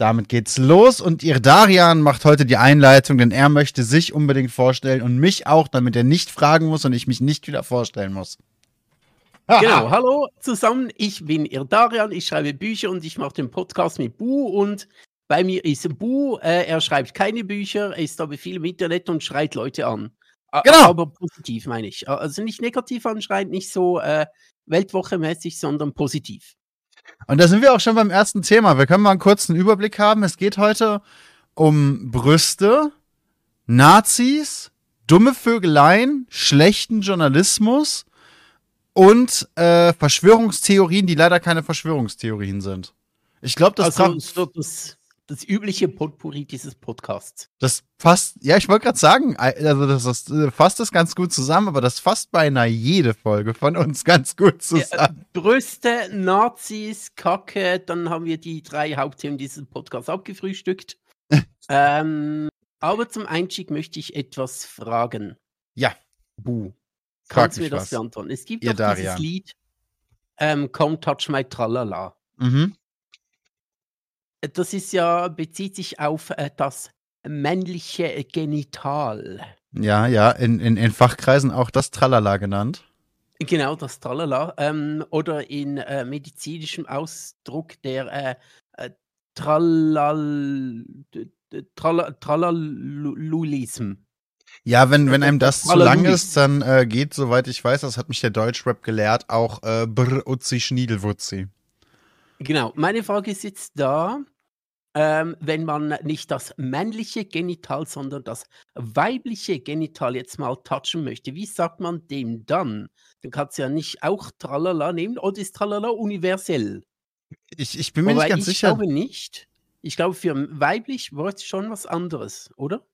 damit geht's los und ihr Darian macht heute die Einleitung, denn er möchte sich unbedingt vorstellen und mich auch, damit er nicht fragen muss und ich mich nicht wieder vorstellen muss. Genau, hallo zusammen, ich bin Irdarian, ich schreibe Bücher und ich mache den Podcast mit Bu und bei mir ist Bu, äh, er schreibt keine Bücher, er ist aber viel im Internet und schreit Leute an. Genau. Aber positiv meine ich. Also nicht negativ anschreien, nicht so äh, Weltwoche-mäßig, sondern positiv. Und da sind wir auch schon beim ersten Thema. Wir können mal einen kurzen Überblick haben. Es geht heute um Brüste, Nazis, dumme Vögeleien, schlechten Journalismus und äh, Verschwörungstheorien, die leider keine Verschwörungstheorien sind. Ich glaube, das, also, das, das übliche Potpourri dieses Podcasts. Das fasst, ja, ich wollte gerade sagen, also das, das äh, fasst das ganz gut zusammen, aber das fasst beinahe jede Folge von uns ganz gut zusammen. Ja, Brüste, Nazis, Kacke, dann haben wir die drei Hauptthemen dieses Podcasts abgefrühstückt. ähm, aber zum Einstieg möchte ich etwas fragen. Ja. Bu. Kannst du mir das was. beantworten? Es gibt Ihr doch Darian. dieses Lied ähm, Come Touch My Tralala. Mhm. Das ist ja, bezieht sich auf äh, das männliche Genital. Ja, ja, in, in, in Fachkreisen auch das Tralala genannt. Genau, das Tralala. Ähm, oder in äh, medizinischem Ausdruck der äh, äh, Tralal, Tralal, Tralalulism. Ja, wenn, wenn einem das zu lang ist, dann äh, geht, soweit ich weiß, das hat mich der Deutschrap gelehrt, auch äh, Brr Uzi Schniedelwutzi. Genau, meine Frage ist jetzt da, ähm, wenn man nicht das männliche Genital, sondern das weibliche Genital jetzt mal touchen möchte, wie sagt man dem dann? Dann kannst du ja nicht auch Tralala nehmen oder ist Tralala universell? Ich, ich bin mir Aber nicht ganz ich sicher. Ich glaube nicht. Ich glaube, für weiblich war es schon was anderes, oder?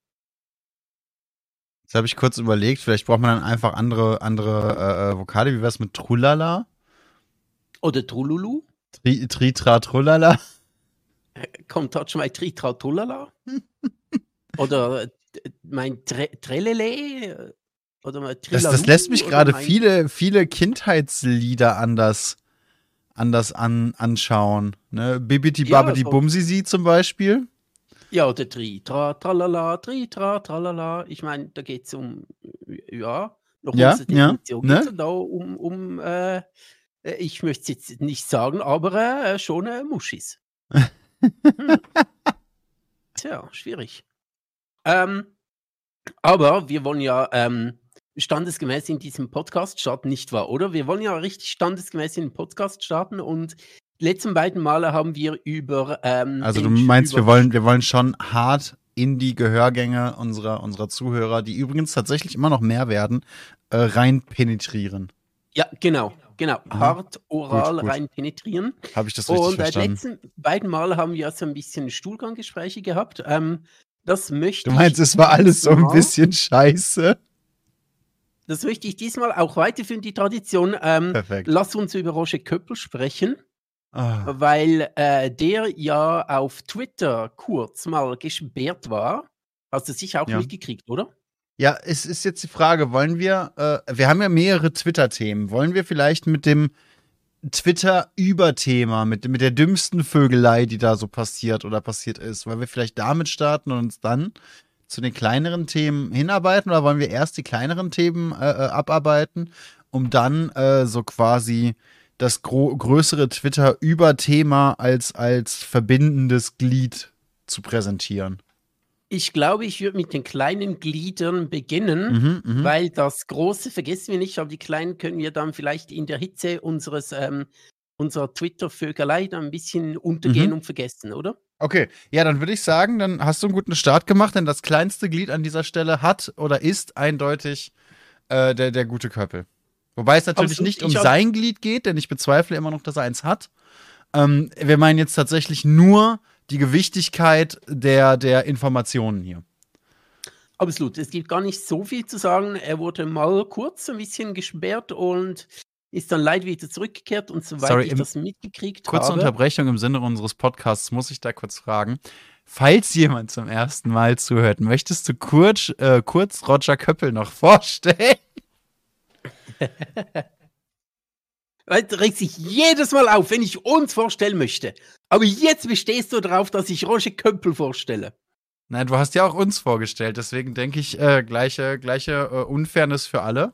Jetzt habe ich kurz überlegt, vielleicht braucht man dann einfach andere, andere äh, äh Vokale. Wie wäre es mit Trulala? Oder Trululu? Tri, Tritra Trullala. Kommt touch my Tritra Trullala? Oder äh, mein Tre Trelele? Oder mein das, das lässt mich gerade viele, viele Kindheitslieder anders, anders an, anschauen. Ne? Bibidi ja, Babidi so. Bumsisi zum Beispiel. Ja, oder Tri, tra, tralala, Tri, tra, tralala. Ich meine, da geht es um, ja, noch ja, unsere Definition ja, ne? da um, um äh, ich möchte es jetzt nicht sagen, aber äh, schon äh, Muschis. hm. Tja, schwierig. Ähm, aber wir wollen ja ähm, standesgemäß in diesem Podcast starten, nicht wahr, oder? Wir wollen ja richtig standesgemäß in den Podcast starten und die letzten beiden Male haben wir über. Ähm, also du meinst, wir wollen, wir wollen schon hart in die Gehörgänge unserer, unserer Zuhörer, die übrigens tatsächlich immer noch mehr werden, äh, rein penetrieren. Ja, genau. Genau, Aha. hart oral gut, gut. rein penetrieren. Habe ich das richtig Und verstanden? Und die letzten beiden Male haben wir so ein bisschen Stuhlganggespräche gehabt. Ähm, das möchte Du meinst, es war alles so ein bisschen scheiße? Das möchte ich diesmal auch weiterführen, die Tradition. Ähm, Perfekt. Lass uns über Roger Köppel sprechen. Ah. Weil äh, der ja auf Twitter kurz mal gesperrt war. Hast du sicher auch ja. mitgekriegt, oder? Ja, es ist jetzt die Frage, wollen wir, äh, wir haben ja mehrere Twitter-Themen, wollen wir vielleicht mit dem Twitter-Überthema, mit, mit der dümmsten Vögelei, die da so passiert oder passiert ist, wollen wir vielleicht damit starten und uns dann zu den kleineren Themen hinarbeiten oder wollen wir erst die kleineren Themen äh, äh abarbeiten, um dann äh, so quasi das größere Twitter-Überthema als, als verbindendes Glied zu präsentieren? Ich glaube, ich würde mit den kleinen Gliedern beginnen, mhm, mhm, weil das Große vergessen wir nicht, aber die Kleinen können wir dann vielleicht in der Hitze unseres, ähm, unserer Twitter-Vögelei dann ein bisschen untergehen mhm. und vergessen, oder? Okay, ja, dann würde ich sagen, dann hast du einen guten Start gemacht, denn das kleinste Glied an dieser Stelle hat oder ist eindeutig äh, der, der gute Köppel. Wobei es natürlich Absolut, nicht um sein Glied geht, denn ich bezweifle immer noch, dass er eins hat. Ähm, wir meinen jetzt tatsächlich nur die Gewichtigkeit der, der Informationen hier. Absolut. Es gibt gar nicht so viel zu sagen. Er wurde mal kurz ein bisschen gesperrt und ist dann leider wieder zurückgekehrt und soweit Sorry, ich das mitgekriegt kurze habe. Kurze Unterbrechung im Sinne unseres Podcasts muss ich da kurz fragen. Falls jemand zum ersten Mal zuhört, möchtest du kurz, äh, kurz Roger Köppel noch vorstellen? Du regst sich jedes Mal auf, wenn ich uns vorstellen möchte. Aber jetzt bestehst du darauf, dass ich Roger Köppel vorstelle. Nein, du hast ja auch uns vorgestellt, deswegen denke ich, äh, gleiche, gleiche äh, Unfairness für alle.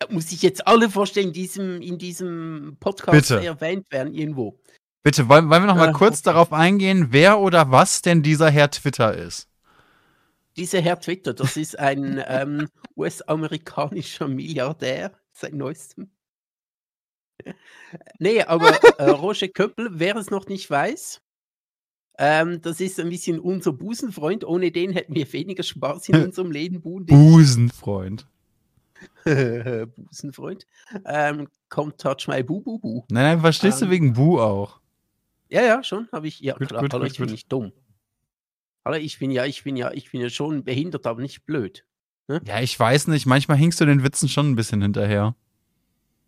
Ja, muss ich jetzt alle vorstellen, in diesem, in diesem Podcast Bitte. erwähnt werden irgendwo? Bitte, wollen, wollen wir noch mal Äh, kurz okay. darauf eingehen, wer oder was denn dieser Herr Twitter ist? Dieser Herr Twitter, das ist ein ähm, US-amerikanischer Milliardär, seit neuestem. Nee, aber äh, Roger Köppel, wer es noch nicht weiß, ähm, das ist ein bisschen unser Busenfreund. Ohne den hätten wir weniger Spaß in unserem Leben. Busen, Busenfreund. Busenfreund. Ähm, kommt Touch My Boo Boo Boo. Nein, nein, verstehst du Ähm, wegen Bu auch? Ja, ja, schon, habe ich. Ja, Gut, klar, gut, hallo, gut, ich bin nicht dumm. Hallo, ich bin ja, ich bin ja, ich bin ja schon behindert, aber nicht blöd. Ja, ich weiß nicht, manchmal hinkst du den Witzen schon ein bisschen hinterher.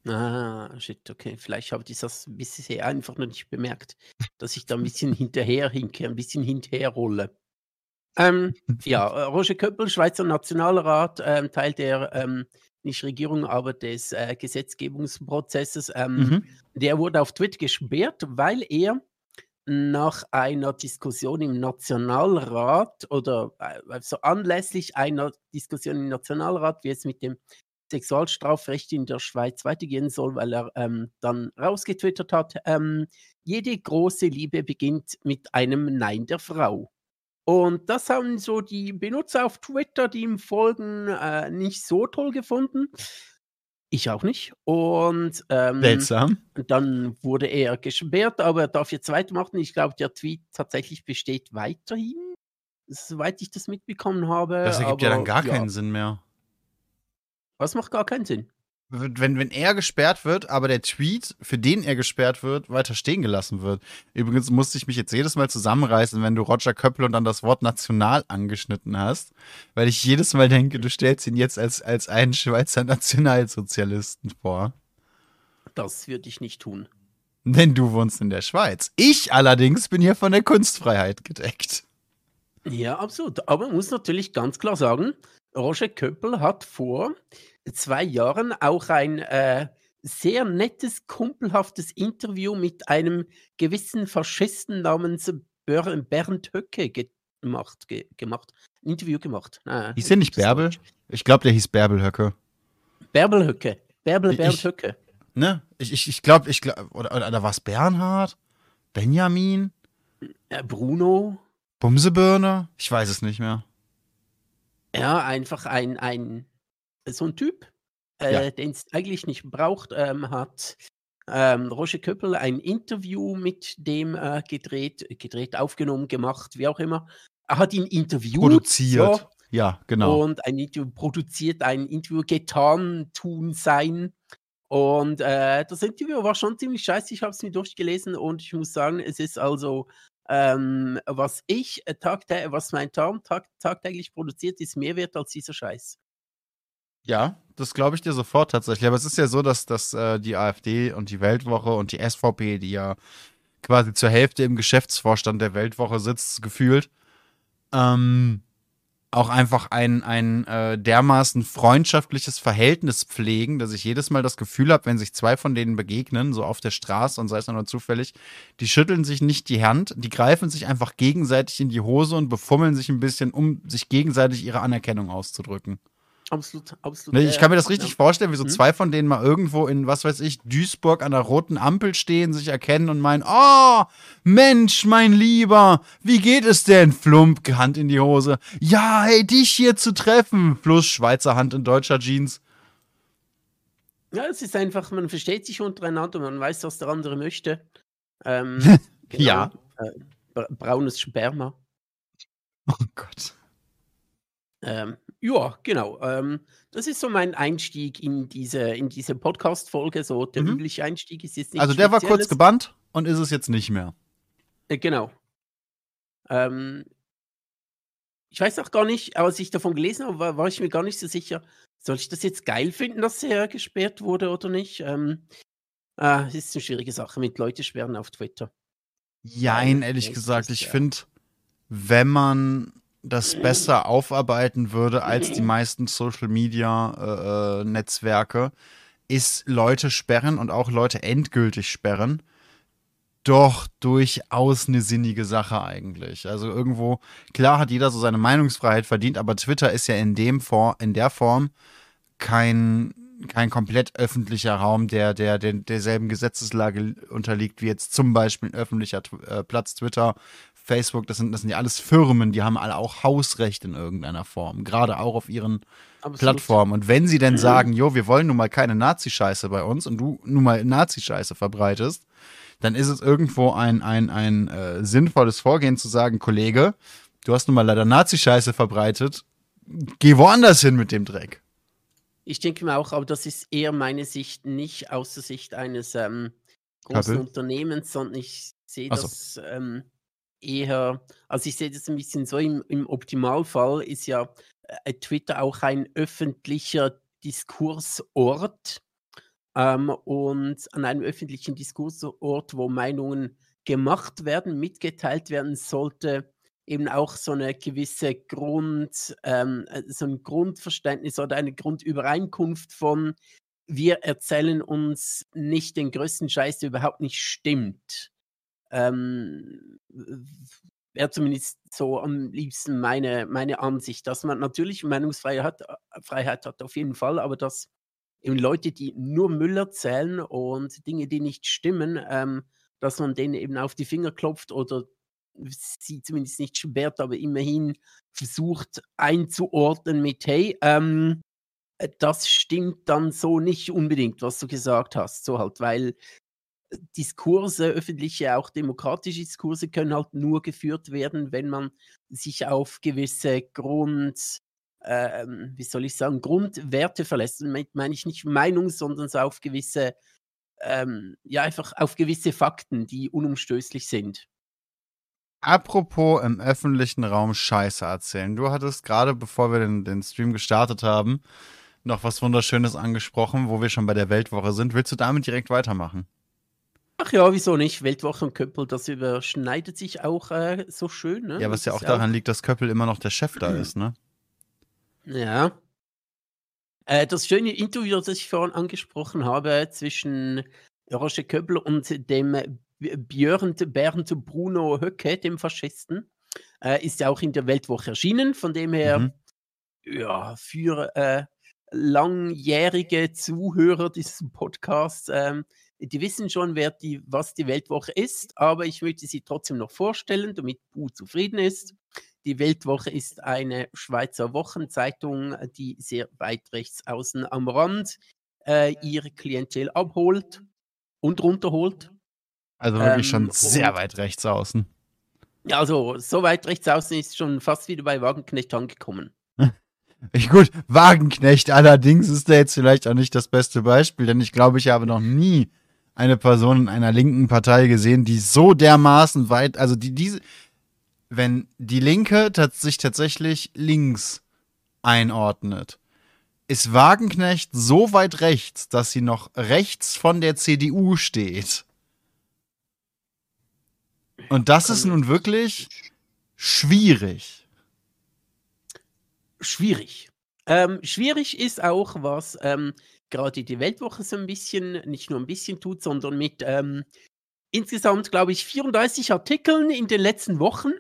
Ah, shit, okay. Vielleicht habe ich das bisher einfach noch nicht bemerkt, dass ich da ein bisschen hinterher hinke, ein bisschen hinterherrolle. Ähm, ja, äh, Roger Köppel, Schweizer Nationalrat, ähm, Teil der, ähm, nicht Regierung, aber des äh, Gesetzgebungsprozesses. Ähm, Mhm. Der wurde auf Twitter gesperrt, weil er nach einer Diskussion im Nationalrat oder äh, also anlässlich einer Diskussion im Nationalrat, wie es mit dem Sexualstrafrecht in der Schweiz weitergehen soll, weil er ähm, dann rausgetwittert hat, ähm, jede große Liebe beginnt mit einem Nein der Frau. Und das haben so die Benutzer auf Twitter, die ihm folgen, äh, nicht so toll gefunden. Ich auch nicht. Und ähm, Seltsam. dann wurde er gesperrt, aber er darf jetzt weitermachen. Ich glaube, der Tweet tatsächlich besteht weiterhin, soweit ich das mitbekommen habe. Das ergibt ja aber dann gar keinen Sinn mehr. Was macht gar keinen Sinn? Wenn, wenn er gesperrt wird, aber der Tweet, für den er gesperrt wird, weiter stehen gelassen wird. Übrigens musste ich mich jetzt jedes Mal zusammenreißen, wenn du Roger Köppel und dann das Wort national angeschnitten hast, weil ich jedes Mal denke, du stellst ihn jetzt als, als einen Schweizer Nationalsozialisten vor. Das würde ich nicht tun. Denn du wohnst in der Schweiz. Ich allerdings bin hier von der Kunstfreiheit gedeckt. Ja, absolut. Aber man muss natürlich ganz klar sagen, Roger Köppel hat vor zwei Jahren auch ein äh, sehr nettes, kumpelhaftes Interview mit einem gewissen Faschisten namens Ber Bernd Höcke ge gemacht, ge gemacht. Ein Interview gemacht. Ah, Hieß der nicht Bärbel? Ich glaube, der hieß Bärbel Höcke. Bärbel Höcke. Bärbel Bernd ich- Höcke. Ne? Ich, ich, ich glaube, ich glaub, oder, oder, oder war es Bernhard? Benjamin? Äh, Bruno. Bumsebirne? Ich weiß es nicht mehr. Ja, einfach ein, ein so ein Typ, äh, Ja. den es eigentlich nicht braucht, ähm, hat ähm, Roger Köppel ein Interview mit dem äh, gedreht, gedreht, aufgenommen, gemacht, wie auch immer. Er hat ihn interviewt. Produziert. So, Ja, genau. Und ein Interview produziert, ein Interview getan, tun, sein. Und äh, das Interview war schon ziemlich scheiße. Ich habe es mir durchgelesen und ich muss sagen, es ist also, ähm, was ich äh, tagtä was mein Tarn tag tagtäglich produziert, ist mehr wert als dieser Scheiß. Ja, das glaube ich dir sofort tatsächlich. Aber es ist ja so, dass, dass äh, die AfD und die Weltwoche und die SVP, die ja quasi zur Hälfte im Geschäftsvorstand der Weltwoche sitzt, gefühlt, ähm, auch einfach ein, ein äh, dermaßen freundschaftliches Verhältnis pflegen, dass ich jedes Mal das Gefühl habe, wenn sich zwei von denen begegnen, so auf der Straße und sei es nur zufällig, die schütteln sich nicht die Hand, die greifen sich einfach gegenseitig in die Hose und befummeln sich ein bisschen, um sich gegenseitig ihre Anerkennung auszudrücken. Absolut, absolut. Ich kann mir das richtig ja. vorstellen, wie so Mhm. zwei von denen mal irgendwo in, was weiß ich, Duisburg an der roten Ampel stehen, sich erkennen und meinen, oh, Mensch, mein Lieber, wie geht es denn? Flump, Hand in die Hose. Ja, hey, dich hier zu treffen. Plus Schweizer Hand in deutscher Jeans. Ja, es ist einfach, man versteht sich untereinander, man weiß, was der andere möchte. Ähm, Ja. Äh, bra- braunes Sperma. Oh Gott. Ähm, ja, genau. Ähm, das ist so mein Einstieg in diese, in diese Podcast-Folge. So der Mhm. übliche Einstieg ist jetzt nicht Also der war kurz gebannt und ist es jetzt nicht mehr. Äh, genau. Ähm, ich weiß auch gar nicht, als ich davon gelesen habe, war, war ich mir gar nicht so sicher, soll ich das jetzt geil finden, dass er gesperrt wurde oder nicht? Ähm, ah, es ist eine schwierige Sache mit Leute sperren auf Twitter. Jein, ehrlich gesagt. Ich finde, wenn man das besser aufarbeiten würde als die meisten Social Media äh, äh, Netzwerke, ist Leute sperren und auch Leute endgültig sperren doch durchaus eine sinnige Sache eigentlich. Also irgendwo, klar hat jeder so seine Meinungsfreiheit verdient, aber Twitter ist ja in dem Form, in der Form kein, kein komplett öffentlicher Raum, der, der, der derselben Gesetzeslage unterliegt, wie jetzt zum Beispiel ein öffentlicher äh, Platz Twitter, Facebook, das sind, das sind ja alles Firmen, die haben alle auch Hausrecht in irgendeiner Form, gerade auch auf ihren Absolut. Plattformen. Und wenn sie denn sagen, jo, wir wollen nun mal keine Nazi-Scheiße bei uns und du nun mal Nazi-Scheiße verbreitest, dann ist es irgendwo ein, ein, ein äh, sinnvolles Vorgehen zu sagen, Kollege, du hast nun mal leider Nazi-Scheiße verbreitet, geh woanders hin mit dem Dreck. Ich denke mir auch, aber das ist eher meine Sicht, nicht aus der Sicht eines ähm, großen Kappel? Unternehmens, sondern ich sehe so. das ähm, eher, also ich sehe das ein bisschen so, im, im Optimalfall ist ja äh, Twitter auch ein öffentlicher Diskursort ähm, und an einem öffentlichen Diskursort, wo Meinungen gemacht werden, mitgeteilt werden, sollte eben auch so eine gewisse Grund, ähm, äh, so ein Grundverständnis oder eine Grundübereinkunft von wir erzählen uns nicht den größten Scheiß, der überhaupt nicht stimmt. Ähm, wäre zumindest so am liebsten meine, meine Ansicht, dass man natürlich Meinungsfreiheit hat, äh, Freiheit hat auf jeden Fall, aber dass eben Leute, die nur Müll erzählen und Dinge, die nicht stimmen, ähm, dass man denen eben auf die Finger klopft oder sie zumindest nicht sperrt, aber immerhin versucht einzuordnen mit, hey, ähm, äh, das stimmt dann so nicht unbedingt, was du gesagt hast, so halt, weil Diskurse, öffentliche, auch demokratische Diskurse können halt nur geführt werden, wenn man sich auf gewisse Grund, ähm, wie soll ich sagen, Grundwerte verlässt. Damit meine ich nicht Meinung, sondern so auf gewisse, ähm, ja, einfach auf gewisse Fakten, die unumstößlich sind. Apropos im öffentlichen Raum Scheiße erzählen. Du hattest gerade, bevor wir den, den Stream gestartet haben, noch was Wunderschönes angesprochen, wo wir schon bei der Weltwoche sind. Willst du damit direkt weitermachen? Ach ja, wieso nicht? Weltwoche und Köppel, das überschneidet sich auch äh, so schön. Ne? Ja, was ja auch daran auch... liegt, dass Köppel immer noch der Chef da ist, ne? Ja. Äh, das schöne Interview, das ich vorhin angesprochen habe, zwischen Roger Köppel und dem Björn Bernd Bruno Höcke, dem Faschisten, äh, ist ja auch in der Weltwoche erschienen. Von dem her, mhm. ja, für äh, langjährige Zuhörer dieses Podcasts, ähm, die wissen schon, wer die, was die Weltwoche ist, aber ich möchte sie trotzdem noch vorstellen, damit Bu zufrieden ist. Die Weltwoche ist eine Schweizer Wochenzeitung, die sehr weit rechts außen am Rand äh, ihre Klientel abholt und runterholt. Also wirklich ähm, schon sehr weit rechts außen. Also so weit rechts außen ist schon fast wieder bei Wagenknecht angekommen. Gut, Wagenknecht allerdings ist der jetzt vielleicht auch nicht das beste Beispiel, denn ich glaube, ich habe noch nie eine Person in einer linken Partei gesehen, die so dermaßen weit, also die diese, wenn die Linke sich tatsächlich links einordnet, ist Wagenknecht so weit rechts, dass sie noch rechts von der CDU steht. Und das ist nun wirklich schwierig. Schwierig. Ähm, schwierig ist auch, was ähm, gerade die Weltwoche so ein bisschen, nicht nur ein bisschen tut, sondern mit ähm, insgesamt, glaube ich, 34 Artikeln in den letzten Wochen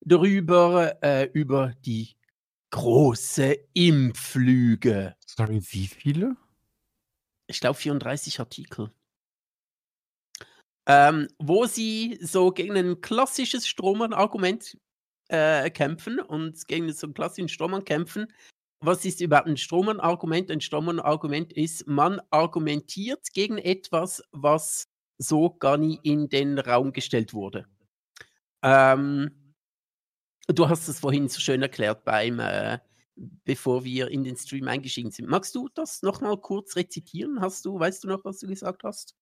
darüber, äh, über die große Impflüge. Sorry, wie viele? Ich glaube 34 Artikel. Ähm, wo sie so gegen ein klassisches Strohmann-Argument äh, kämpfen und gegen so einen klassischen Strohmann kämpfen, was ist überhaupt ein Strohmann-Argument? Ein Strohmann-Argument ist, man argumentiert gegen etwas, was so gar nie in den Raum gestellt wurde. Ähm, du hast es vorhin so schön erklärt beim, äh, bevor wir in den Stream eingestiegen sind. Magst du das nochmal kurz rezitieren? Hast du, weißt du noch, was du gesagt hast?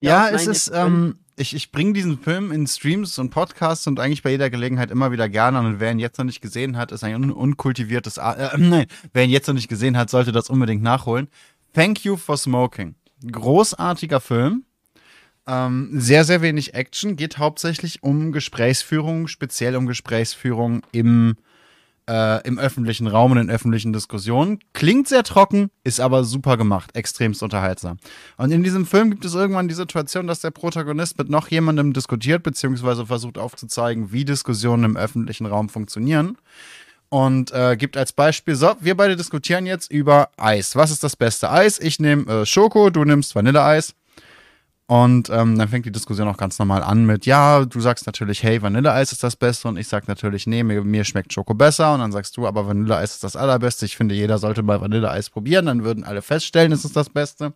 Ja, es ist, ähm, ich, ich bringe diesen Film in Streams und Podcasts und eigentlich bei jeder Gelegenheit immer wieder gerne. Und wer ihn jetzt noch nicht gesehen hat, ist ein un unkultiviertes, äh, nein, wer ihn jetzt noch nicht gesehen hat, sollte das unbedingt nachholen. Thank You for Smoking. Großartiger Film. Ähm, sehr, sehr wenig Action. Geht hauptsächlich um Gesprächsführung, speziell um Gesprächsführung im äh, im öffentlichen Raum und in öffentlichen Diskussionen. Klingt sehr trocken, ist aber super gemacht, extremst unterhaltsam. Und in diesem Film gibt es irgendwann die Situation, dass der Protagonist mit noch jemandem diskutiert, beziehungsweise versucht aufzuzeigen, wie Diskussionen im öffentlichen Raum funktionieren. Und äh, gibt als Beispiel, so, wir beide diskutieren jetzt über Eis. Was ist das beste Eis? Ich nehme äh, Schoko, du nimmst Vanilleeis. Und ähm, dann fängt die Diskussion auch ganz normal an mit, ja, du sagst natürlich, hey, Vanilleeis ist das Beste und ich sag natürlich, nee, mir, mir schmeckt Schoko besser und dann sagst du, aber Vanilleeis ist das Allerbeste. Ich finde, jeder sollte mal Vanilleeis probieren, dann würden alle feststellen, es ist das Beste.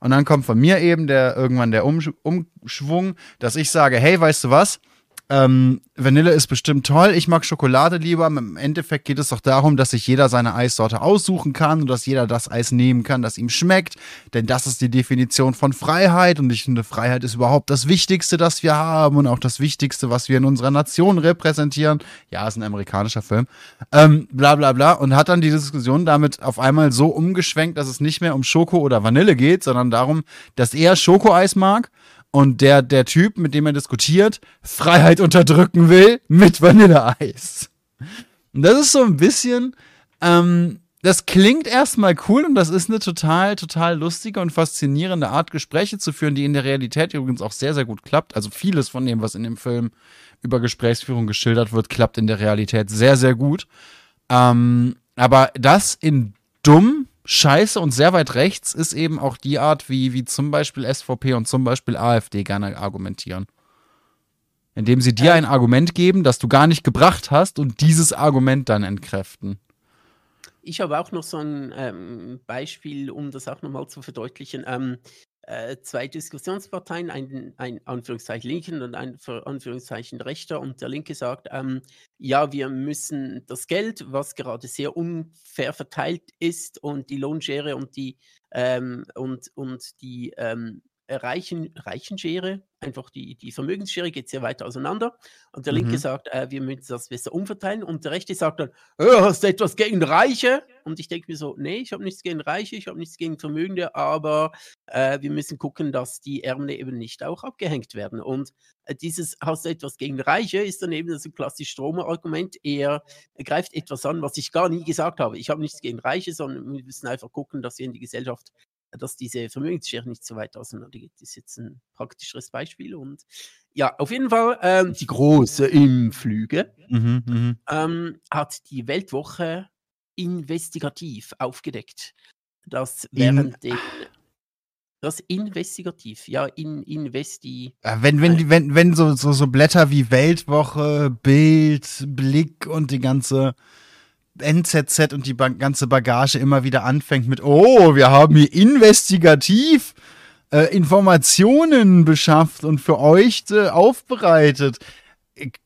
Und dann kommt von mir eben der irgendwann der Umsch Umschwung, dass ich sage, hey, weißt du was? Ähm, Vanille ist bestimmt toll. Ich mag Schokolade lieber. Im Endeffekt geht es doch darum, dass sich jeder seine Eissorte aussuchen kann und dass jeder das Eis nehmen kann, das ihm schmeckt. Denn das ist die Definition von Freiheit. Und ich finde, Freiheit ist überhaupt das Wichtigste, das wir haben und auch das Wichtigste, was wir in unserer Nation repräsentieren. Ja, ist ein amerikanischer Film. Ähm, bla bla bla. Und hat dann die Diskussion damit auf einmal so umgeschwenkt, dass es nicht mehr um Schoko oder Vanille geht, sondern darum, dass er Schokoeis mag und der, der Typ, mit dem er diskutiert, Freiheit unterdrücken will mit Vanilleeis. Und das ist so ein bisschen, ähm, das klingt erstmal cool und das ist eine total, total lustige und faszinierende Art, Gespräche zu führen, die in der Realität übrigens auch sehr, sehr gut klappt. Also vieles von dem, was in dem Film über Gesprächsführung geschildert wird, klappt in der Realität sehr, sehr gut. Ähm, aber das in dumm scheiße und sehr weit rechts ist eben auch die Art, wie, wie zum Beispiel SVP und zum Beispiel AfD gerne argumentieren. Indem sie dir ein Argument geben, das du gar nicht gebracht hast und dieses Argument dann entkräften. Ich habe auch noch so ein ähm, Beispiel, um das auch nochmal zu verdeutlichen. Ähm, äh, zwei Diskussionsparteien, ein, ein Anführungszeichen Linken und ein Anführungszeichen Rechter. Und der Linke sagt, ähm, ja, wir müssen das Geld, was gerade sehr unfair verteilt ist und die Lohnschere und die, ähm, und, und die ähm, Reichen, Reichenschere, einfach die, die Vermögensschere geht sehr weit auseinander. Und der Linke mhm. sagt, äh, wir müssen das besser umverteilen. Und der Rechte sagt dann, oh, hast du etwas gegen Reiche? Und ich denke mir so, nee, ich habe nichts gegen Reiche, ich habe nichts gegen Vermögende, aber äh, wir müssen gucken, dass die Ärmel eben nicht auch abgehängt werden. Und äh, dieses hast du etwas gegen Reiche ist dann eben das klassische Stromer-Argument. Er greift etwas an, was ich gar nie gesagt habe. Ich habe nichts gegen Reiche, sondern wir müssen einfach gucken, dass wir in die Gesellschaft dass diese Vermögensschere nicht so weit auseinander geht. Das ist jetzt ein praktischeres Beispiel. Und ja, auf jeden Fall ähm, die große Impflüge mhm, mhm. ähm, hat die Weltwoche investigativ aufgedeckt, dass während in, den das investigativ, ja, in investi. Wenn, wenn, wenn, wenn so, so, so Blätter wie Weltwoche, Bild, Blick und die ganze NZZ und die ganze Bagage immer wieder anfängt mit, oh, wir haben hier investigativ äh, Informationen beschafft und für euch äh, aufbereitet.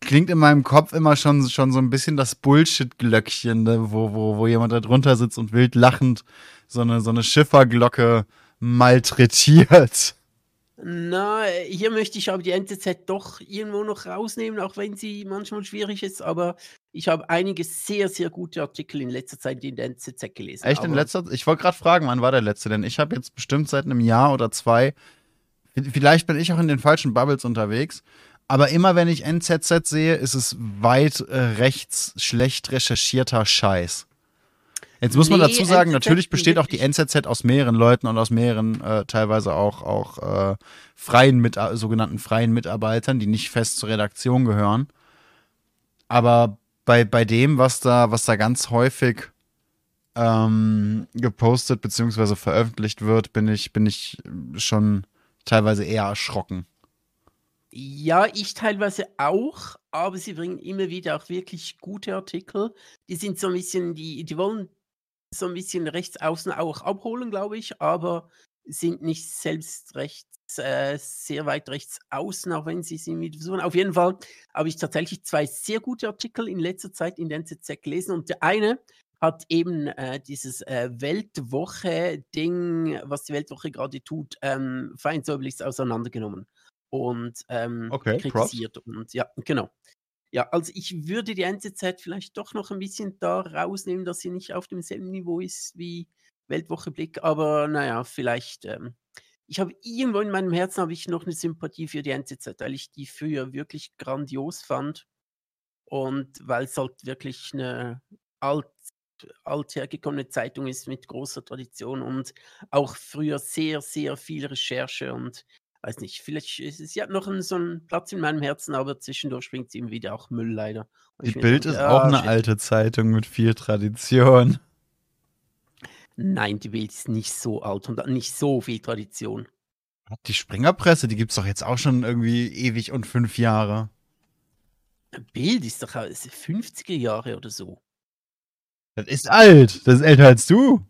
Klingt in meinem Kopf immer schon, schon so ein bisschen das Bullshit-Glöckchen, ne? wo, wo, wo jemand da drunter sitzt und wild lachend so eine, so eine Schifferglocke malträtiert. Na, hier möchte ich aber die NZZ doch irgendwo noch rausnehmen, auch wenn sie manchmal schwierig ist. Aber ich habe einige sehr, sehr gute Artikel in letzter Zeit in der NZZ gelesen. Echt in letzter Ich wollte gerade fragen, wann war der letzte? Denn ich habe jetzt bestimmt seit einem Jahr oder zwei, vielleicht bin ich auch in den falschen Bubbles unterwegs. Aber immer wenn ich NZZ sehe, ist es weit äh, rechts schlecht recherchierter Scheiß. Jetzt muss man nee, dazu sagen, NZZ natürlich besteht auch die NZZ aus mehreren Leuten und aus mehreren äh, teilweise auch, auch äh, freien mit, sogenannten freien Mitarbeitern, die nicht fest zur Redaktion gehören. Aber bei, bei dem, was da, was da ganz häufig ähm, gepostet bzw. veröffentlicht wird, bin ich, bin ich schon teilweise eher erschrocken. Ja, ich teilweise auch, aber sie bringen immer wieder auch wirklich gute Artikel. Die sind so ein bisschen, die, die wollen so ein bisschen rechts außen auch abholen, glaube ich, aber sind nicht selbst rechts, äh, sehr weit rechts außen, auch wenn sie sie mit versuchen. Auf jeden Fall habe ich tatsächlich zwei sehr gute Artikel in letzter Zeit in der NZZ gelesen und der eine hat eben äh, dieses äh, Weltwoche-Ding, was die Weltwoche gerade tut, ähm, feinsäuberlich auseinandergenommen und ähm, okay, kritisiert. Props. Und ja, genau. Ja, also ich würde die NZZ vielleicht doch noch ein bisschen da rausnehmen, dass sie nicht auf demselben Niveau ist wie Weltwoche Blick, aber naja, vielleicht. Ähm, ich habe irgendwo in meinem Herzen habe ich noch eine Sympathie für die NZZ, weil ich die früher wirklich grandios fand. und weil es halt wirklich eine alt, althergekommene Zeitung ist mit großer Tradition und auch früher sehr, sehr viel Recherche und weiß nicht, vielleicht ist es ja noch ein, so einen Platz in meinem Herzen, aber zwischendurch bringt sie ihm wieder auch Müll leider. Und die Bild denke, ist auch eine shit. alte Zeitung mit viel Tradition. Nein, die Bild ist nicht so alt und hat nicht so viel Tradition. Die Springerpresse, die gibt es doch jetzt auch schon irgendwie ewig und fünf Jahre. Bild ist doch 50er Jahre oder so. Das ist alt. Das ist älter als du.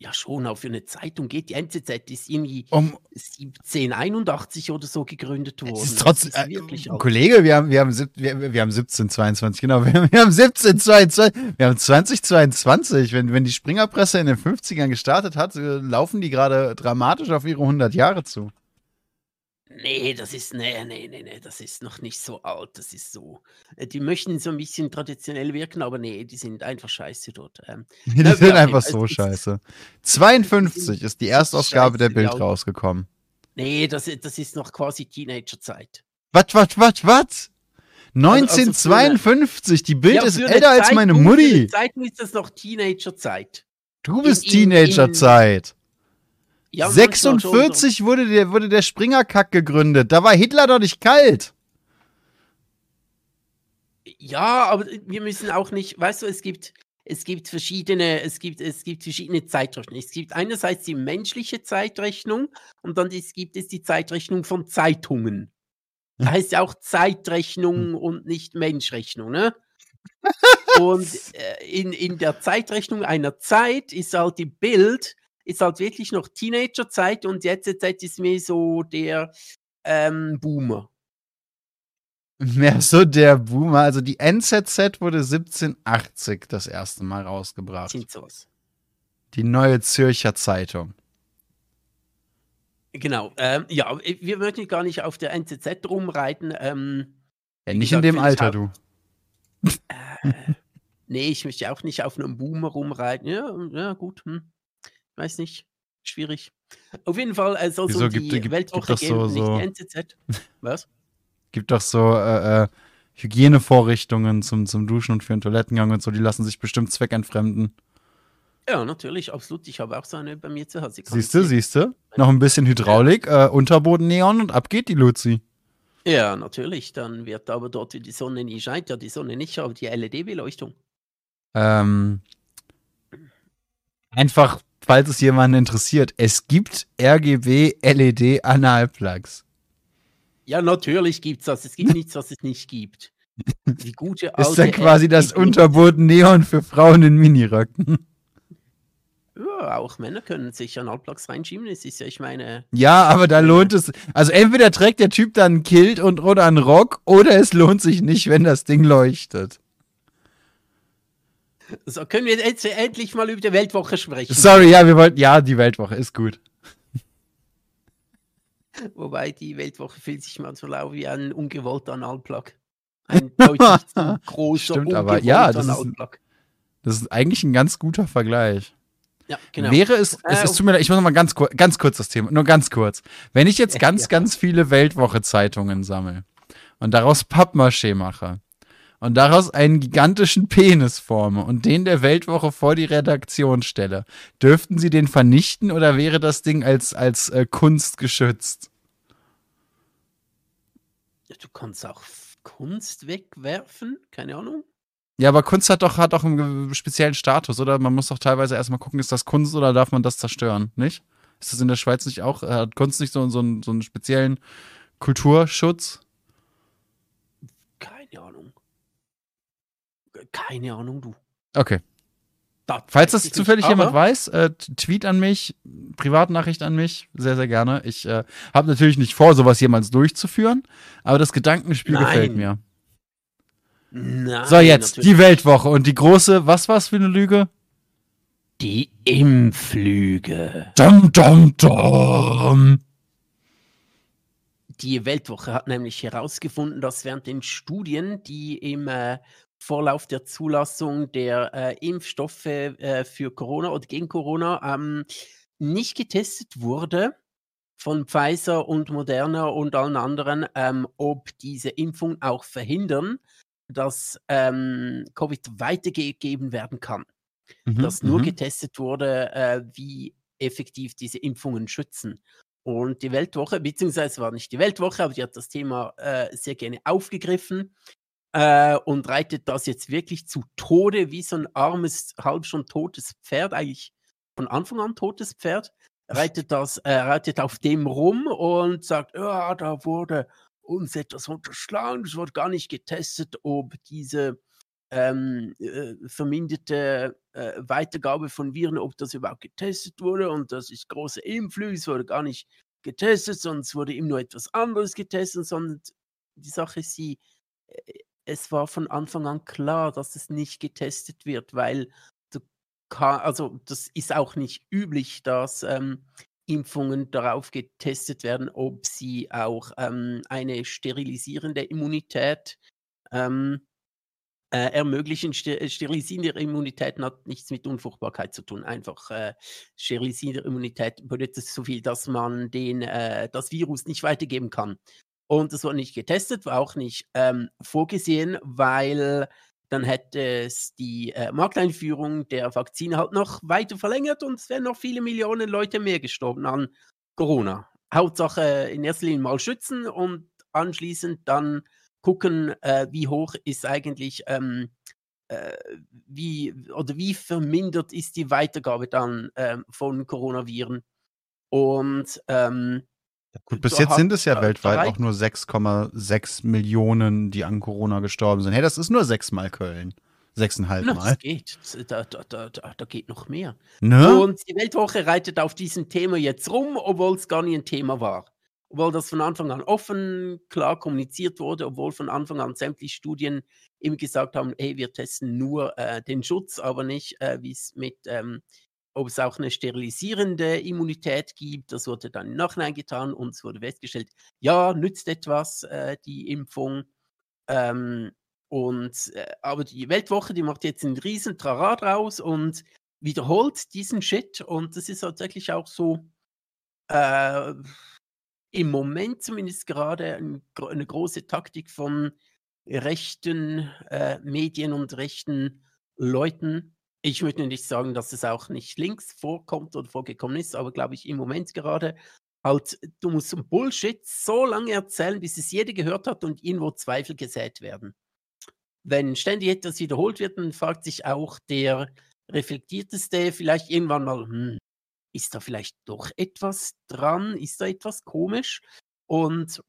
Ja, schon, auch für eine Zeitung geht. Die NZZ ist irgendwie um, 1781 oder so gegründet worden. Ist trotzdem, ist äh, Kollege, wir haben, wir, haben, wir, wir haben 1722, genau. Wir haben, wir haben 1722, wir haben 2022. Wenn, wenn die Springerpresse in den 50ern gestartet hat, äh, laufen die gerade dramatisch auf ihre 100 Jahre zu. Nee, das ist, nee, nee, nee, nee, das ist noch nicht so alt. Das ist so. Äh, die möchten so ein bisschen traditionell wirken, aber nee, die sind einfach scheiße dort. Ähm, die sind ja, einfach so also, scheiße. 52 ist die Erstausgabe der Bild rausgekommen. Nee, das, das ist noch quasi Teenagerzeit. Was, was, was, was? 1952, also die Bild ja, ist älter als meine Mutti. Für Zeitung ist das noch Teenagerzeit. Du bist Teenagerzeit. Ja, 46 wurde der, wurde der Springerkack gegründet. Da war Hitler doch nicht kalt. Ja, aber wir müssen auch nicht, weißt du, es gibt, es gibt verschiedene, es gibt, es gibt verschiedene Zeitrechnungen. Es gibt einerseits die menschliche Zeitrechnung und dann gibt es die Zeitrechnung von Zeitungen. Da heißt ja auch Zeitrechnung und nicht Menschrechnung, ne? und äh, in, in der Zeitrechnung einer Zeit ist halt die Bild ist halt wirklich noch Teenagerzeit und jetzt, jetzt ist mir so der ähm, Boomer. Mehr so der Boomer. Also die NZZ wurde 1780 das erste Mal rausgebracht. Sind sowas. Die neue Zürcher Zeitung. Genau. Ähm, ja, wir möchten gar nicht auf der NZZ rumreiten. Ähm, ja, nicht gesagt, in dem Alter, du. Äh, nee, ich möchte auch nicht auf einem Boomer rumreiten. Ja, ja gut. Hm weiß nicht, schwierig. Auf jeden Fall äh, soll Wieso, so die gibt, Weltwoche gibt geben, so, nicht die NZZ. Was? Gibt doch so äh, äh, Hygienevorrichtungen zum, zum Duschen und für den Toilettengang und so, die lassen sich bestimmt zweckentfremden. Ja, natürlich, absolut. Ich habe auch so eine bei mir zu Hause. Siehst du, siehst du? Noch ein bisschen Hydraulik, äh, Unterboden Neon und ab geht die Luzi. Ja, natürlich. Dann wird aber dort die Sonne nie scheint, ja die Sonne nicht, aber die LED-Beleuchtung. Ähm, einfach falls es jemanden interessiert, es gibt RGB LED Analplugs. Ja, natürlich gibt es das. Es gibt nichts, was es nicht gibt. Die gute alte Ist dann quasi RGB das Unterboden Neon für Frauen in Miniröcken. Ja, auch Männer können sich Analplugs reinschieben. Das ist ja, ich meine. Ja, aber da lohnt es. Also entweder trägt der Typ dann ein Kilt und oder einen Rock, oder es lohnt sich nicht, wenn das Ding leuchtet. So, können wir jetzt endlich mal über die Weltwoche sprechen? Sorry, ja, wir wollten, ja, die Weltwoche ist gut. Wobei die Weltwoche fühlt sich manchmal auch wie ein ungewollter Analplug. Ein deutlich großer, Stimmt, aber ja, das ist, das ist eigentlich ein ganz guter Vergleich. Ja, genau. Wäre es, äh, es ist, tut mir leid, ich muss noch mal ganz, ganz kurz das Thema, nur ganz kurz. Wenn ich jetzt ganz, ja. ganz viele Weltwoche-Zeitungen sammle und daraus Pappmaché mache, und daraus einen gigantischen Penis forme und den der Weltwoche vor die Redaktion stelle, dürften sie den vernichten oder wäre das Ding als, als äh, Kunst geschützt? Du kannst auch Kunst wegwerfen, keine Ahnung. Ja, aber Kunst hat doch, hat doch einen speziellen Status, oder? Man muss doch teilweise erstmal gucken, ist das Kunst oder darf man das zerstören, nicht? Ist das in der Schweiz nicht auch? Hat Kunst nicht so, so, einen, so einen speziellen Kulturschutz? Keine Ahnung, du. Okay. Das Falls das zufällig nicht, jemand weiß, äh, Tweet an mich, Privatnachricht an mich, sehr, sehr gerne. Ich äh, habe natürlich nicht vor, sowas jemals durchzuführen, aber das Gedankenspiel Nein. gefällt mir. Nein, so, jetzt natürlich. die Weltwoche und die große, was war's für eine Lüge? Die Impflüge. Dum, dum, dum. Die Weltwoche hat nämlich herausgefunden, dass während den Studien, die im äh, Vorlauf der Zulassung der äh, Impfstoffe äh, für Corona oder gegen Corona ähm, nicht getestet wurde von Pfizer und Moderna und allen anderen, ähm, ob diese Impfung auch verhindern, dass ähm, Covid weitergegeben werden kann. Mhm, dass nur mhm. getestet wurde, äh, wie effektiv diese Impfungen schützen. Und die Weltwoche, beziehungsweise war nicht die Weltwoche, aber die hat das Thema äh, sehr gerne aufgegriffen äh, und reitet das jetzt wirklich zu Tode, wie so ein armes, halb schon totes Pferd, eigentlich von Anfang an totes Pferd, reitet das, äh, reitet auf dem rum und sagt, ja, da wurde uns etwas unterschlagen, es wurde gar nicht getestet, ob diese ähm, äh, verminderte äh, Weitergabe von Viren, ob das überhaupt getestet wurde und das ist große Impflüge, es wurde gar nicht getestet, es wurde ihm nur etwas anderes getestet, sondern die Sache ist sie, äh, es war von Anfang an klar, dass es nicht getestet wird, weil du kann, also das ist auch nicht üblich, dass ähm, Impfungen darauf getestet werden, ob sie auch ähm, eine sterilisierende Immunität ähm, äh, ermöglichen. Ster sterilisierende Immunität hat nichts mit Unfruchtbarkeit zu tun. Einfach äh, sterilisierende Immunität bedeutet so viel, dass man den, äh, das Virus nicht weitergeben kann. Und das wurde nicht getestet, war auch nicht ähm, vorgesehen, weil dann hätte es die äh, Markteinführung der Vakzine halt noch weiter verlängert und es wären noch viele Millionen Leute mehr gestorben an Corona. Hauptsache in erster Linie mal schützen und anschließend dann gucken, äh, wie hoch ist eigentlich, ähm, äh, wie oder wie vermindert ist die Weitergabe dann ähm, von Coronaviren. Und ähm, Gut, bis jetzt sind es ja weltweit drei, auch nur 6,6 Millionen, die an Corona gestorben sind. Hey, das ist nur sechsmal Köln. Sechseinhalb Mal. das geht. Da, da, da, da, geht noch mehr. Ne? Und die Weltwoche reitet auf diesem Thema jetzt rum, obwohl es gar nie ein Thema war. Obwohl das von Anfang an offen, klar kommuniziert wurde, obwohl von Anfang an sämtliche Studien immer gesagt haben, hey, wir testen nur äh, den Schutz, aber nicht, äh, wie es mit, ähm, ob es auch eine sterilisierende Immunität gibt. Das wurde dann im Nachhinein getan und es wurde festgestellt, ja, nützt etwas, äh, die Impfung. Ähm, und äh, aber die Weltwoche, die macht jetzt einen riesen Trara draus und wiederholt diesen Shit. Und das ist tatsächlich auch so äh, im Moment zumindest gerade ein, eine große Taktik von rechten äh, Medien und rechten Leuten. Ich möchte nicht sagen, dass es auch nicht links vorkommt oder vorgekommen ist, aber glaube ich im Moment gerade halt, du musst so Bullshit so lange erzählen, bis es jeder gehört hat und irgendwo Zweifel gesät werden. Wenn ständig etwas wiederholt wird, dann fragt sich auch der reflektierteste vielleicht irgendwann mal, hm, ist da vielleicht doch etwas dran? Ist da etwas komisch? Und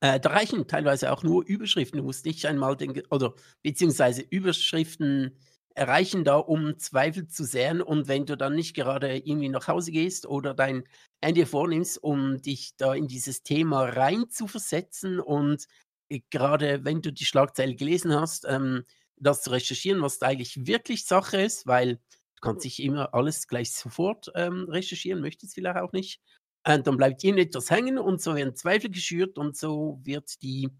äh, da reichen teilweise auch nur Überschriften. Du musst nicht einmal den, oder beziehungsweise Überschriften erreichen da, um Zweifel zu säen. Und wenn du dann nicht gerade irgendwie nach Hause gehst oder dein Handy vornimmst, um dich da in dieses Thema rein zu versetzen und äh, gerade wenn du die Schlagzeile gelesen hast, ähm, das zu recherchieren, was da eigentlich wirklich Sache ist, weil du kannst nicht immer alles gleich sofort ähm, recherchieren, möchtest vielleicht auch nicht. Und dann bleibt irgendetwas hängen und so werden Zweifel geschürt und so wird die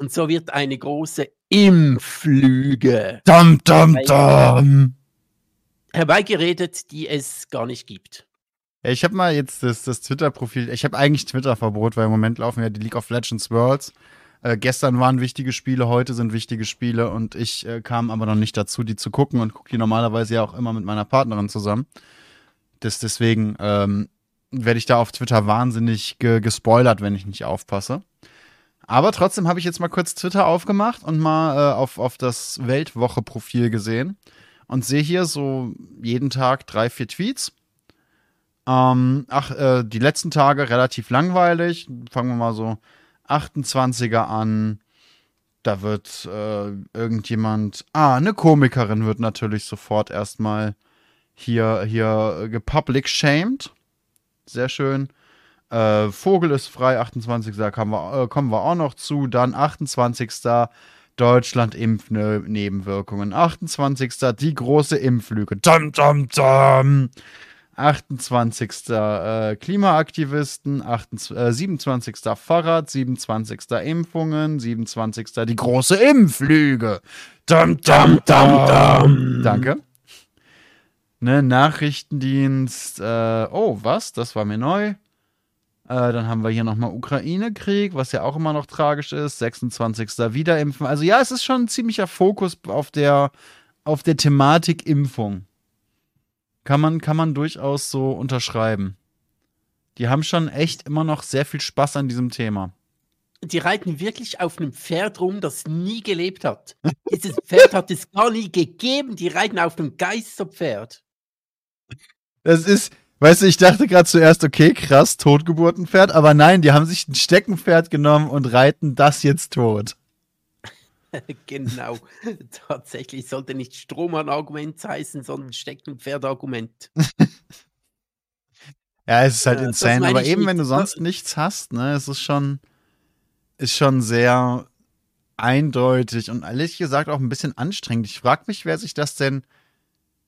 und so wird eine große Impflüge Dum, dum, dum. herbeigeredet, die es gar nicht gibt. Ich habe mal jetzt das, das Twitter-Profil, ich habe eigentlich Twitter-Verbot, weil im Moment laufen ja die League of Legends Worlds. Äh, gestern waren wichtige Spiele, heute sind wichtige Spiele und ich äh, kam aber noch nicht dazu, die zu gucken und gucke die normalerweise ja auch immer mit meiner Partnerin zusammen. Das, deswegen ähm, werde ich da auf Twitter wahnsinnig ge gespoilert, wenn ich nicht aufpasse. Aber trotzdem habe ich jetzt mal kurz Twitter aufgemacht und mal äh, auf, auf das Weltwoche-Profil gesehen und sehe hier so jeden Tag drei, vier Tweets. Ähm, ach, äh, die letzten Tage relativ langweilig. Fangen wir mal so 28er an. Da wird äh, irgendjemand. Ah, eine Komikerin wird natürlich sofort erstmal hier, hier gepublic shamed. Sehr schön. Äh, Vogel ist frei, 28. Kommen wir, äh, kommen wir auch noch zu. Dann 28. Deutschland Impfnebenwirkungen. 28. Die große Impflüge. Dum, dum, dum. 28. Äh, Klimaaktivisten, 28, äh, 27. Fahrrad, 27. Impfungen, 27. die große Impflüge. Dum, dum, dum, dum. Danke. Ne, Nachrichtendienst, äh, oh, was? Das war mir neu. Äh, dann haben wir hier nochmal Ukraine-Krieg, was ja auch immer noch tragisch ist. 26. Wiederimpfen. Also ja, es ist schon ein ziemlicher Fokus auf der, auf der Thematik Impfung. Kann man, kann man durchaus so unterschreiben. Die haben schon echt immer noch sehr viel Spaß an diesem Thema. Die reiten wirklich auf einem Pferd rum, das nie gelebt hat. Dieses Pferd hat es gar nie gegeben. Die reiten auf einem Geisterpferd. Das ist, weißt du, ich dachte gerade zuerst, okay, krass, Totgeburtenpferd, aber nein, die haben sich ein Steckenpferd genommen und reiten das jetzt tot. genau. Tatsächlich sollte nicht Strohmann-Argument heißen, sondern Steckenpferd-Argument. ja, es ist halt ja, insane, aber eben, wenn du sonst nichts hast, ne, es ist schon, ist schon sehr eindeutig und ehrlich gesagt auch ein bisschen anstrengend. Ich frage mich, wer sich das denn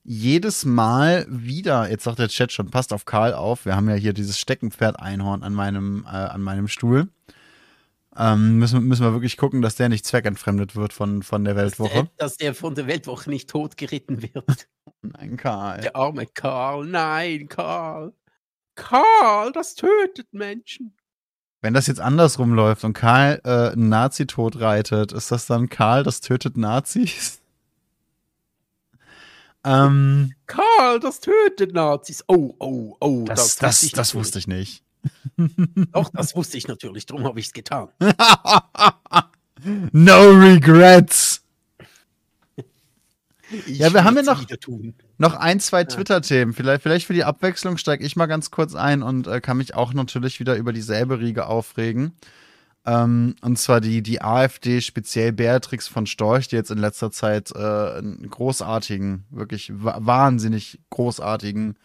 jedes Mal wieder, jetzt sagt der Chat schon, passt auf Karl auf, wir haben ja hier dieses Steckenpferd-Einhorn an meinem, äh, an meinem Stuhl. Ähm, müssen, müssen wir wirklich gucken, dass der nicht zweckentfremdet wird von, von der Weltwoche. Dass der, dass der von der Weltwoche nicht totgeritten wird. nein, Karl. Der arme Karl, nein, Karl. Karl, das tötet Menschen. Wenn das jetzt andersrum läuft und Karl äh, einen Nazi totreitet, ist das dann Karl, das tötet Nazis? Ähm, Karl, das tötet Nazis. Oh, oh, oh. Das, das, das, das wusste ich nicht. Doch, das wusste ich natürlich, darum habe ich es getan. no regrets. Ich ja, wir haben ja noch, noch ein, zwei Twitter-Themen. Vielleicht, vielleicht für die Abwechslung steige ich mal ganz kurz ein und äh, kann mich auch natürlich wieder über dieselbe Riege aufregen. Ähm, und zwar die, die AfD, speziell Beatrix von Storch, die jetzt in letzter Zeit äh, einen großartigen, wirklich wahnsinnig großartigen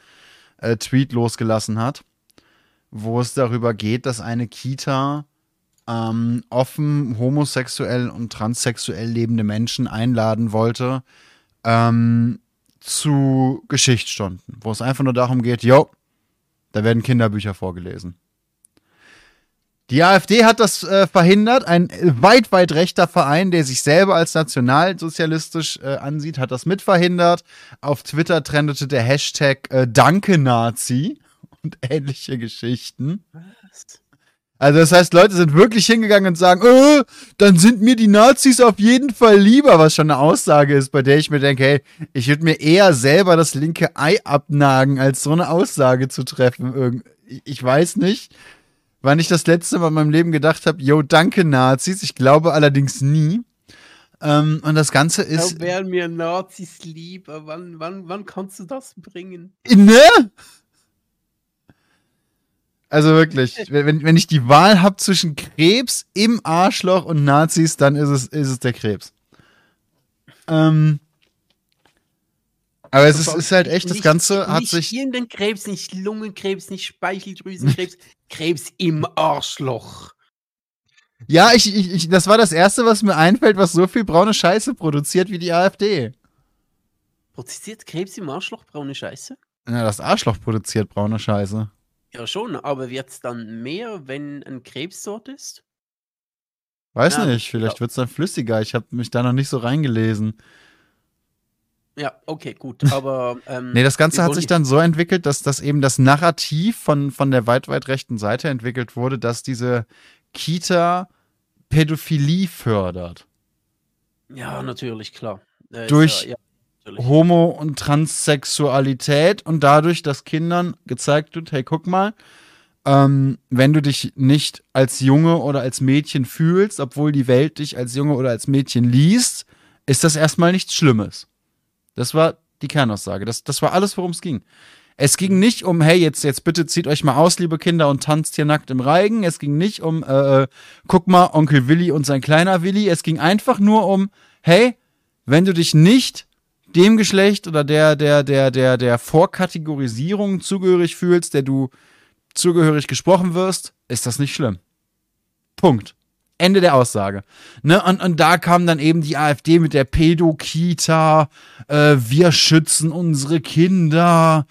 äh, Tweet losgelassen hat wo es darüber geht, dass eine Kita ähm, offen homosexuell und transsexuell lebende Menschen einladen wollte ähm, zu Geschichtsstunden, wo es einfach nur darum geht, jo, da werden Kinderbücher vorgelesen. Die AfD hat das äh, verhindert. Ein weit, weit rechter Verein, der sich selber als nationalsozialistisch äh, ansieht, hat das mitverhindert. Auf Twitter trendete der Hashtag äh, Danke Nazi und ähnliche Geschichten. Was? Also das heißt, Leute sind wirklich hingegangen und sagen, äh, dann sind mir die Nazis auf jeden Fall lieber, was schon eine Aussage ist, bei der ich mir denke, hey, ich würde mir eher selber das linke Ei abnagen, als so eine Aussage zu treffen. Ich weiß nicht, wann ich das letzte Mal in meinem Leben gedacht habe, yo, danke Nazis. Ich glaube allerdings nie. Ähm, und das Ganze ist. Da wären mir Nazis lieber. Wann, wann, wann kannst du das bringen? Ne? Also wirklich, wenn, wenn ich die Wahl habe zwischen Krebs im Arschloch und Nazis, dann ist es, ist es der Krebs. Ähm, aber es ist, ist, halt echt, das Ganze hat nicht sich. Nicht Krebs, nicht Lungenkrebs, nicht Speicheldrüsenkrebs, Krebs im Arschloch. Ja, ich, ich, ich, das war das Erste, was mir einfällt, was so viel braune Scheiße produziert wie die AfD. Produziert Krebs im Arschloch braune Scheiße? Ja, das Arschloch produziert braune Scheiße. Ja, schon, aber wird es dann mehr, wenn ein Krebs dort ist? Weiß ja, nicht, vielleicht wird es dann flüssiger. Ich habe mich da noch nicht so reingelesen. Ja, okay, gut. Aber. Ähm, nee, das Ganze hat sich dann so entwickelt, dass das eben das Narrativ von, von der weit, weit rechten Seite entwickelt wurde, dass diese Kita Pädophilie fördert. Ja, natürlich, klar. Äh, Durch ja, ja. Homo- und Transsexualität und dadurch, dass Kindern gezeigt wird, hey, guck mal, ähm, wenn du dich nicht als Junge oder als Mädchen fühlst, obwohl die Welt dich als Junge oder als Mädchen liest, ist das erstmal nichts Schlimmes. Das war die Kernaussage. Das, das war alles, worum es ging. Es ging nicht um, hey, jetzt, jetzt bitte zieht euch mal aus, liebe Kinder, und tanzt hier nackt im Reigen. Es ging nicht um, äh, äh guck mal, Onkel Willi und sein kleiner Willi. Es ging einfach nur um, hey, wenn du dich nicht dem Geschlecht oder der, der, der, der, der Vorkategorisierung zugehörig fühlst, der du zugehörig gesprochen wirst, ist das nicht schlimm. Punkt. Ende der Aussage. Ne? Und, und da kam dann eben die AfD mit der Pädokita, äh, wir schützen unsere Kinder,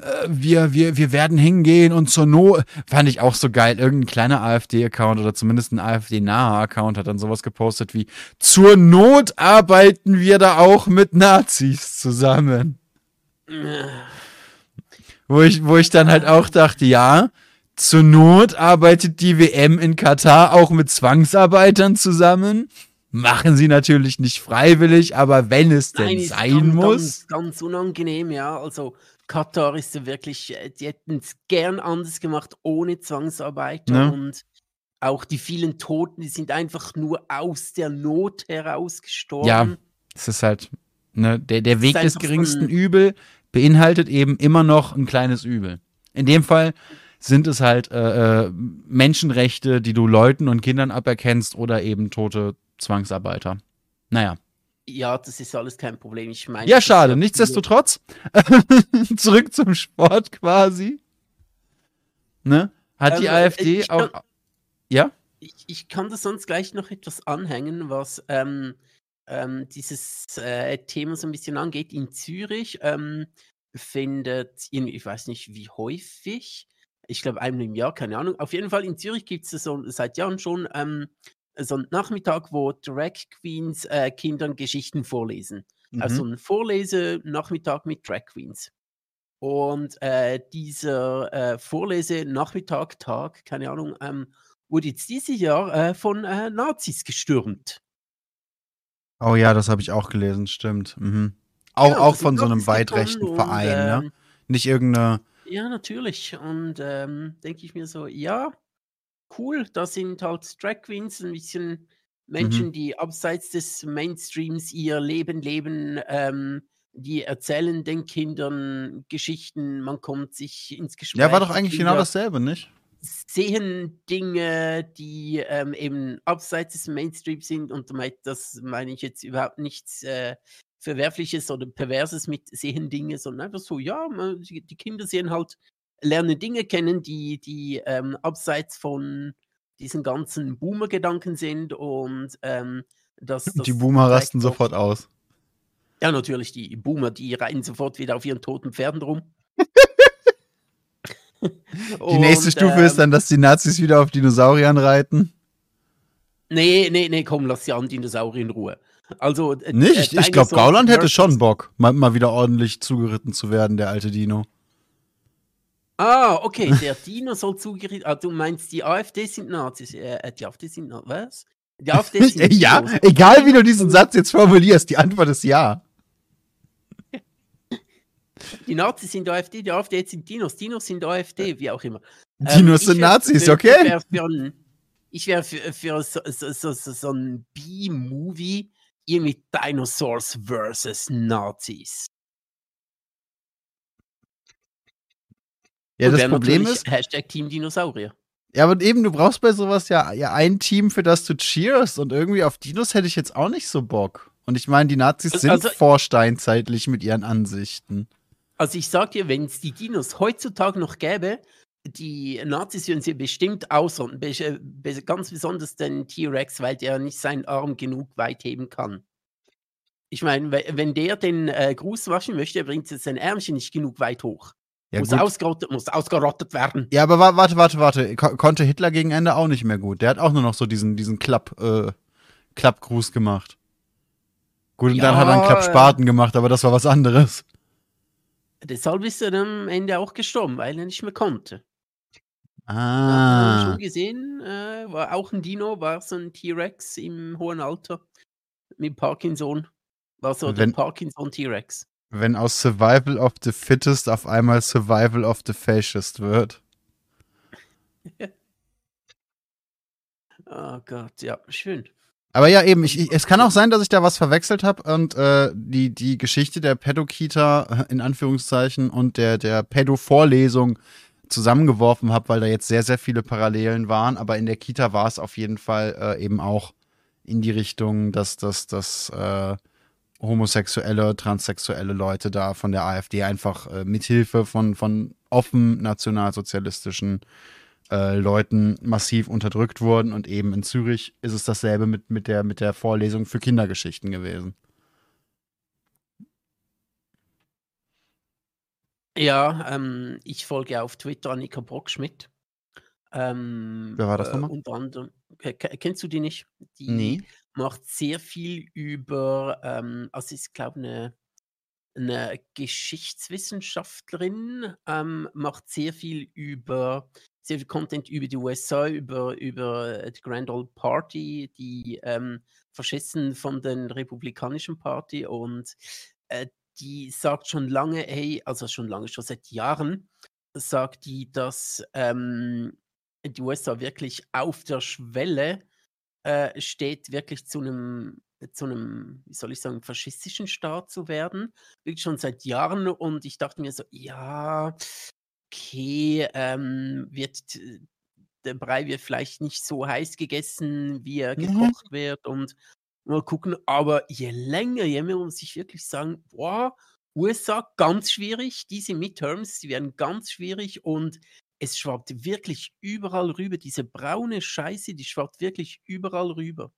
äh, wir, wir, wir werden hingehen und zur Not, fand ich auch so geil, irgendein kleiner AfD-Account oder zumindest ein AfD-naher Account hat dann sowas gepostet wie, zur Not arbeiten wir da auch mit Nazis zusammen. wo ich, wo ich dann halt auch dachte, ja, Zur Not arbeitet die WM in Katar auch mit Zwangsarbeitern zusammen. Machen sie natürlich nicht freiwillig, aber wenn es denn Nein, ist sein ganz, muss. ganz, ganz unangenehm, ja. Also Katar ist ja wirklich, äh, die hätten es gern anders gemacht, ohne Zwangsarbeiter. Ne? Und auch die vielen Toten, die sind einfach nur aus der Not heraus gestorben. Ja, es ist halt, ne, der, der Weg des geringsten Übel beinhaltet eben immer noch ein kleines Übel. In dem Fall sind es halt äh, äh, Menschenrechte, die du Leuten und Kindern aberkennst oder eben tote Zwangsarbeiter. Naja. Ja, das ist alles kein Problem. Ich meine, Ja, das schade. Nichtsdestotrotz, zurück zum Sport quasi. Ne? Hat die Also, äh, AfD auch. kann- Ja? Ich, ich kann da sonst gleich noch etwas anhängen, was ähm, ähm, dieses äh, Thema so ein bisschen angeht. In Zürich ähm, findet, in, ich weiß nicht wie häufig, ich glaube einmal im Jahr, keine Ahnung. Auf jeden Fall in Zürich gibt es so seit Jahren schon ähm, so einen Nachmittag, wo Drag Queens äh, Kindern Geschichten vorlesen. Also Mhm. ein Vorlese-Nachmittag mit Drag Queens. Und äh, dieser äh, Vorlese-Nachmittag, Tag, keine Ahnung, ähm, wurde jetzt dieses Jahr äh, von äh, Nazis gestürmt. Oh ja, das habe ich auch gelesen, stimmt. Mhm. Auch, Genau, auch das sind von so einem gekommen weitrechten und, Verein, ne? ähm, Nicht irgendeine. Ja, natürlich. Und ähm, denke ich mir so, ja, cool, da sind halt Drag Queens, ein bisschen Menschen, Mhm. die abseits des Mainstreams ihr Leben leben, ähm, die erzählen den Kindern Geschichten, man kommt sich ins Gespräch. Ja, war doch eigentlich genau dasselbe, nicht? sehen Dinge, die ähm, eben abseits des Mainstreams sind und damit, das meine ich jetzt überhaupt nichts äh, Verwerfliches oder Perverses mit sehen Dinge, sondern einfach so, ja, man, die, die Kinder sehen halt, lernen Dinge kennen, die, die ähm, abseits von diesen ganzen Boomer-Gedanken sind und ähm, das, das Die Boomer rasten doch- sofort aus. Ja, natürlich, die Boomer, die reiten sofort wieder auf ihren toten Pferden rum. Die nächste Und, Stufe ist ähm, dann, dass die Nazis wieder auf Dinosauriern reiten. Nee, nee, nee, komm, lass die armen Dinosaurier in Ruhe. Also, äh, Nicht? äh, Ich, glaube, Gauland hätte schon Bock, mal, mal wieder ordentlich zugeritten zu werden, der alte Dino. Ah, okay, der Dino soll zugerichtet. Ah, du meinst, die AfD sind Nazis. Äh, äh, die AfD sind Nazis. Was? Die AfD sind ja, Dinos. egal wie du diesen Satz jetzt formulierst, die Antwort ist ja. Die Nazis sind AfD, die AfD sind Dinos. Dinos sind AfD, wie auch immer. Ähm, Dinos ich sind Nazis, für- okay? Ich wäre für, ein- ich wär für, für so, so, so, so, so ein B-Movie ihr mit Dinosaurs versus Nazis. Ja, Und das Problem ist, Hashtag Team Dinosaurier. ja, aber eben, du brauchst bei sowas ja, ja ein Team, für das du cheerst. Und irgendwie auf Dinos hätte ich jetzt auch nicht so Bock. Und ich meine, die Nazis Also- sind also- vorsteinzeitlich mit ihren Ansichten. Also ich sag dir, wenn es die Dinos heutzutage noch gäbe, die Nazis würden sie bestimmt. Be äh, ganz besonders den T-Rex, weil der nicht seinen Arm genug weit heben kann. Ich meine, we- wenn der den äh, Gruß waschen möchte, bringt es sein Ärmchen nicht genug weit hoch. Ja, muss, ausgerottet, muss ausgerottet werden. Ja, aber wa- warte, warte, warte. Ko konnte Hitler gegen Ende auch nicht mehr gut. Der hat auch nur noch so diesen, diesen Klapp, äh, Klappgruß gemacht. Gut, und dann hat er einen Ja, Klappspaten gemacht, aber das war was anderes. Deshalb ist er am Ende auch gestorben, weil er nicht mehr konnte. Hat man Ah. schon gesehen, äh, war auch ein Dino, war so ein T-Rex im hohen Alter mit Parkinson. War so der Parkinson-T-Rex. Wenn aus Survival of the Fittest auf einmal Survival of the Fascist wird. Oh Gott, ja, schön. Aber ja, eben, ich, ich, es kann auch sein, dass ich da was verwechselt habe und äh, die, die Geschichte der Pädokita äh, in Anführungszeichen und der, der Pädo-Vorlesung zusammengeworfen habe, weil da jetzt sehr, sehr viele Parallelen waren. Aber in der Kita war es auf jeden Fall äh, eben auch in die Richtung, dass, dass, dass äh, homosexuelle, transsexuelle Leute da von der AfD einfach äh, mithilfe von, von offen nationalsozialistischen äh, Leuten massiv unterdrückt wurden und eben in Zürich ist es dasselbe mit, mit, der, mit der Vorlesung für Kindergeschichten gewesen. Ja, ähm, ich folge auf Twitter Annika Brockschmidt. Ähm, Wer war das äh, nochmal? Unter anderem, äh, ke- kennst du die nicht? Die Nee. macht sehr viel über, ähm, also ich glaube, eine, eine Geschichtswissenschaftlerin, ähm, macht sehr viel über sehr viel Content über die USA, über, über die Grand Old Party, die ähm, Faschisten von der Republikanischen Party und äh, die sagt schon lange, hey, also schon lange, schon seit Jahren, sagt die, dass ähm, die USA wirklich auf der Schwelle äh, steht, wirklich zu einem zu einem, wie soll ich sagen, faschistischen Staat zu werden. Wirklich schon seit Jahren. Und ich dachte mir so, ja, okay, ähm, wird der Brei wird vielleicht nicht so heiß gegessen, wie er mhm. gekocht mhm. wird. Und mal gucken. Aber je länger, je mehr muss ich wirklich sagen, boah, USA ganz schwierig. Diese Midterms, die werden ganz schwierig und es schwappt wirklich überall rüber. Diese braune Scheiße, die schwappt wirklich überall rüber.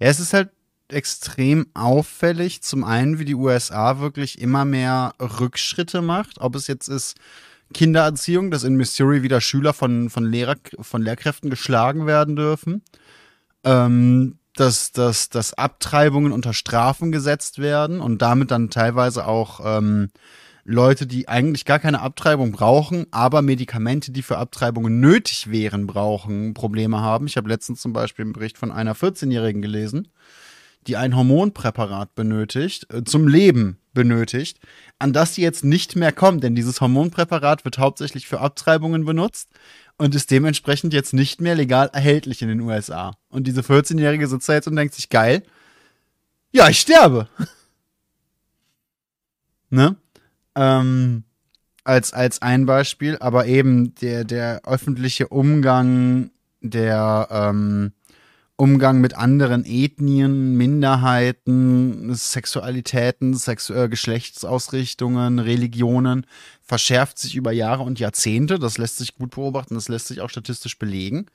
Ja, es ist halt extrem auffällig. Zum einen, wie die USA wirklich immer mehr Rückschritte macht. Ob es jetzt ist Kindererziehung, dass in Missouri wieder Schüler von, von, Lehrer, von Lehrkräften geschlagen werden dürfen. Ähm, dass, dass, dass Abtreibungen unter Strafen gesetzt werden und damit dann teilweise auch ähm, Leute, die eigentlich gar keine Abtreibung brauchen, aber Medikamente, die für Abtreibungen nötig wären, brauchen, Probleme haben. Ich habe letztens zum Beispiel einen Bericht von einer 14-Jährigen gelesen, die ein Hormonpräparat benötigt, äh, zum Leben benötigt, an das sie jetzt nicht mehr kommt, denn dieses Hormonpräparat wird hauptsächlich für Abtreibungen benutzt und ist dementsprechend jetzt nicht mehr legal erhältlich in den USA. Und diese 14-Jährige sitzt da jetzt und denkt sich, geil, ja, ich sterbe. ne? Ähm, als, als ein Beispiel, aber eben der, der öffentliche Umgang der, ähm, Umgang mit anderen Ethnien, Minderheiten, Sexualitäten, Sexu äh, Geschlechtsausrichtungen, Religionen verschärft sich über Jahre und Jahrzehnte. Das lässt sich gut beobachten, das lässt sich auch statistisch belegen.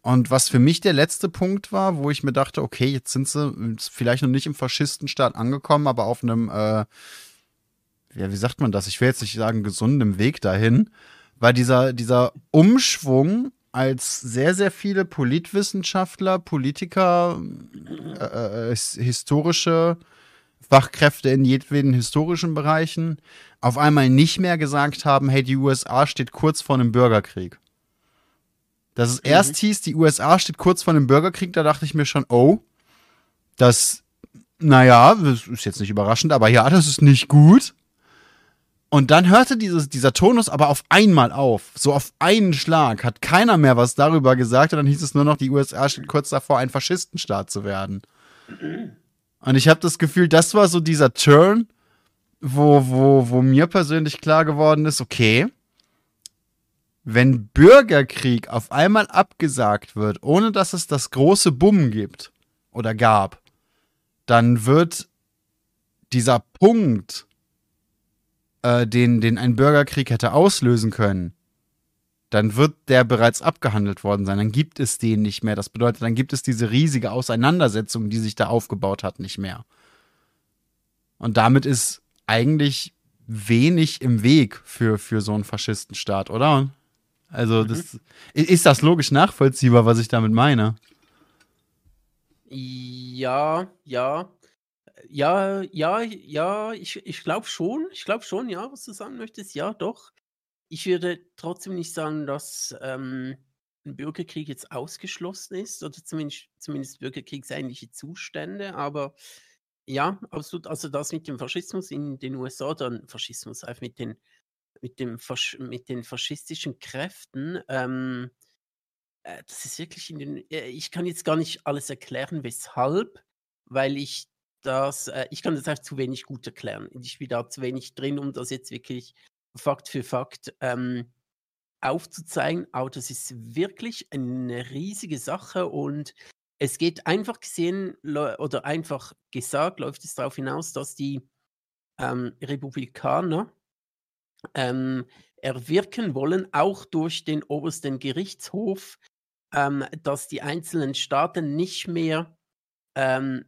Und was für mich der letzte Punkt war, wo ich mir dachte, okay, jetzt sind sie vielleicht noch nicht im Faschistenstaat angekommen, aber auf einem, äh, ja, wie sagt man das? Ich will jetzt nicht sagen, gesunden Weg dahin, war dieser, dieser Umschwung als sehr, sehr viele Politwissenschaftler, Politiker, äh, äh, historische Fachkräfte in jedweden historischen Bereichen auf einmal nicht mehr gesagt haben, hey, die USA steht kurz vor einem Bürgerkrieg. Dass es mhm. erst hieß, die USA steht kurz vor einem Bürgerkrieg, da dachte ich mir schon, oh, das, naja, das ist jetzt nicht überraschend, aber ja, das ist nicht gut. Und dann hörte dieses, dieser Tonus aber auf einmal auf. So auf einen Schlag hat keiner mehr was darüber gesagt und dann hieß es nur noch, die USA steht kurz davor, ein Faschistenstaat zu werden. Und ich habe das Gefühl, das war so dieser Turn, wo, wo, wo mir persönlich klar geworden ist, okay, wenn Bürgerkrieg auf einmal abgesagt wird, ohne dass es das große Bumm gibt oder gab, dann wird dieser Punkt, äh, den, den ein Bürgerkrieg hätte auslösen können, dann wird der bereits abgehandelt worden sein. Dann gibt es den nicht mehr. Das bedeutet, dann gibt es diese riesige Auseinandersetzung, die sich da aufgebaut hat, nicht mehr. Und damit ist eigentlich wenig im Weg für, für so einen Faschistenstaat, oder? Also, mhm. das, ist das logisch nachvollziehbar, was ich damit meine? Ja, ja. Ja, ja, ja, ich, ich glaube schon. Ich glaube schon, ja, was du sagen möchtest. Ja, doch. Ich würde trotzdem nicht sagen, dass ähm, ein Bürgerkrieg jetzt ausgeschlossen ist oder zumindest, zumindest bürgerkriegsähnliche Zustände, aber ja, absolut. Also das mit dem Faschismus in den USA, dann Faschismus, einfach mit den, mit dem Fasch mit den faschistischen Kräften, ähm, äh, das ist wirklich in den. Äh, ich kann jetzt gar nicht alles erklären, weshalb, weil ich das, äh, ich kann das einfach zu wenig gut erklären. Ich bin da zu wenig drin, um das jetzt wirklich Fakt für Fakt ähm, aufzuzeigen. Aber das ist wirklich eine riesige Sache und es geht einfach gesehen oder einfach gesagt, läuft es darauf hinaus, dass die ähm, Republikaner ähm, erwirken wollen, auch durch den obersten Gerichtshof, ähm, dass die einzelnen Staaten nicht mehr ähm,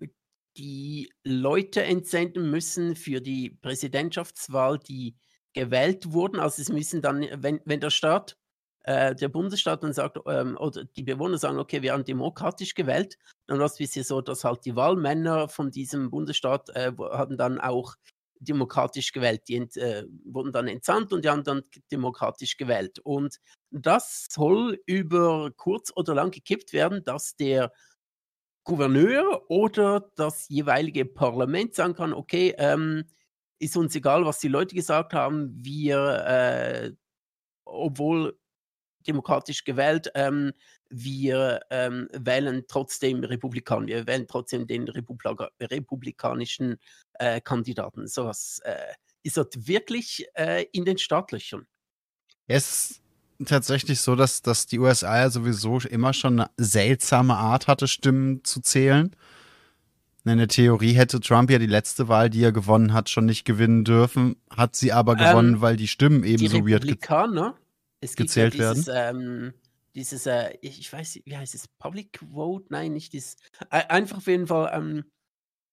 die Leute entsenden müssen für die Präsidentschaftswahl, die gewählt wurden. Also es müssen dann, wenn, wenn der Staat, äh, der Bundesstaat dann sagt, ähm, oder die Bewohner sagen, okay, wir haben demokratisch gewählt, dann war es bisher so, dass halt die Wahlmänner von diesem Bundesstaat äh, haben dann auch demokratisch gewählt. Die ent, äh, wurden dann entsandt und die haben dann demokratisch gewählt. Und das soll über kurz oder lang gekippt werden, dass der Gouverneur oder das jeweilige Parlament sagen kann, okay, ähm, ist uns egal, was die Leute gesagt haben, wir, äh, obwohl demokratisch gewählt, ähm, wir ähm, wählen trotzdem Republikaner, wir wählen trotzdem den Republika republikanischen äh, Kandidaten. So was äh, ist dort wirklich äh, in den Startlöchern. Es tatsächlich so, dass, dass die USA ja sowieso immer schon eine seltsame Art hatte, Stimmen zu zählen. In der Theorie hätte Trump ja die letzte Wahl, die er gewonnen hat, schon nicht gewinnen dürfen, hat sie aber gewonnen, ähm, weil die Stimmen eben so weird ge es gezählt ja dieses, werden. Ähm, dieses, äh, ich weiß, wie heißt es, Public Vote? Nein, nicht dieses. Äh, einfach auf jeden Fall ähm,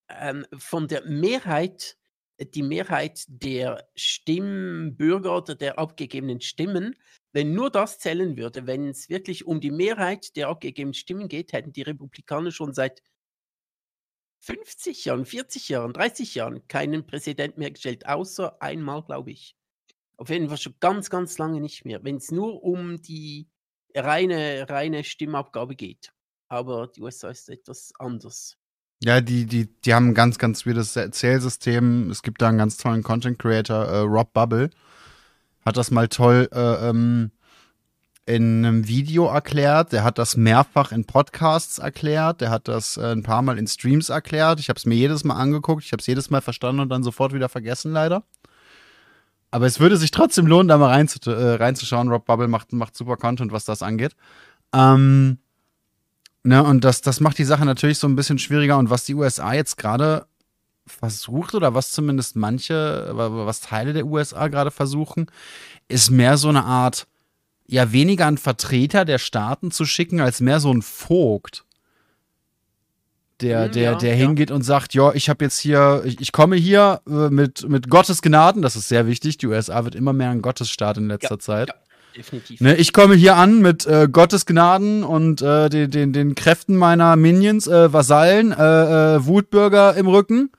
ähm, von der Mehrheit, die Mehrheit der Stimmbürger oder der abgegebenen Stimmen, wenn nur das zählen würde, wenn es wirklich um die Mehrheit der abgegebenen Stimmen geht, hätten die Republikaner schon seit 50 Jahren, 40 Jahren, 30 Jahren keinen Präsident mehr gestellt, außer einmal, glaube ich. Auf jeden Fall schon ganz, ganz lange nicht mehr, wenn es nur um die reine, reine Stimmabgabe geht. Aber die USA ist etwas anders. Ja, die, die, die haben ein ganz, ganz weirdes Zählsystem. Es gibt da einen ganz tollen Content Creator, äh, Rob Bubble. Hat das mal toll äh, ähm, in einem Video erklärt. Der hat das mehrfach in Podcasts erklärt. Der hat das äh, ein paar Mal in Streams erklärt. Ich habe es mir jedes Mal angeguckt. Ich habe es jedes Mal verstanden und dann sofort wieder vergessen, leider. Aber es würde sich trotzdem lohnen, da mal reinzu äh, reinzuschauen. Rob Bubble macht, macht super Content, was das angeht. Ähm, ne, und das, das macht die Sache natürlich so ein bisschen schwieriger. Und was die USA jetzt gerade versucht, oder was zumindest manche, was Teile der USA gerade versuchen, ist mehr so eine Art, ja, weniger einen Vertreter der Staaten zu schicken, als mehr so ein Vogt der, mhm, der, ja, der hingeht ja. und sagt, ja, ich habe jetzt hier, ich, ich, komme hier äh, mit, mit Gottes Gnaden, das ist sehr wichtig, die USA wird immer mehr ein Gottesstaat in letzter ja, Zeit. Definitiv. Ne, ich komme hier an mit äh, Gottes Gnaden und äh, den, den, den Kräften meiner Minions, äh, Vasallen, äh, äh, Wutbürger im Rücken.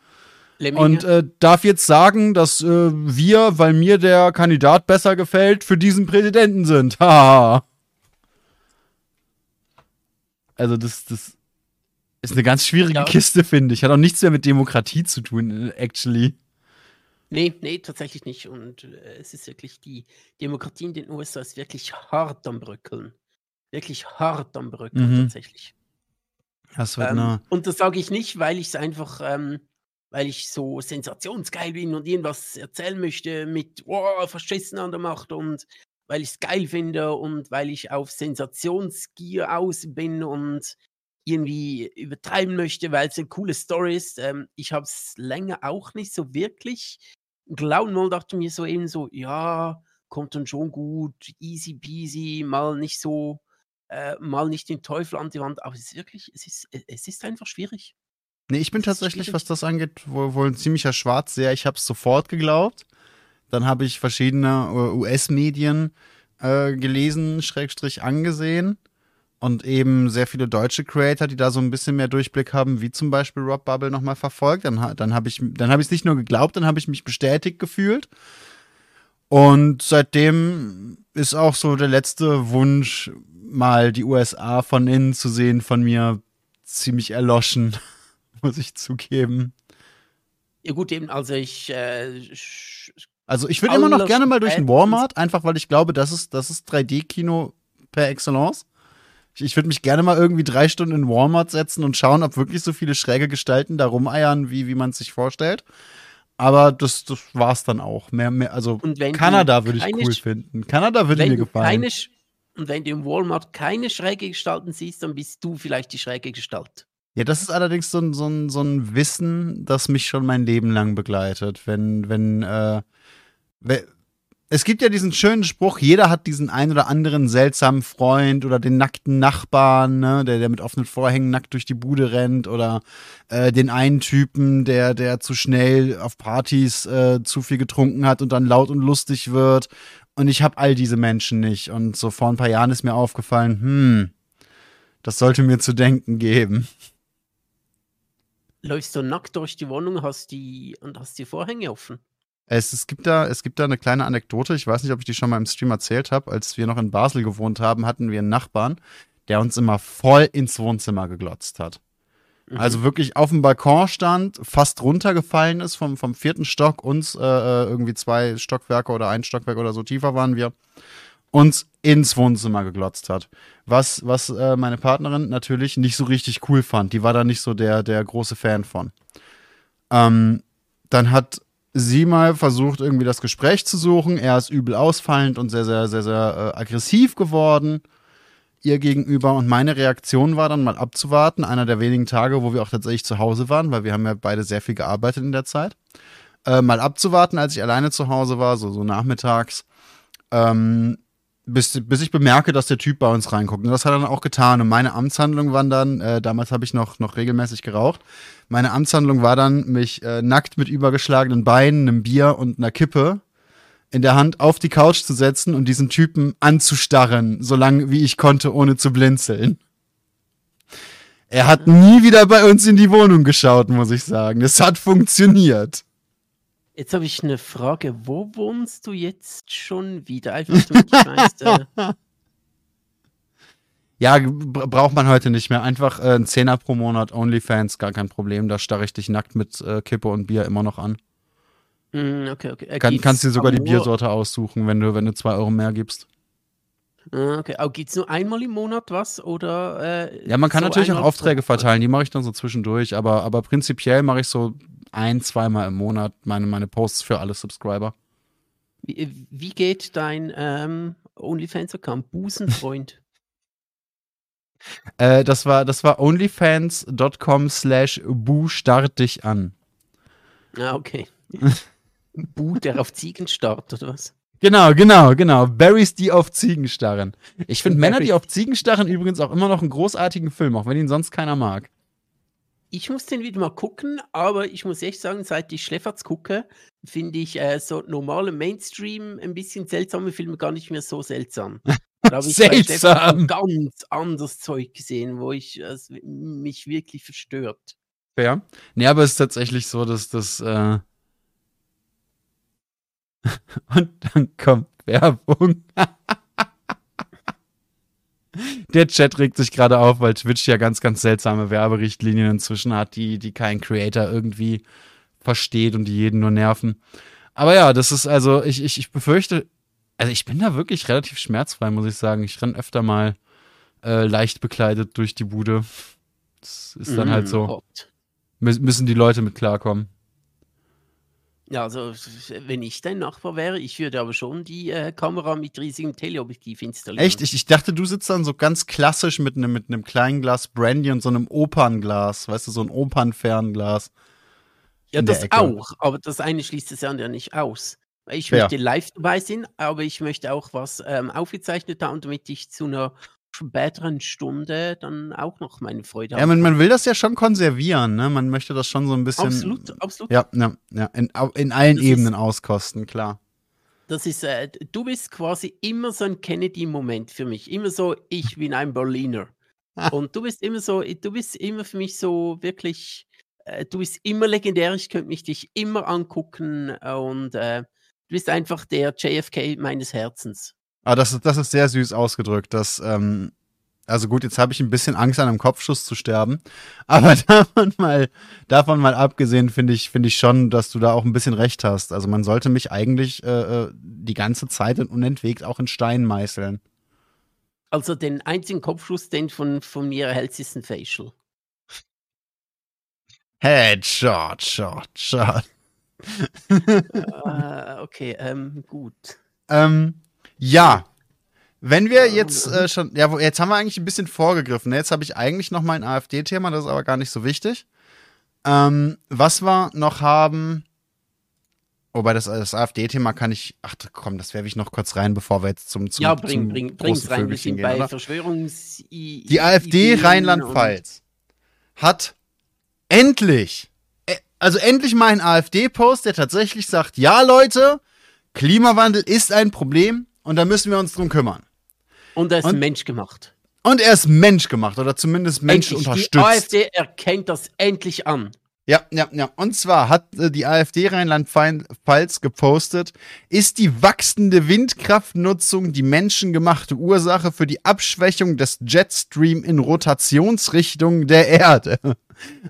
Lemminge. Und äh, darf jetzt sagen, dass wir, weil mir der Kandidat besser gefällt, für diesen Präsidenten sind. Haha. also das, das ist eine ganz schwierige ja. Kiste, finde ich. Hat auch nichts mehr mit Demokratie zu tun, actually. Nee, nee, tatsächlich nicht. Und äh, es ist wirklich, die Demokratie in den USA ist wirklich hart am Bröckeln. Wirklich hart am Bröckeln, mhm. tatsächlich. Das wird ähm, und das sage ich nicht, weil ich es einfach, ähm, weil ich so sensationsgeil bin und irgendwas erzählen möchte mit oh, Faschisten an der Macht und weil ich es geil finde und weil ich auf Sensationsgier aus bin und irgendwie übertreiben möchte, weil es eine coole Story ist. Ähm, ich habe es länger auch nicht so wirklich glauben wollen, dachte mir so eben so, ja, kommt dann schon gut, easy peasy, mal nicht so, äh, mal nicht den Teufel an die Wand, aber es ist wirklich, es ist, es ist einfach schwierig. Nee, ich bin tatsächlich, was das angeht, wohl, wohl ein ziemlicher Schwarzseher. Ich habe es sofort geglaubt. Dann habe ich verschiedene äh, US-Medien äh, gelesen, Schrägstrich angesehen und eben sehr viele deutsche Creator, die da so ein bisschen mehr Durchblick haben, wie zum Beispiel Rob Bubble nochmal verfolgt. Dann, dann habe ich dann habe ich es nicht nur geglaubt, dann habe ich mich bestätigt gefühlt. Und seitdem ist auch so der letzte Wunsch, mal die USA von innen zu sehen, von mir ziemlich erloschen, muss ich zugeben. Ja gut, eben, also ich äh, also ich würde immer noch gerne mal durch den Walmart, einfach weil ich glaube, das ist, das ist 3D-Kino per Excellence. Ich, ich würde mich gerne mal irgendwie drei Stunden in Walmart setzen und schauen, ob wirklich so viele schräge Gestalten da rumeiern, wie, wie man es sich vorstellt. Aber das, das es dann auch. Mehr, mehr, also Kanada würde ich cool finden. Kanada würde mir gefallen. Und wenn du im Walmart keine schräge Gestalten siehst, dann bist du vielleicht die schräge Gestalt. Ja, das ist allerdings so ein, so ein, so ein Wissen, das mich schon mein Leben lang begleitet. Wenn, wenn, äh, es gibt ja diesen schönen Spruch, jeder hat diesen ein oder anderen seltsamen Freund oder den nackten Nachbarn, ne, der, der mit offenen Vorhängen nackt durch die Bude rennt oder äh, den einen Typen, der, der zu schnell auf Partys äh, zu viel getrunken hat und dann laut und lustig wird. Und ich habe all diese Menschen nicht. Und so vor ein paar Jahren ist mir aufgefallen, hm, das sollte mir zu denken geben. läufst du nackt durch die Wohnung hast die, und hast die Vorhänge offen. Es, es, gibt da, es gibt da eine kleine Anekdote, ich weiß nicht, ob ich die schon mal im Stream erzählt habe. Als wir noch in Basel gewohnt haben, hatten wir einen Nachbarn, der uns immer voll ins Wohnzimmer geglotzt hat. Mhm. Also wirklich auf dem Balkon stand, fast runtergefallen ist vom, vom vierten Stock, uns äh, äh, irgendwie zwei Stockwerke oder ein Stockwerk oder so tiefer waren wir, uns ins Wohnzimmer geglotzt hat. Was, was äh, meine Partnerin natürlich nicht so richtig cool fand. Die war da nicht so der, der große Fan von. Ähm, dann hat sie mal versucht, irgendwie das Gespräch zu suchen. Er ist übel ausfallend und sehr, sehr, sehr, sehr äh, aggressiv geworden ihr gegenüber. Und meine Reaktion war dann mal abzuwarten. Einer der wenigen Tage, wo wir auch tatsächlich zu Hause waren, weil wir haben ja beide sehr viel gearbeitet in der Zeit. Äh, mal abzuwarten, als ich alleine zu Hause war, so, so nachmittags. Ähm, bis, bis ich bemerke, dass der Typ bei uns reinguckt. Und das hat er dann auch getan. Und meine Amtshandlung war dann, äh, damals habe ich noch, noch regelmäßig geraucht, meine Amtshandlung war dann, mich äh, nackt mit übergeschlagenen Beinen, einem Bier und einer Kippe in der Hand auf die Couch zu setzen und diesen Typen anzustarren, so lange wie ich konnte, ohne zu blinzeln. Er hat nie wieder bei uns in die Wohnung geschaut, muss ich sagen. Es hat funktioniert. Jetzt habe ich eine Frage. Wo wohnst du jetzt schon wieder? Einfach damit ich weiß, äh ja, braucht man heute nicht mehr. Einfach äh, ein Zehner pro Monat, OnlyFans, gar kein Problem. Da starre ich dich nackt mit äh, Kippe und Bier immer noch an. Mm, okay, okay. Äh, Kann, kannst dir sogar die Biersorte aussuchen, wenn du, wenn du zwei Euro mehr gibst. Ah, okay, aber gibt es nur einmal im Monat was oder? Äh, ja, man kann so natürlich auch Aufträge verteilen, die mache ich dann so zwischendurch, aber, aber prinzipiell mache ich so ein, zweimal im Monat meine, meine Posts für alle Subscriber. Wie, äh, wie geht dein ähm, OnlyFans-Account? Busenfreund? äh, das war, das war onlyfans.com slash bu start dich an. Ah, okay. Bu, der auf Ziegen starrt, oder was? Genau, genau, genau. Barrys, die auf Ziegen starren. Ich finde Männer, die auf Ziegen starren, übrigens auch immer noch einen großartigen Film, auch wenn ihn sonst keiner mag. Ich muss den wieder mal gucken, aber ich muss echt sagen, seit ich Schlefferts gucke, finde ich äh, so normale Mainstream, ein bisschen seltsame Filme gar nicht mehr so seltsam. Da habe ich Seltsam. ganz anderes Zeug gesehen, wo ich äh, mich wirklich verstört. Ja. Nee, aber es ist tatsächlich so, dass das äh und dann kommt Werbung. Der Chat regt sich gerade auf, weil Twitch ja ganz, ganz seltsame Werberichtlinien inzwischen hat, die, die kein Creator irgendwie versteht und die jeden nur nerven. Aber ja, das ist also, ich, ich, ich befürchte, also ich bin da wirklich relativ schmerzfrei, muss ich sagen. Ich renne öfter mal äh, leicht bekleidet durch die Bude. Das ist dann halt so. Mm, müssen die Leute mit klarkommen. Ja, also wenn ich dein Nachbar wäre, ich würde aber schon die äh, Kamera mit riesigem Teleobjektiv installieren. Echt? Ich, ich dachte, du sitzt dann so ganz klassisch mit einem mit kleinen Glas Brandy und so einem Opernglas, weißt du, so ein Opernfernglas. Ja, das auch, aber das eine schließt das andere nicht aus. Ich ja. möchte live dabei sein, aber ich möchte auch was ähm, aufgezeichnet haben, damit ich zu einer späteren Stunde dann auch noch meine Freude Ja, man, man will das ja schon konservieren, ne? Man möchte das schon so ein bisschen. Absolut, absolut. Ja, ja, ja. In, in allen das Ebenen ist, auskosten, klar. Das ist, äh, du bist quasi immer so ein Kennedy-Moment für mich. Immer so, ich bin ein Berliner. Und du bist immer so, du bist immer für mich so wirklich, äh, du bist immer legendär, ich könnte mich dich immer angucken und äh, du bist einfach der JFK meines Herzens. Ah, das ist, das ist sehr süß ausgedrückt. Dass, ähm, also gut, jetzt habe ich ein bisschen Angst, an einem Kopfschuss zu sterben. Aber davon mal, davon mal abgesehen, finde ich, finde ich schon, dass du da auch ein bisschen recht hast. Also man sollte mich eigentlich äh, äh die ganze Zeit und unentwegt auch in Stein meißeln. Also den einzigen Kopfschuss, den von, von mir erhältst, ist ein Facial. Headshot, Shot, Shot. uh, okay, ähm, gut. Ähm, ja. Wenn wir jetzt äh, schon, ja, jetzt haben wir eigentlich ein bisschen vorgegriffen. Ne? Jetzt habe ich eigentlich noch mein AfD-Thema, das ist aber gar nicht so wichtig. Ähm, was wir noch haben, wobei das, das AfD-Thema kann ich, ach komm, das werfe ich noch kurz rein, bevor wir jetzt zum, zum Ja, bring, zum bring, bring's rein, wir sind bei Verschwörungs... Die AfD Rheinland-Pfalz hat endlich, äh, also endlich mal einen AfD-Post, der tatsächlich sagt, ja Leute, Klimawandel ist ein Problem, und da müssen wir uns drum kümmern. Und er ist und, menschgemacht. Und er ist menschgemacht oder zumindest Mensch unterstützt. Die AfD erkennt das endlich an. Ja, ja, ja. Und zwar hat äh, die AfD Rheinland-Pfalz gepostet, ist die wachsende Windkraftnutzung die menschengemachte Ursache für die Abschwächung des Jetstream in Rotationsrichtung der Erde.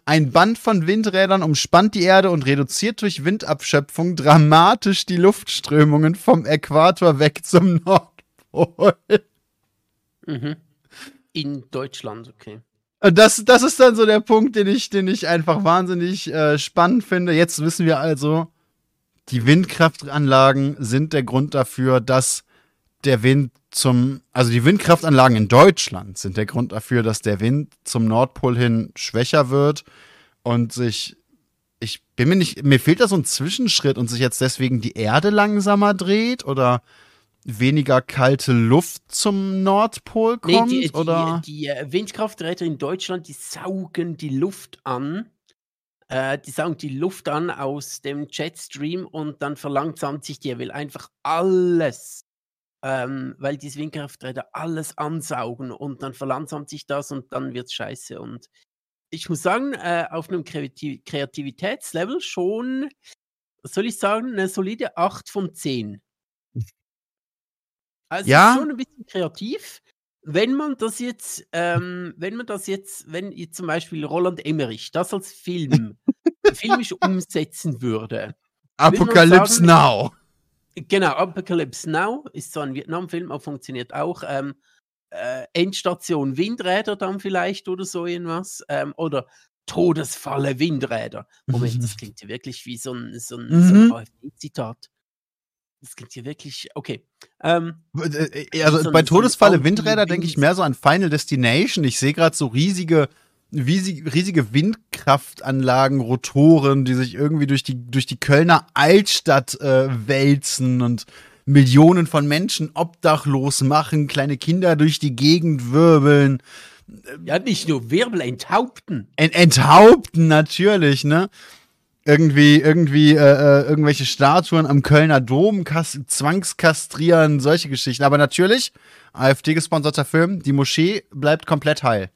Ein Band von Windrädern umspannt die Erde und reduziert durch Windabschöpfung dramatisch die Luftströmungen vom Äquator weg zum Nordpol. Mhm. In Deutschland, okay. Das, das ist dann so der Punkt, den ich, den ich einfach wahnsinnig äh, spannend finde. Jetzt wissen wir also, die Windkraftanlagen sind der Grund dafür, dass der Wind zum, also die Windkraftanlagen in Deutschland sind der Grund dafür, dass der Wind zum Nordpol hin schwächer wird und sich, ich bin mir nicht, mir fehlt da so ein Zwischenschritt und sich jetzt deswegen die Erde langsamer dreht oder weniger kalte Luft zum Nordpol kommt? Nee, die, oder? Die, die äh, Windkrafträder in Deutschland, die saugen die Luft an. Äh, die saugen die Luft an aus dem Jetstream und dann verlangsamt sich die. Will einfach alles, ähm, weil diese Windkrafträder alles ansaugen und dann verlangsamt sich das und dann wird es scheiße. Und ich muss sagen, äh, auf einem Kreativ Kreativitätslevel schon, was soll ich sagen, eine solide 8 von 10. Also Ja. schon ein bisschen kreativ. Wenn man das jetzt, ähm, wenn man das jetzt, wenn jetzt zum Beispiel Roland Emmerich das als Film filmisch umsetzen würde. Apocalypse sagen- Now. Genau, Apocalypse Now ist so ein Vietnam-Film, aber funktioniert auch. Ähm, äh, Endstation Windräder dann vielleicht oder so irgendwas. Ähm, oder Todesfalle Windräder. Moment, das klingt ja wirklich wie so ein, so ein, so ein Mhm. Das klingt ja wirklich, okay. Ähm, Äh, Also So bei so Todesfalle Anti- Windräder denke ich mehr so an Final Destination. Ich sehe gerade so riesige, riesige, riesige Windkraftanlagen, Rotoren, die sich irgendwie durch die, durch die Kölner Altstadt äh, wälzen und Millionen von Menschen obdachlos machen, kleine Kinder durch die Gegend wirbeln, ja, nicht nur Wirbel enthaupten. Ent enthaupten natürlich, ne? Irgendwie, irgendwie, äh, äh, irgendwelche Statuen am Kölner Dom kas zwangskastrieren, solche Geschichten. Aber natürlich, AfD-gesponserter Film, die Moschee bleibt komplett heil.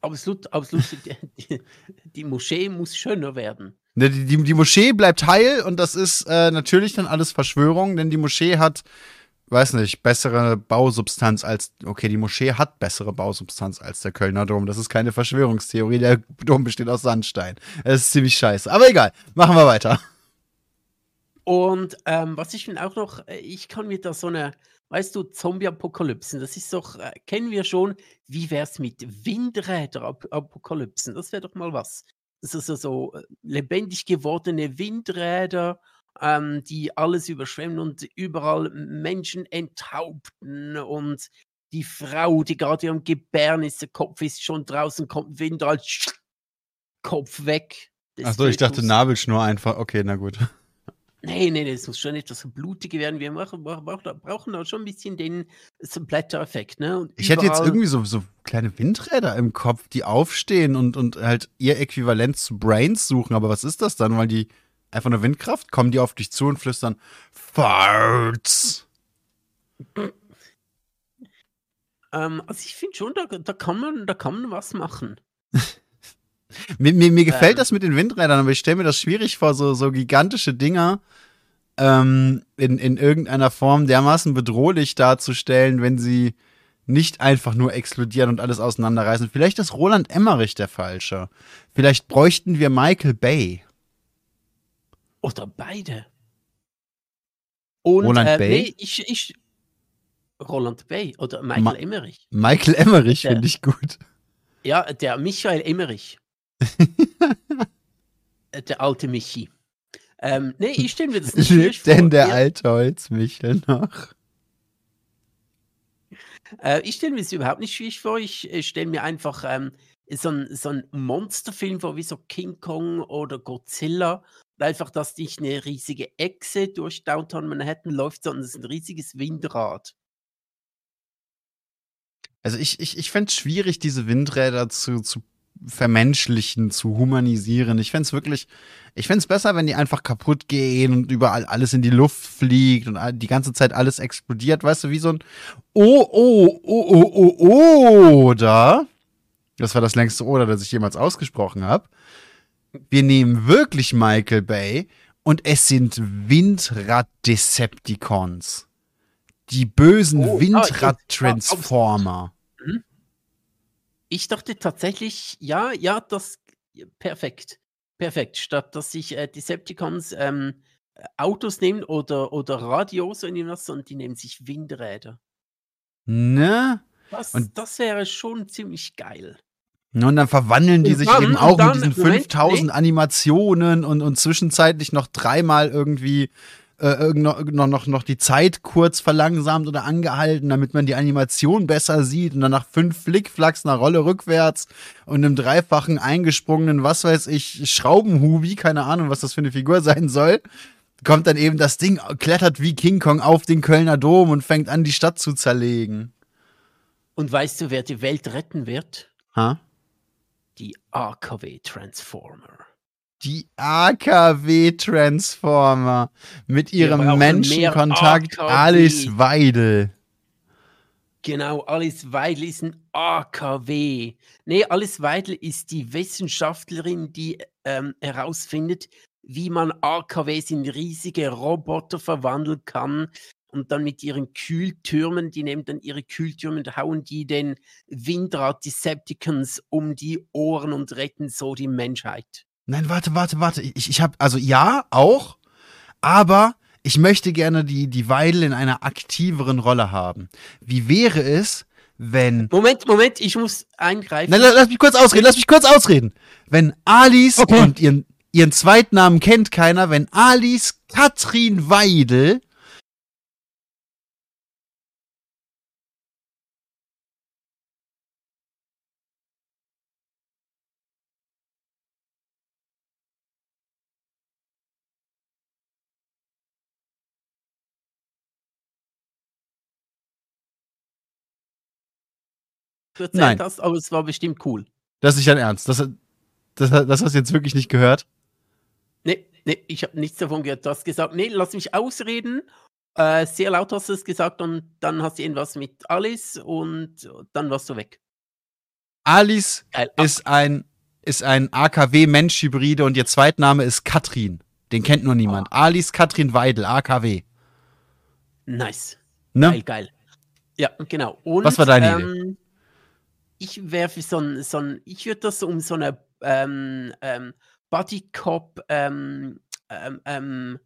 Absolut, absolut. die, die, die Moschee muss schöner werden. Ne, Die, die, die Moschee bleibt heil und das ist äh, natürlich dann alles Verschwörung, denn die Moschee hat, weiß nicht, bessere Bausubstanz als, okay, die Moschee hat bessere Bausubstanz als der Kölner Dom. Das ist keine Verschwörungstheorie, der Dom besteht aus Sandstein. Das ist ziemlich scheiße. Aber egal, machen wir weiter. Und ähm, was ich finde auch noch, äh, ich kann mir da so eine, weißt du, Zombie-Apokalypsen, das ist doch, äh, kennen wir schon, wie wäre es mit Windräder-Apokalypsen? Das wäre doch mal was. Das ist also so äh, lebendig gewordene Windräder, ähm, die alles überschwemmen und überall Menschen enthaupten und die Frau, die gerade am Gebären ist, der Kopf ist schon draußen, kommt Windrad, Kopf weg. Achso, ich dachte. Nabelschnur einfach. Okay, na gut. Nee, nee, nee, es muss schon etwas blutiger werden. Wir machen, brauchen, da schon ein bisschen den Splatter-Effekt, ne? Und Ich hätte jetzt irgendwie so, so kleine Windräder im Kopf, die aufstehen und, und halt ihr Äquivalent zu Brains suchen. Aber was ist das dann? Weil die einfach nur Windkraft, kommen die auf dich zu und flüstern Farts. Ähm, also ich finde schon, da, da, kann man, da kann man was machen. Mir, mir, mir gefällt Ähm. das mit den Windrädern, aber ich stelle mir das schwierig vor, so, so gigantische Dinger ähm, in, in irgendeiner Form dermaßen bedrohlich darzustellen, wenn sie nicht einfach nur explodieren und alles auseinanderreißen. Vielleicht ist Roland Emmerich der Falsche. Vielleicht bräuchten wir Michael Bay. Oder beide. Und, Roland äh, Bay? Nee, ich, ich, Roland Bay oder Michael Ma- Emmerich. Michael Emmerich finde ich gut. Ja, der Michael Emmerich. Der alte Michi. Ähm, nee, ich stelle mir das nicht schwierig Lebt denn vor. der Ja, alte Holzmichel noch? Äh, ich stelle mir das überhaupt nicht schwierig vor. Ich äh, stelle mir einfach ähm, so einen so ein Monsterfilm vor, wie so King Kong oder Godzilla. Einfach, dass nicht eine riesige Echse durch Downtown Manhattan läuft, sondern es ist ein riesiges Windrad. Also ich, ich, ich fände es schwierig, diese Windräder zu, zu vermenschlichen, zu humanisieren. Ich fände es wirklich, ich fände es besser, wenn die einfach kaputt gehen und überall alles in die Luft fliegt und die ganze Zeit alles explodiert, weißt du, wie so ein Oh, oh, oh, oh, oh, oh, oder, das war das längste Oder, das ich jemals ausgesprochen habe, wir nehmen wirklich Michael Bay und es sind Windrad-Decepticons. Die bösen Oh, ah, Windrad-Transformer. Ich dachte tatsächlich, ja, ja, das perfekt. Perfekt. Statt dass sich äh, Decepticons ähm, äh, Autos nehmen oder, oder Radios oder irgendwas, sondern die nehmen sich Windräder. Ne? Das, Und- das wäre schon ziemlich geil. Und dann verwandeln die Und sich dann- eben auch mit diesen Moment, 5000 Animationen und, und zwischenzeitlich noch dreimal irgendwie äh, irgend- noch, noch, noch, noch die Zeit kurz verlangsamt oder angehalten, damit man die Animation besser sieht und dann nach fünf Flickflacks einer Rolle rückwärts und einem dreifachen eingesprungenen, was weiß ich, Schraubenhubi, keine Ahnung, was das für eine Figur sein soll, kommt dann eben das Ding, klettert wie King Kong auf den Kölner Dom und fängt an, die Stadt zu zerlegen. Und weißt du, wer die Welt retten wird? Ha? Die AKW Transformer. Die AKW-Transformer mit Wir ihrem Menschenkontakt AKW. Alice Weidel. Genau, Alice Weidel ist ein AKW. Nee, Alice Weidel ist die Wissenschaftlerin, die ähm, herausfindet, wie man AKWs in riesige Roboter verwandeln kann und dann mit ihren Kühltürmen, die nehmen dann ihre Kühltürme und hauen die den Windrad Decepticons um die Ohren und retten so die Menschheit. Nein, warte, warte, warte. Ich, ich habe, also ja, auch, aber ich möchte gerne die, die Weidel in einer aktiveren Rolle haben. Wie wäre es, wenn. Moment, Moment, ich muss eingreifen. Nein, la- lass mich kurz ausreden, lass mich kurz ausreden. Wenn Alice Okay. und ihren, ihren Zweitnamen kennt keiner, wenn Alice Katrin Weidel erzählt Nein. hast, aber es war bestimmt cool. Das ist nicht dein Ernst. Das, das, das hast du jetzt wirklich nicht gehört. Nee, nee, ich habe nichts davon gehört. Du hast gesagt, nee, lass mich ausreden. Äh, sehr laut hast du es gesagt und dann hast du irgendwas mit Alice und dann warst du weg. Alice Geil. ist ein, ist ein AKW-Mensch-Hybride und ihr Zweitname ist Katrin. Den kennt nur niemand. Alice Katrin Weidel, AKW. Nice. Ne? Geil, geil. Ja, genau. Und, Was war deine ähm, Ich für so ein, so ein, ich würde das um so eine ähm, ähm, Bodycop, ähm, ähm, ähm,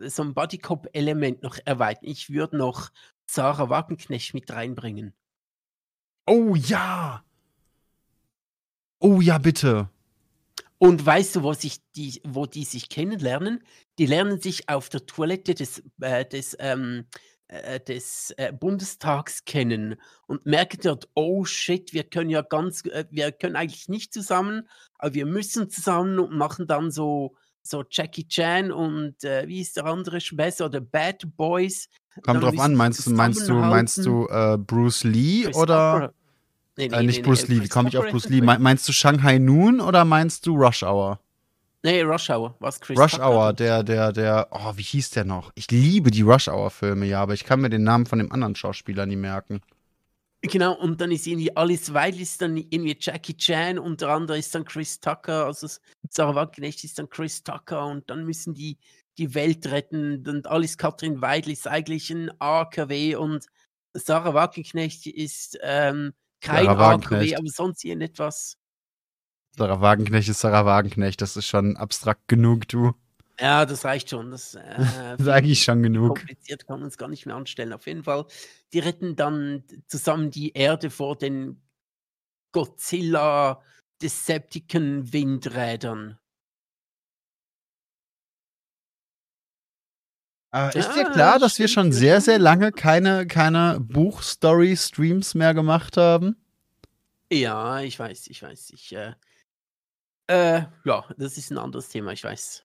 so ein Bodycop-Element noch erweitern. Ich würde noch Sarah Wagenknecht mit reinbringen. Oh ja. Oh ja, bitte. Und weißt du, wo, sich die, wo die sich kennenlernen? Die lernen sich auf der Toilette des, äh, des, ähm, äh, des äh, Bundestags kennen und merken dort, oh shit, wir können ja ganz, äh, wir können eigentlich nicht zusammen, aber wir müssen zusammen und machen dann so, so Jackie Chan und äh, wie ist der andere Schwester oder Bad Boys. Kommt drauf an, meinst du, meinst du, meinst du äh, Bruce Lee Chris oder Tucker. Nee, äh, nicht Bruce Lee? Wie komme ich auf Bruce Lee? Meinst du Shanghai Noon oder meinst du Rush Hour? Nee, Rush Hour. Was Chris Rush Tucker? Hour, der, der, der, oh, wie hieß der noch? Ich liebe die Rush Hour-Filme, ja, aber ich kann mir den Namen von dem anderen Schauspieler nie merken. Genau, und dann ist irgendwie Alice Weidel ist dann irgendwie Jackie Chan, unter anderem ist dann Chris Tucker, also Sarah Wagenknecht ist dann Chris Tucker und dann müssen die die Welt retten und Alice Katrin Weidel ist eigentlich ein AKW und Sarah Wagenknecht ist ähm, kein Sarah AKW, aber sonst irgendetwas. Sarah Wagenknecht ist Sarah Wagenknecht, das ist schon abstrakt genug, du. Ja, das reicht schon. Das, äh, ist eigentlich schon genug. kompliziert kann man es gar nicht mehr anstellen. Auf jeden Fall, die retten dann zusammen die Erde vor den Godzilla Decepticon Windrädern. Äh, ist dir Ja, klar, dass wir schon ja, sehr, sehr lange keine, keine Buchstory-Streams mehr gemacht haben? Ja, ich weiß, ich weiß. Ich, äh, äh, ja, das ist ein anderes Thema, ich weiß.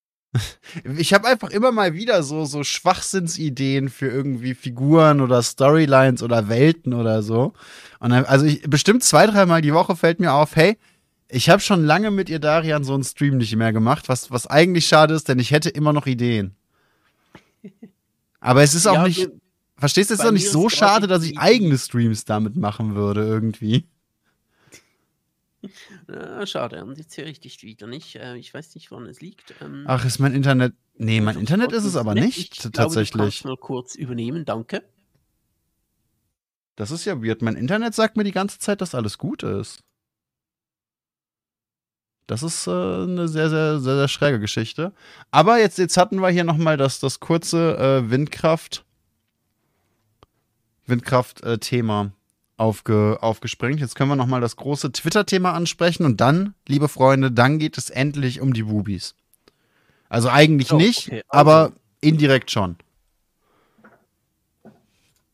Ich habe einfach immer mal wieder so, so Schwachsinnsideen für irgendwie Figuren oder Storylines oder Welten oder so. Und dann, also ich, bestimmt zwei, dreimal die Woche fällt mir auf, hey, ich habe schon lange mit ihr Darian so einen Stream nicht mehr gemacht, was, was eigentlich schade ist, denn ich hätte immer noch Ideen. Aber es ist auch Ja, nicht, verstehst du, es ist auch nicht so schade, dass ich eigene Streams damit machen würde irgendwie. Ah, schade, und jetzt höre ich dich wieder nicht. Äh, ich weiß nicht, woran es liegt. Ähm, Ach, ist mein Internet. Nee, mein ich Internet ist es aber nicht, Ich tatsächlich. kannst mal kurz übernehmen, danke. Das ist ja weird. Mein Internet sagt mir die ganze Zeit, dass alles gut ist. Das ist äh, eine sehr, sehr, sehr, sehr schräge Geschichte. Aber jetzt, jetzt hatten wir hier nochmal das, das kurze äh, Windkraft, Windkraft-Thema aufge, aufgesprengt. Jetzt können wir nochmal das große Twitter-Thema ansprechen und dann, liebe Freunde, dann geht es endlich um die Bubis. Also eigentlich Oh, nicht, okay, also. aber indirekt schon.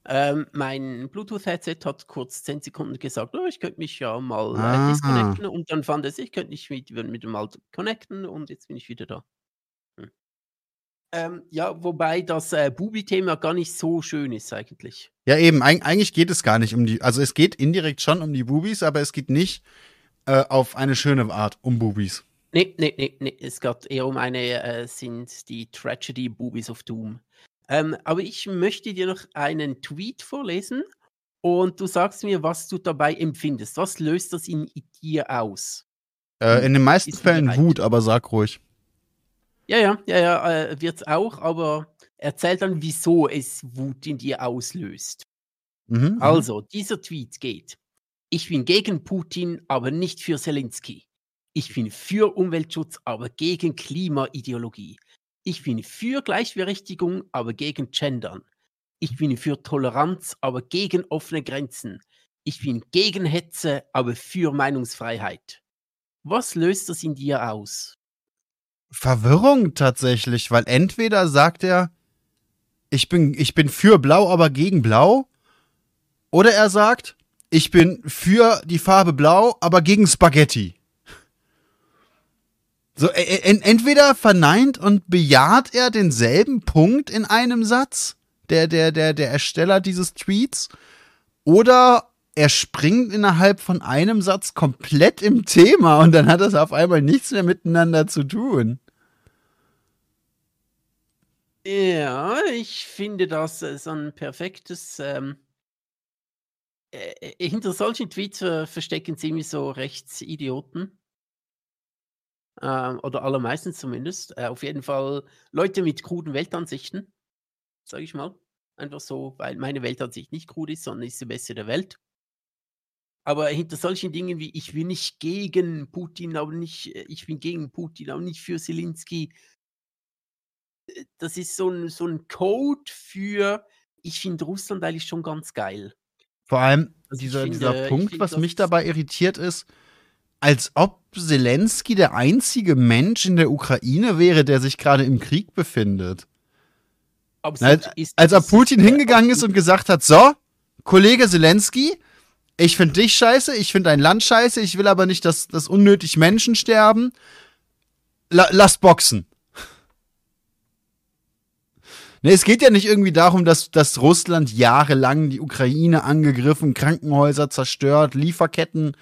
Ähm, mein Bluetooth-Headset hat kurz 10 Sekunden gesagt, oh, ich könnte mich ja mal äh, disconnecten und dann fand es, ich könnte mich mit, mit dem Alt connecten und jetzt bin ich wieder da. Hm. Ähm, ja, wobei das äh, Bubi-Thema gar nicht so schön ist eigentlich. Ja, eben, eig eigentlich geht es gar nicht um die, also es geht indirekt schon um die Bubis, aber es geht nicht äh, auf eine schöne Art um Bubis. Nee, nee, nee, nee, es geht eher um eine, äh, sind die Tragedy Boobies of Doom. Ähm, aber ich möchte dir noch einen Tweet vorlesen und du sagst mir, was du dabei empfindest. Was löst das in dir aus? Äh, in den meisten Ist Fällen. Wut, aber sag ruhig. Ja, ja, ja, ja, äh, wird's auch, aber erzähl dann, wieso es Wut in dir auslöst. Mhm, mhm. Also, dieser Tweet geht. Ich bin gegen Putin, aber nicht für Zelensky. Ich bin für Umweltschutz, aber gegen Klimaideologie. Ich bin für Gleichberechtigung, aber gegen Gendern. Ich bin für Toleranz, aber gegen offene Grenzen. Ich bin gegen Hetze, aber für Meinungsfreiheit. Was löst das in dir aus? Verwirrung tatsächlich, weil entweder sagt er, ich bin, ich bin für Blau, aber gegen Blau, oder er sagt, ich bin für die Farbe Blau, aber gegen Spaghetti. So, e- e- en- entweder verneint und bejaht er denselben Punkt in einem Satz, der, der, der, der Ersteller dieses Tweets, oder er springt innerhalb von einem Satz komplett im Thema und dann hat das auf einmal nichts mehr miteinander zu tun. Ja, ich finde das äh, so ein perfektes. Ähm, äh, äh, hinter solchen Tweets äh, verstecken ziemlich so Rechtsidioten. Ähm, oder allermeistens zumindest. Äh, auf jeden Fall Leute mit kruden Weltansichten, sage ich mal. Einfach so, weil meine Weltansicht nicht krud ist, sondern ist die beste der Welt. Aber hinter solchen Dingen wie ich bin nicht gegen Putin, aber nicht, äh, ich bin gegen Putin, aber nicht für Zelensky, äh, das ist so ein, so ein Code für, ich finde Russland eigentlich schon ganz geil. Vor allem Also dieser, finde- dieser ich Punkt, finde, was mich dabei irritiert ist, als ob Zelensky der einzige Mensch in der Ukraine wäre, der sich gerade im Krieg befindet. Na, Als ob Putin äh, hingegangen ist und gesagt hat, so, Kollege Zelensky, ich finde dich scheiße, ich finde dein Land scheiße, ich will aber nicht, dass, dass unnötig Menschen sterben. La lass boxen. Ne, es geht ja nicht irgendwie darum, dass, dass Russland jahrelang die Ukraine angegriffen, Krankenhäuser zerstört, Lieferketten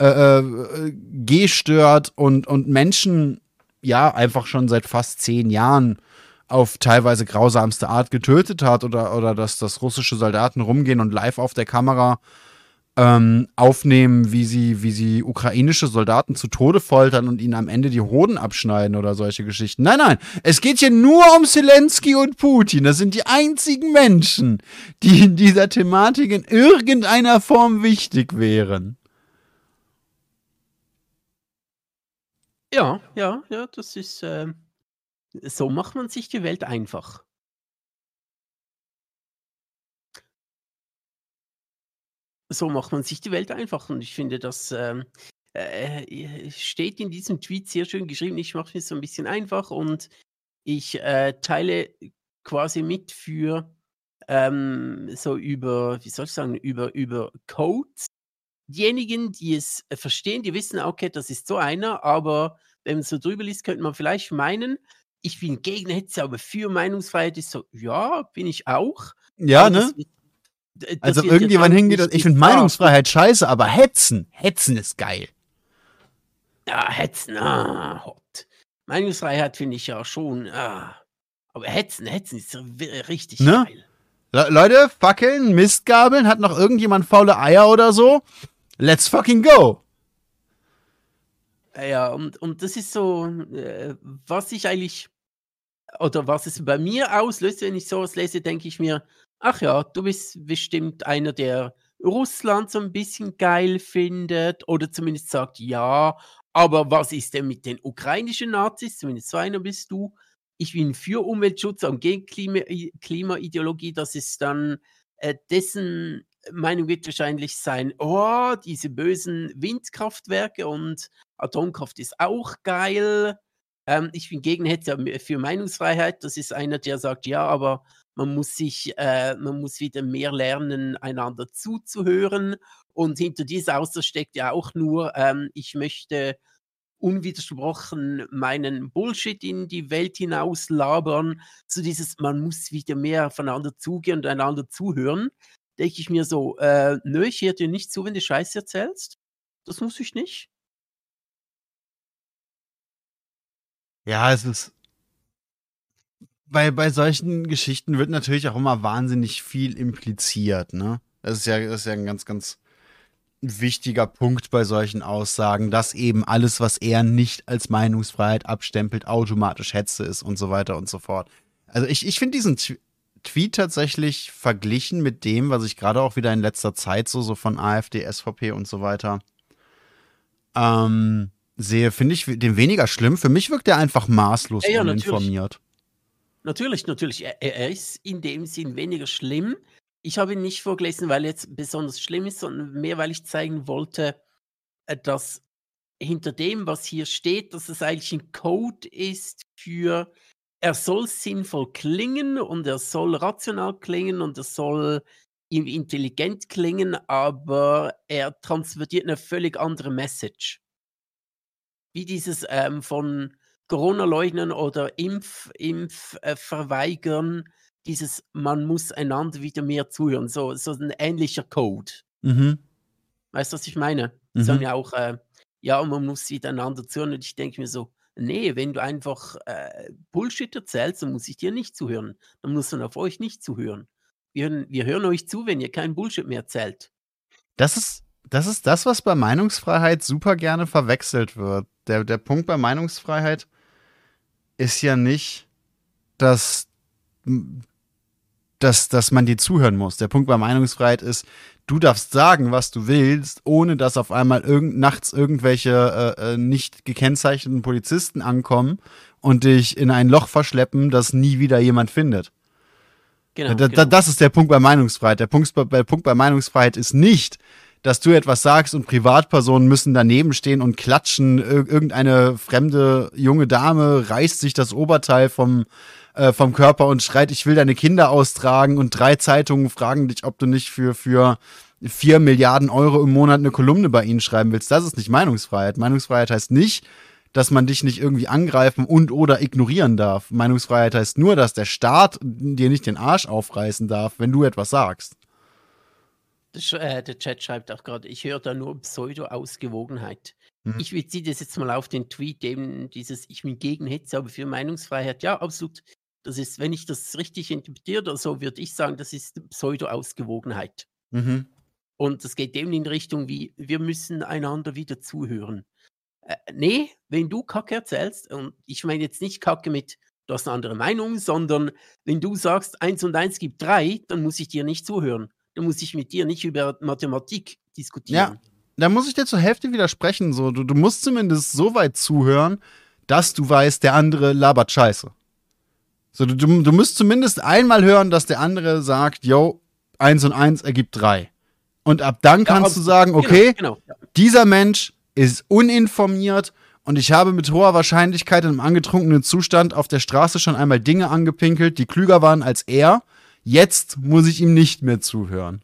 äh, äh, gestört und, und Menschen ja einfach schon seit fast zehn Jahren auf teilweise grausamste Art getötet hat oder, oder dass, dass russische Soldaten rumgehen und live auf der Kamera ähm, aufnehmen, wie sie, wie sie ukrainische Soldaten zu Tode foltern und ihnen am Ende die Hoden abschneiden oder solche Geschichten. Nein, nein, es geht hier nur um Zelensky und Putin. Das sind die einzigen Menschen, die in dieser Thematik in irgendeiner Form wichtig wären. Ja, ja, ja, das ist, ähm, so macht man sich die Welt einfach. So macht man sich die Welt einfach und ich finde, das ähm, äh, steht in diesem Tweet sehr schön geschrieben. Ich mache es so ein bisschen einfach und ich äh, teile quasi mit für ähm, so über, wie soll ich sagen, über, über Codes. Diejenigen, die es äh, verstehen, die wissen, okay, das ist so einer, aber wenn man so drüber liest, könnte man vielleicht meinen, ich bin gegen Hetze, aber für Meinungsfreiheit ist so, ja, bin ich auch. Ja, aber ne? Also irgendjemand hingeht ich finde. Meinungsfreiheit scheiße, aber Hetzen, Hetzen ist geil. Ja, Hetzen, ah, hot. Meinungsfreiheit finde ich ja schon, ah. Aber Hetzen, Hetzen ist ri- richtig Ne? geil. Le Leute, Fackeln, Mistgabeln, hat noch irgendjemand faule Eier oder so? Let's fucking go. Ja, und, und das ist so, äh, was ich eigentlich, oder was es bei mir auslöst, wenn ich sowas lese, denke ich mir, ach ja, du bist bestimmt einer, der Russland so ein bisschen geil findet oder zumindest sagt, ja, aber was ist denn mit den ukrainischen Nazis? Zumindest so einer bist du. Ich bin für Umweltschutz und gegen Klima Klimaideologie. Das ist dann äh, dessen Meinung wird wahrscheinlich sein, oh, diese bösen Windkraftwerke und Atomkraft ist auch geil. Ähm, ich bin gegen Hetze für Meinungsfreiheit. Das ist einer, der sagt, ja, aber man muss sich, äh, man muss wieder mehr lernen, einander zuzuhören. Und hinter dieser Aussage steckt ja auch nur, ähm, ich möchte unwidersprochen meinen Bullshit in die Welt hinaus labern. So dieses, man muss wieder mehr aufeinander zugehen und einander zuhören. Denke ich mir so, äh, nö, ich höre dir nicht zu, wenn du Scheiße erzählst. Das muss ich nicht. Ja, es ist bei, bei solchen Geschichten wird natürlich auch immer wahnsinnig viel impliziert, ne? Das ist ja, das ist ja ein ganz, ganz wichtiger Punkt bei solchen Aussagen, dass eben alles, was er nicht als Meinungsfreiheit abstempelt, automatisch Hetze ist und so weiter und so fort. Also ich, ich finde diesen Tweet tatsächlich verglichen mit dem, was ich gerade auch wieder in letzter Zeit so, so von AfD, SVP und so weiter ähm, sehe, finde ich den weniger schlimm. Für mich wirkt er einfach maßlos ja, ja, uninformiert. Natürlich, natürlich. Er, er, ist in dem Sinn weniger schlimm. Ich habe ihn nicht vorgelesen, weil er jetzt besonders schlimm ist, sondern mehr, weil ich zeigen wollte, äh, dass hinter dem, was hier steht, dass es eigentlich ein Code ist für, er soll sinnvoll klingen und er soll rational klingen und er soll intelligent klingen, aber er transportiert eine völlig andere Message. Wie dieses ähm, von Corona leugnen oder Impf, Impf äh, verweigern, dieses man muss einander wieder mehr zuhören, so, so ein ähnlicher Code. Mhm. Weißt du, was ich meine? Mhm. Sagen ja auch, äh, ja, man muss wieder einander zuhören und ich denke mir so, nee, wenn du einfach äh, Bullshit erzählst, dann muss ich dir nicht zuhören. Dann muss man auf euch nicht zuhören. Wir hören, wir hören euch zu, wenn ihr keinen Bullshit mehr erzählt. Das ist, das ist das, was bei Meinungsfreiheit super gerne verwechselt wird. Der, der Punkt bei Meinungsfreiheit ist ja nicht, dass, dass, dass man dir zuhören muss. Der Punkt bei Meinungsfreiheit ist, du darfst sagen, was du willst, ohne dass auf einmal irgend, nachts irgendwelche äh, äh, nicht gekennzeichneten Polizisten ankommen und dich in ein Loch verschleppen, das nie wieder jemand findet. Genau, da, genau. Das ist der Punkt bei Meinungsfreiheit. Der Punkt der Punkt bei Meinungsfreiheit ist nicht, dass du etwas sagst und Privatpersonen müssen daneben stehen und klatschen. Ir irgendeine fremde junge Dame reißt sich das Oberteil vom, äh, vom Körper und schreit, ich will deine Kinder austragen und drei Zeitungen fragen dich, ob du nicht für, für vier Milliarden Euro im Monat eine Kolumne bei ihnen schreiben willst. Das ist nicht Meinungsfreiheit. Meinungsfreiheit heißt nicht, dass man dich nicht irgendwie angreifen und oder ignorieren darf. Meinungsfreiheit heißt nur, dass der Staat dir nicht den Arsch aufreißen darf, wenn du etwas sagst. Äh, der Chat schreibt auch gerade, ich höre da nur Pseudo-Ausgewogenheit. Mhm. Ich beziehe das jetzt mal auf den Tweet, eben dieses Ich bin gegen Hetze, aber für Meinungsfreiheit. Ja, absolut. Das ist, wenn ich das richtig interpretiere oder so, würde ich sagen, das ist Pseudo-Ausgewogenheit. Mhm. Und das geht eben in Richtung wie, wir müssen einander wieder zuhören. Äh, nee, wenn du Kacke erzählst, und ich meine jetzt nicht Kacke mit, du hast eine andere Meinung, sondern wenn du sagst, eins und eins gibt drei, dann muss ich dir nicht zuhören dann muss ich mit dir nicht über Mathematik diskutieren. Ja, da muss ich dir zur Hälfte widersprechen. So, du, du musst zumindest so weit zuhören, dass du weißt, der andere labert Scheiße. So, du, du, du musst zumindest einmal hören, dass der andere sagt, yo, eins und eins ergibt drei. Und ab dann kannst ja, du sagen, genau, okay, genau, genau, dieser Mensch ist uninformiert und ich habe mit hoher Wahrscheinlichkeit in einem angetrunkenen Zustand auf der Straße schon einmal Dinge angepinkelt, die klüger waren als er Jetzt muss ich ihm nicht mehr zuhören.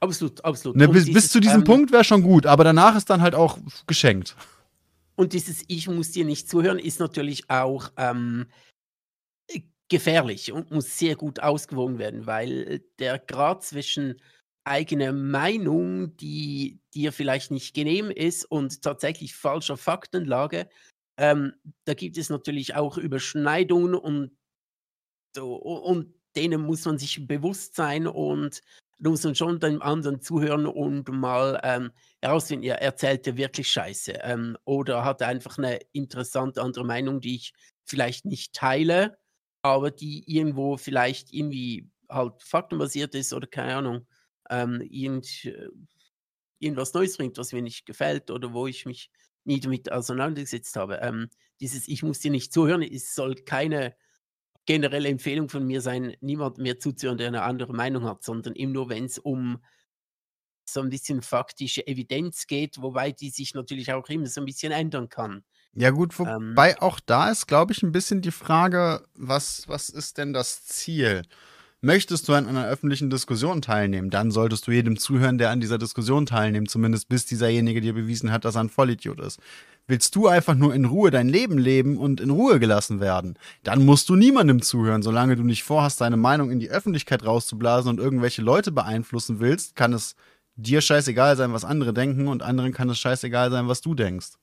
Absolut, absolut. Ne, bis, dieses, bis, zu diesem ähm, Punkt wäre schon gut, aber danach ist dann halt auch geschenkt. Und dieses Ich muss dir nicht zuhören ist natürlich auch ähm, gefährlich und muss sehr gut ausgewogen werden, weil der Grad zwischen eigener Meinung, die dir vielleicht nicht genehm ist, und tatsächlich falscher Faktenlage, ähm, da gibt es natürlich auch Überschneidungen und, und denen muss man sich bewusst sein und da muss man schon dem anderen zuhören und mal ähm, herausfinden, er erzählt ja wirklich Scheiße ähm, oder hat einfach eine interessante andere Meinung, die ich vielleicht nicht teile, aber die irgendwo vielleicht irgendwie halt faktenbasiert ist oder keine Ahnung, ähm, irgend, irgendwas Neues bringt, was mir nicht gefällt oder wo ich mich nie damit auseinandergesetzt habe. Ähm, dieses Ich muss dir nicht zuhören, es soll keine generelle Empfehlung von mir sein, niemand mehr zuzuhören, der eine andere Meinung hat, sondern eben nur, wenn es um so ein bisschen faktische Evidenz geht, wobei die sich natürlich auch immer so ein bisschen ändern kann. Ja, gut, ähm. wobei ähm, auch da ist, glaube ich, ein bisschen die Frage, was, was ist denn das Ziel? Möchtest du an einer öffentlichen Diskussion teilnehmen, dann solltest du jedem zuhören, der an dieser Diskussion teilnimmt, zumindest bis dieserjenige dir bewiesen hat, dass er ein Vollidiot ist. Willst du einfach nur in Ruhe dein Leben leben und in Ruhe gelassen werden, dann musst du niemandem zuhören. Solange du nicht vorhast, deine Meinung in die Öffentlichkeit rauszublasen und irgendwelche Leute beeinflussen willst, kann es dir scheißegal sein, was andere denken und anderen kann es scheißegal sein, was du denkst.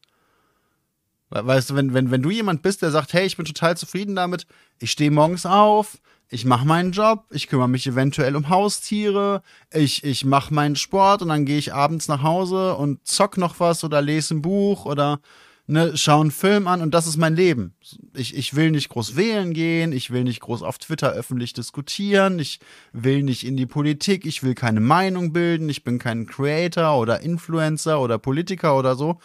Weißt du, wenn, wenn, wenn du jemand bist, der sagt, hey, ich bin total zufrieden damit, ich stehe morgens auf, ich mache meinen Job, ich kümmere mich eventuell um Haustiere, ich, ich mache meinen Sport und dann gehe ich abends nach Hause und zock noch was oder lese ein Buch oder ne, schaue einen Film an und das ist mein Leben. Ich, ich will nicht groß wählen gehen, ich will nicht groß auf Twitter öffentlich diskutieren, ich will nicht in die Politik, ich will keine Meinung bilden, ich bin kein Creator oder Influencer oder Politiker oder so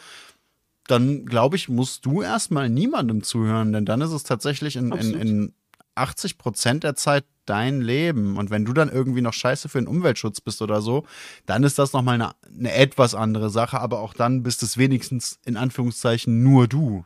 dann glaube ich, musst du erstmal niemandem zuhören, denn dann ist es tatsächlich in, in, in 80 Prozent der Zeit dein Leben. Und wenn du dann irgendwie noch scheiße für den Umweltschutz bist oder so, dann ist das nochmal eine, eine etwas andere Sache. Aber auch dann bist es wenigstens in Anführungszeichen nur du.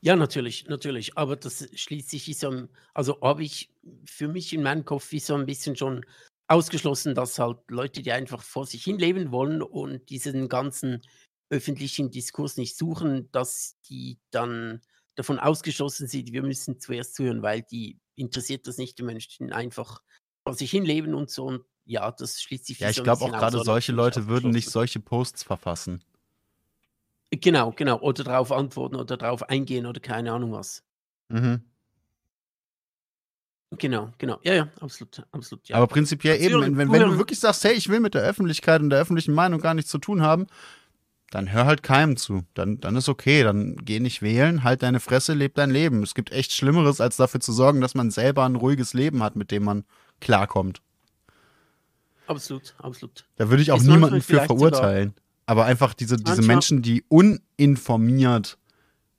Ja, natürlich, natürlich. Aber das schließt sich so, also habe ich für mich in meinem Kopf wie so ein bisschen schon ausgeschlossen, dass halt Leute, die einfach vor sich hin leben wollen und diesen ganzen öffentlichen Diskurs nicht suchen, dass die dann davon ausgeschlossen sind, wir müssen zuerst zuhören, weil die interessiert das nicht, die Menschen einfach vor sich hinleben und so. Und ja, das schließt sich Ja, ich so glaube auch gerade solche Leute würden nicht solche Posts verfassen. Genau, genau. Oder darauf antworten oder darauf eingehen oder keine Ahnung was. Mhm. Genau, genau. Ja, ja, absolut, absolut. Ja. Aber prinzipiell eben, wenn, wenn, wenn du wirklich sagst, hey, ich will mit der Öffentlichkeit und der öffentlichen Meinung gar nichts zu tun haben, dann hör halt keinem zu. Dann, dann ist okay. Dann geh nicht wählen, halt deine Fresse, leb dein Leben. Es gibt echt Schlimmeres, als dafür zu sorgen, dass man selber ein ruhiges Leben hat, mit dem man klarkommt. Absolut, absolut. Da würde ich auch ist niemanden für verurteilen. Aber einfach diese, diese Menschen, die uninformiert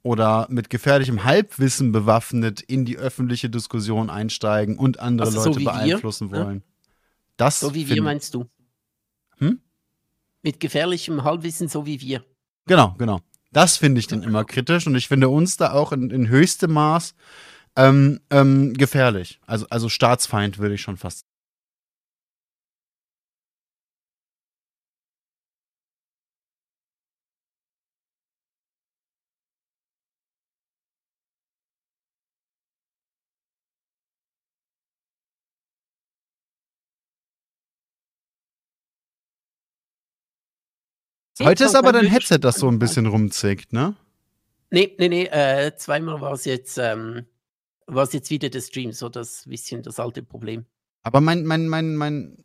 oder mit gefährlichem Halbwissen bewaffnet in die öffentliche Diskussion einsteigen und andere also Leute so beeinflussen wir? wollen. Das so wie wir meinst du? Mit gefährlichem Halbwissen, so wie wir. Genau, genau. Das finde ich dann immer kritisch und ich finde uns da auch in, in höchstem Maß ähm, ähm, gefährlich. Also, also Staatsfeind würde ich schon fast Heute ist aber dein Headset, das so ein bisschen rumzickt, ne? Nee, nee, nee, äh, zweimal war es jetzt, ähm, jetzt wieder der Stream, so das bisschen das alte Problem. Aber mein, mein, mein, mein,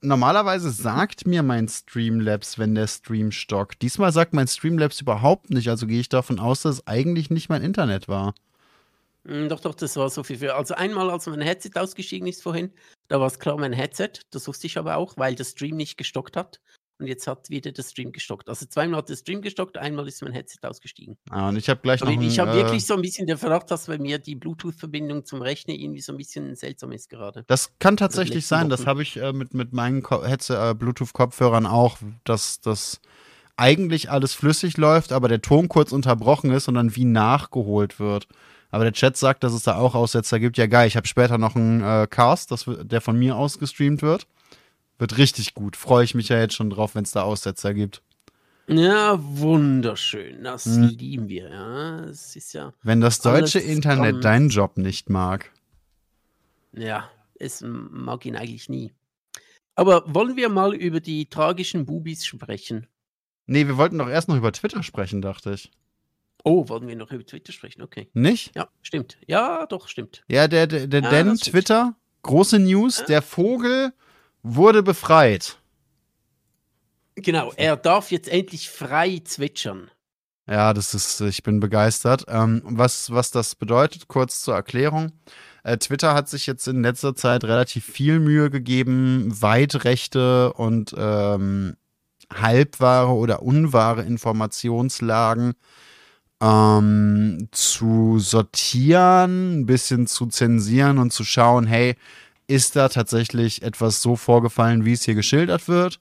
normalerweise sagt mir mein Streamlabs, wenn der Stream stockt. Diesmal sagt mein Streamlabs überhaupt nicht, also gehe ich davon aus, dass es eigentlich nicht mein Internet war. Hm, doch, doch, das war so viel für. Also einmal, als mein Headset ausgestiegen ist vorhin, da war es klar mein Headset. Das wusste ich aber auch, weil der Stream nicht gestockt hat. Und jetzt hat wieder der Stream gestockt. Also zweimal hat der Stream gestockt, einmal ist mein Headset ausgestiegen. Ah, und ich habe gleich noch. Ich habe äh, wirklich so ein bisschen den Verdacht, dass bei mir die Bluetooth-Verbindung zum Rechner irgendwie so ein bisschen seltsam ist gerade. Das kann tatsächlich sein. Wochen. Das habe ich äh, mit, mit meinen Headset, äh, Bluetooth-Kopfhörern auch, dass das eigentlich alles flüssig läuft, aber der Ton kurz unterbrochen ist und dann wie nachgeholt wird. Aber der Chat sagt, dass es da auch Aussetzer gibt. Ja, geil. Ich habe später noch einen äh, Cast, das, der von mir aus gestreamt wird. Wird richtig gut. Freue ich mich ja jetzt schon drauf, wenn es da Aussetzer gibt. Ja, wunderschön. Das hm. lieben wir, ja. Es ist ja. Wenn das deutsche Internet kommt. deinen Job nicht mag. Ja, es mag ihn eigentlich nie. Aber wollen wir mal über die tragischen Bubis sprechen? Nee, wir wollten doch erst noch über Twitter sprechen, dachte ich. Oh, wollen wir noch über Twitter sprechen? Okay. Nicht? Ja, stimmt. Ja, doch, stimmt. Ja, der, der, der ja, Dan Twitter große News, der Vogel wurde befreit. Genau, er darf jetzt endlich frei zwitschern. Ja, das ist, ich bin begeistert. Ähm, was, was das bedeutet, kurz zur Erklärung. Äh, Twitter hat sich jetzt in letzter Zeit relativ viel Mühe gegeben, weitrechte und ähm, halbwahre oder unwahre Informationslagen ähm, zu sortieren, ein bisschen zu zensieren und zu schauen, hey, ist da tatsächlich etwas so vorgefallen, wie es hier geschildert wird?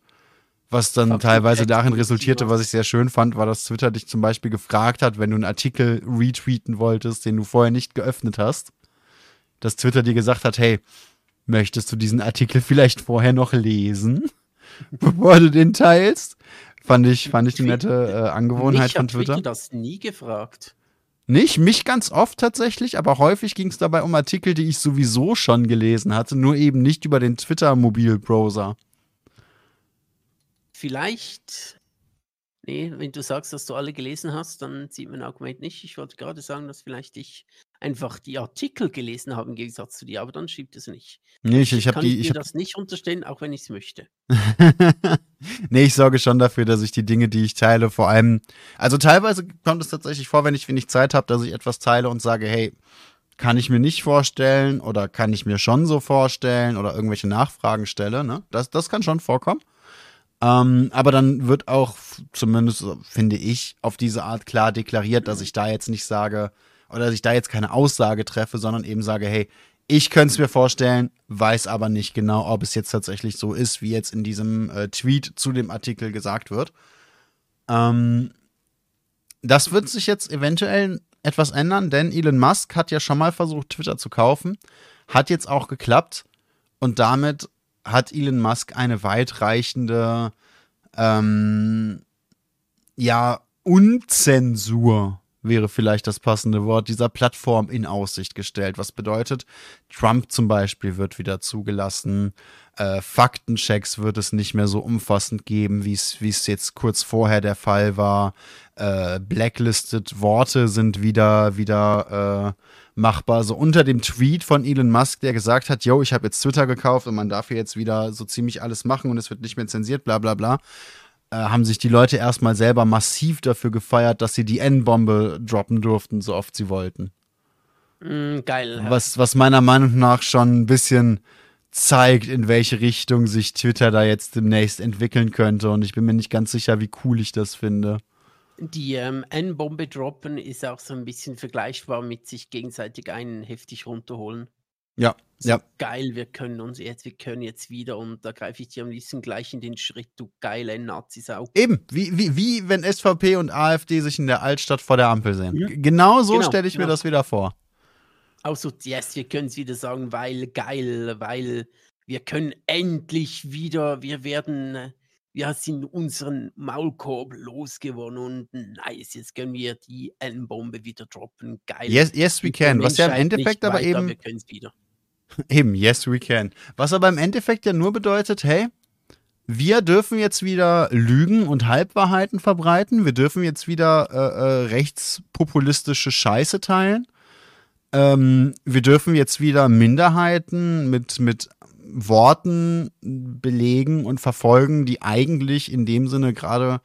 Was dann Absolut teilweise darin resultierte, was ich sehr schön fand, war, dass Twitter dich zum Beispiel gefragt hat, wenn du einen Artikel retweeten wolltest, den du vorher nicht geöffnet hast, dass Twitter dir gesagt hat, hey, möchtest du diesen Artikel vielleicht vorher noch lesen, bevor du den teilst? Fand ich, fand ich eine nette äh, Angewohnheit Mich von Twitter. Ich das nie gefragt. Nicht, mich ganz oft tatsächlich, aber häufig ging es dabei um Artikel, die ich sowieso schon gelesen hatte, nur eben nicht über den Twitter-Mobilbrowser. Vielleicht, nee, wenn du sagst, dass du alle gelesen hast, dann sieht mein Argument nicht. Ich wollte gerade sagen, dass vielleicht ich einfach die Artikel gelesen habe im Gegensatz zu dir, aber dann schiebt es nicht. Nee, ich, ich habe die. Ich hab... das nicht unterstellen, auch wenn ich es möchte. nee, ich sorge schon dafür, dass ich die Dinge, die ich teile, vor allem. Also teilweise kommt es tatsächlich vor, wenn ich wenig Zeit habe, dass ich etwas teile und sage, hey, kann ich mir nicht vorstellen oder kann ich mir schon so vorstellen oder irgendwelche Nachfragen stelle. Ne? Das, das kann schon vorkommen. Ähm, aber dann wird auch, zumindest finde ich, auf diese Art klar deklariert, dass ich da jetzt nicht sage, oder dass ich da jetzt keine Aussage treffe, sondern eben sage, hey, ich könnte es mir vorstellen, weiß aber nicht genau, ob es jetzt tatsächlich so ist, wie jetzt in diesem äh, Tweet zu dem Artikel gesagt wird. Ähm, das wird sich jetzt eventuell etwas ändern, denn Elon Musk hat ja schon mal versucht, Twitter zu kaufen, hat jetzt auch geklappt und damit hat Elon Musk eine weitreichende, ähm, ja, Unzensur wäre vielleicht das passende Wort, dieser Plattform in Aussicht gestellt. Was bedeutet, Trump zum Beispiel wird wieder zugelassen, äh, Faktenchecks wird es nicht mehr so umfassend geben, wie es jetzt kurz vorher der Fall war. Äh, blacklisted Worte sind wieder, wieder äh, machbar. So unter dem Tweet von Elon Musk, der gesagt hat, yo, ich habe jetzt Twitter gekauft und man darf hier jetzt wieder so ziemlich alles machen und es wird nicht mehr zensiert, bla bla bla, äh, haben sich die Leute erstmal selber massiv dafür gefeiert, dass sie die N-Bombe droppen durften, so oft sie wollten. Mm, geil. Was, was meiner Meinung nach schon ein bisschen zeigt, in welche Richtung sich Twitter da jetzt demnächst entwickeln könnte. Und ich bin mir nicht ganz sicher, wie cool ich das finde. Die ähm, N-Bombe droppen ist auch so ein bisschen vergleichbar mit sich gegenseitig einen heftig runterholen. Ja, so ja. Geil, wir können uns jetzt, wir können jetzt wieder und da greife ich dir am liebsten gleich in den Schritt, du geile Nazisau. Eben, wie, wie, wie wenn SVP und AfD sich in der Altstadt vor der Ampel sehen. Ja. Genau so genau, stelle ich genau. mir das wieder vor. Auch so, yes, wir können es wieder sagen, weil geil, weil wir können endlich wieder, wir werden äh, wir sind unseren Maulkorb losgeworden und nice, jetzt können wir die N-Bombe wieder droppen. Geil. Yes, yes we can. Was ja im Endeffekt aber weiter, eben. Wir können es wieder. Eben, yes we can. Was aber im Endeffekt ja nur bedeutet, hey, wir dürfen jetzt wieder Lügen und Halbwahrheiten verbreiten. Wir dürfen jetzt wieder äh, äh, rechtspopulistische Scheiße teilen. Ähm, wir dürfen jetzt wieder Minderheiten mit, mit Worten belegen und verfolgen, die eigentlich in dem Sinne gerade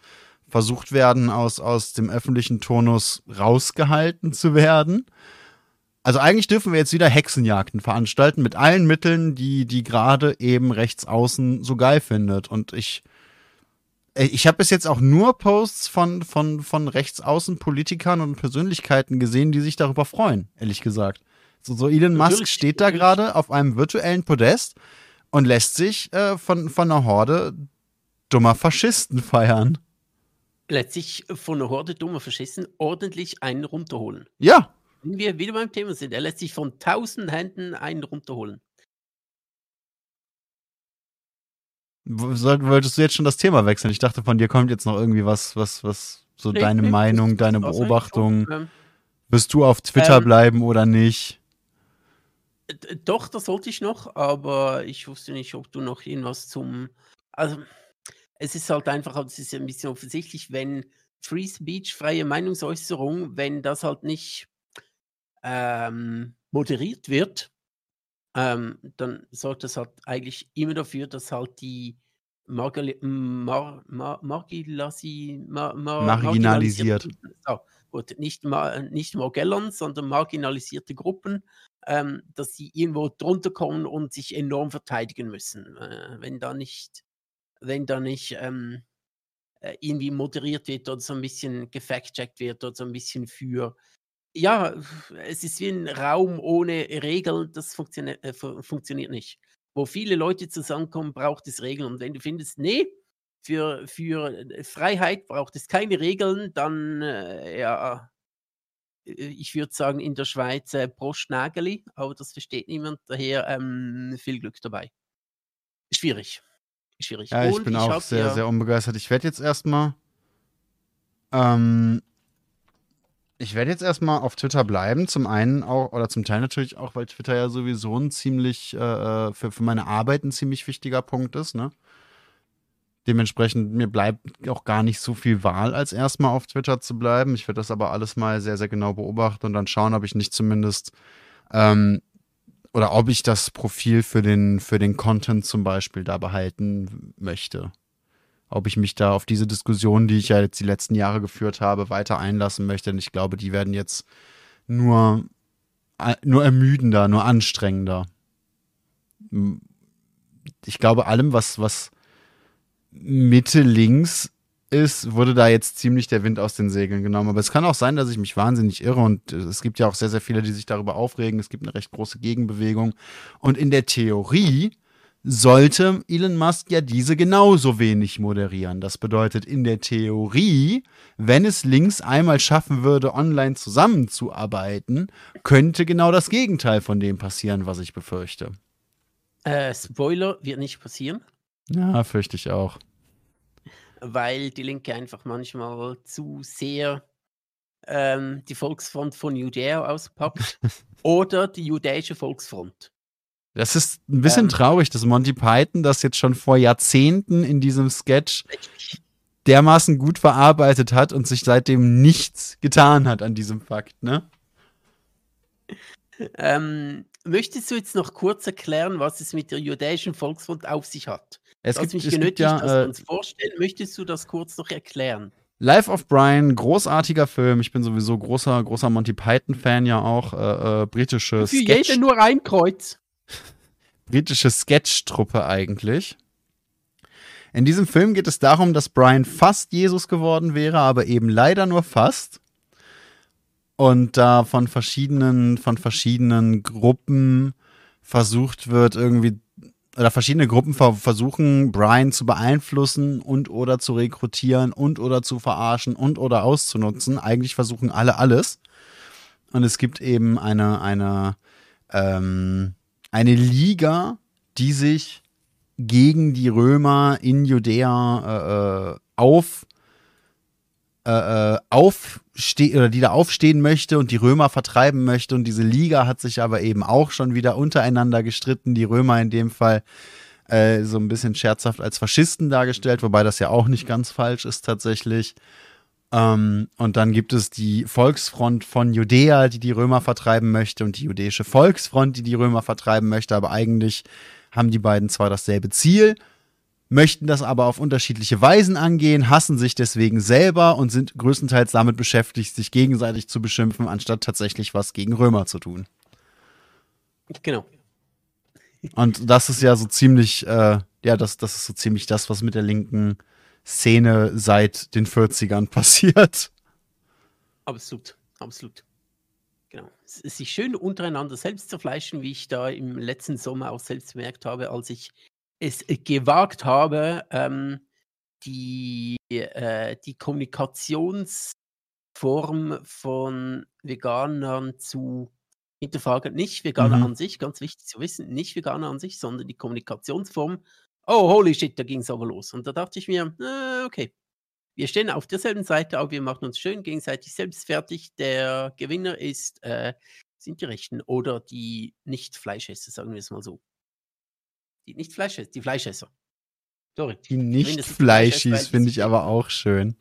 versucht werden, aus, aus dem öffentlichen Turnus rausgehalten zu werden. Also eigentlich dürfen wir jetzt wieder Hexenjagden veranstalten mit allen Mitteln, die die gerade eben rechts außen so geil findet. Und ich ich habe bis jetzt auch nur Posts von von von rechtsaußen Politikern und Persönlichkeiten gesehen, die sich darüber freuen, ehrlich gesagt. So, so Elon Musk steht da gerade auf einem virtuellen Podest und lässt sich äh, von, von einer Horde dummer Faschisten feiern. Lässt sich von einer Horde dummer Faschisten ordentlich einen runterholen. Ja. Wenn wir wieder beim Thema sind, er lässt sich von tausend Händen einen runterholen. Wolltest du jetzt schon das Thema wechseln? Ich dachte, von dir kommt jetzt noch irgendwie was, was, was, so nee, deine nee, Meinung, deine Beobachtung. Ähm, Wirst du auf Twitter ähm, bleiben oder nicht? Doch, das wollte ich noch, aber ich wusste nicht, ob du noch irgendwas zum. Also, es ist halt einfach, es ist ein bisschen offensichtlich, wenn Free Speech, freie Meinungsäußerung, wenn das halt nicht ähm, moderiert wird, ähm, dann sorgt das halt eigentlich immer dafür, dass halt die Margali mar mar margilasi mar mar Marginalisiert. So, gut, nicht, ma nicht Morgellons, sondern marginalisierte Gruppen, ähm, dass sie irgendwo drunter kommen und sich enorm verteidigen müssen. Äh, wenn da nicht, wenn da nicht ähm, äh, irgendwie moderiert wird oder so ein bisschen gefact-checkt wird oder so ein bisschen für ja, es ist wie ein Raum ohne Regeln, das funktioniert, äh, funktioniert nicht. Wo viele Leute zusammenkommen, braucht es Regeln. Und wenn du findest, nee, für, für äh, Freiheit braucht es keine Regeln, dann äh, ja, ich würde sagen, in der Schweiz äh, Prostnageli, aber das versteht niemand, daher ähm, viel Glück dabei. Schwierig. Schwierig. Ja, ich Und bin ich auch sehr, ja, sehr unbegeistert. Ich werde jetzt erstmal ähm, ich werde jetzt erstmal auf Twitter bleiben. Zum einen auch, oder zum Teil natürlich auch, weil Twitter ja sowieso ein ziemlich, äh, äh, für, für meine Arbeit ein ziemlich wichtiger Punkt ist, ne? Dementsprechend, mir bleibt auch gar nicht so viel Wahl, als erstmal auf Twitter zu bleiben. Ich werde das aber alles mal sehr, sehr genau beobachten und dann schauen, ob ich nicht zumindest ähm, oder ob ich das Profil für den, für den Content zum Beispiel da behalten möchte ob ich mich da auf diese Diskussion, die ich ja jetzt die letzten Jahre geführt habe, weiter einlassen möchte. Denn ich glaube, die werden jetzt nur, äh, nur ermüdender, nur anstrengender. Ich glaube, allem, was, was Mitte links ist, wurde da jetzt ziemlich der Wind aus den Segeln genommen. Aber es kann auch sein, dass ich mich wahnsinnig irre und es gibt ja auch sehr, sehr viele, die sich darüber aufregen. Es gibt eine recht große Gegenbewegung. Und in der Theorie sollte Elon Musk ja diese genauso wenig moderieren. Das bedeutet in der Theorie, wenn es links einmal schaffen würde, online zusammenzuarbeiten, könnte genau das Gegenteil von dem passieren, was ich befürchte. Äh, Spoiler wird nicht passieren. Ja, fürchte ich auch. Weil die Linke einfach manchmal zu sehr ähm, die Volksfront von Judäa auspackt oder die jüdische Volksfront. Das ist ein bisschen ähm, traurig, dass Monty Python das jetzt schon vor Jahrzehnten in diesem Sketch dermaßen gut verarbeitet hat und sich seitdem nichts getan hat an diesem Fakt, ne? Ähm, möchtest du jetzt noch kurz erklären, was es mit der jüdischen Volksfront auf sich hat? Es du gibt, mich genötigt, ja, dass wir uns vorstellen. Möchtest du das kurz noch erklären? Life of Brian, großartiger Film. Ich bin sowieso großer, großer Monty Python-Fan ja auch. Äh, äh, britische Für Sketch. jede nur ein Kreuz britische Sketch-Truppe eigentlich. In diesem Film geht es darum, dass Brian fast Jesus geworden wäre, aber eben leider nur fast. Und da von verschiedenen, von verschiedenen Gruppen versucht wird, irgendwie, oder verschiedene Gruppen versuchen, Brian zu beeinflussen und oder zu rekrutieren und oder zu verarschen und oder auszunutzen. Eigentlich versuchen alle alles. Und es gibt eben eine, eine, ähm, eine Liga, die sich gegen die Römer in Judäa äh, äh auf äh, äh aufste oder die da aufstehen möchte und die Römer vertreiben möchte und diese Liga hat sich aber eben auch schon wieder untereinander gestritten, die Römer in dem Fall äh, so ein bisschen scherzhaft als Faschisten dargestellt, wobei das ja auch nicht ganz falsch ist tatsächlich. Ähm, und dann gibt es die Volksfront von Judäa, die die Römer vertreiben möchte, und die jüdische Volksfront, die die Römer vertreiben möchte. Aber eigentlich haben die beiden zwar dasselbe Ziel, möchten das aber auf unterschiedliche Weisen angehen, hassen sich deswegen selber und sind größtenteils damit beschäftigt, sich gegenseitig zu beschimpfen, anstatt tatsächlich was gegen Römer zu tun. Genau. Und das ist ja so ziemlich, äh, ja, das, das ist so ziemlich das, was mit der linken Szene seit den 40ern passiert. Absolut, absolut. Genau. Sich schön untereinander selbst zerfleischen, wie ich da im letzten Sommer auch selbst bemerkt habe, als ich es gewagt habe, ähm, die, äh, die Kommunikationsform von Veganern zu hinterfragen. Nicht Veganer mhm. an sich, ganz wichtig zu wissen, nicht Veganer an sich, sondern die Kommunikationsform oh, holy shit, da ging es aber los. Und da dachte ich mir, äh, okay, wir stehen auf derselben Seite, aber wir machen uns schön gegenseitig selbst fertig. Der Gewinner ist, äh, sind die Rechten oder die Nicht-Fleischesser, sagen wir es mal so. Die Nicht-Fleischesser, die Fleischesser. Sorry. Die Nicht-Fleischis finde ich aber auch schön.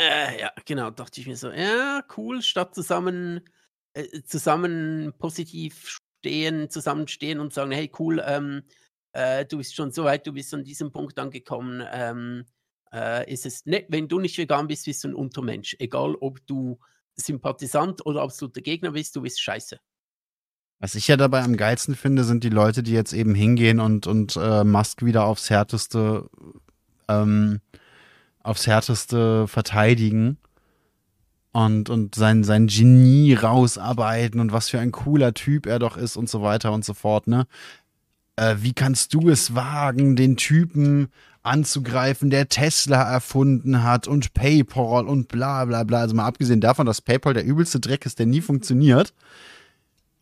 Äh, ja, genau, dachte ich mir so, ja, cool, statt zusammen, äh, zusammen positiv stehen, zusammenstehen und sagen, hey cool, ähm, äh, du bist schon so weit, du bist an diesem Punkt angekommen. Ähm, äh, ist es nett, wenn du nicht vegan bist, bist du ein Untermensch. Egal, ob du Sympathisant oder absoluter Gegner bist, du bist scheiße. Was ich ja dabei am geilsten finde, sind die Leute, die jetzt eben hingehen und, und äh, Musk wieder aufs härteste, ähm, aufs härteste verteidigen und, und sein, sein Genie rausarbeiten und was für ein cooler Typ er doch ist und so weiter und so fort, ne? Äh, wie kannst du es wagen, den Typen anzugreifen, der Tesla erfunden hat und PayPal und bla bla bla. Also mal abgesehen davon, dass PayPal der übelste Dreck ist, der nie funktioniert,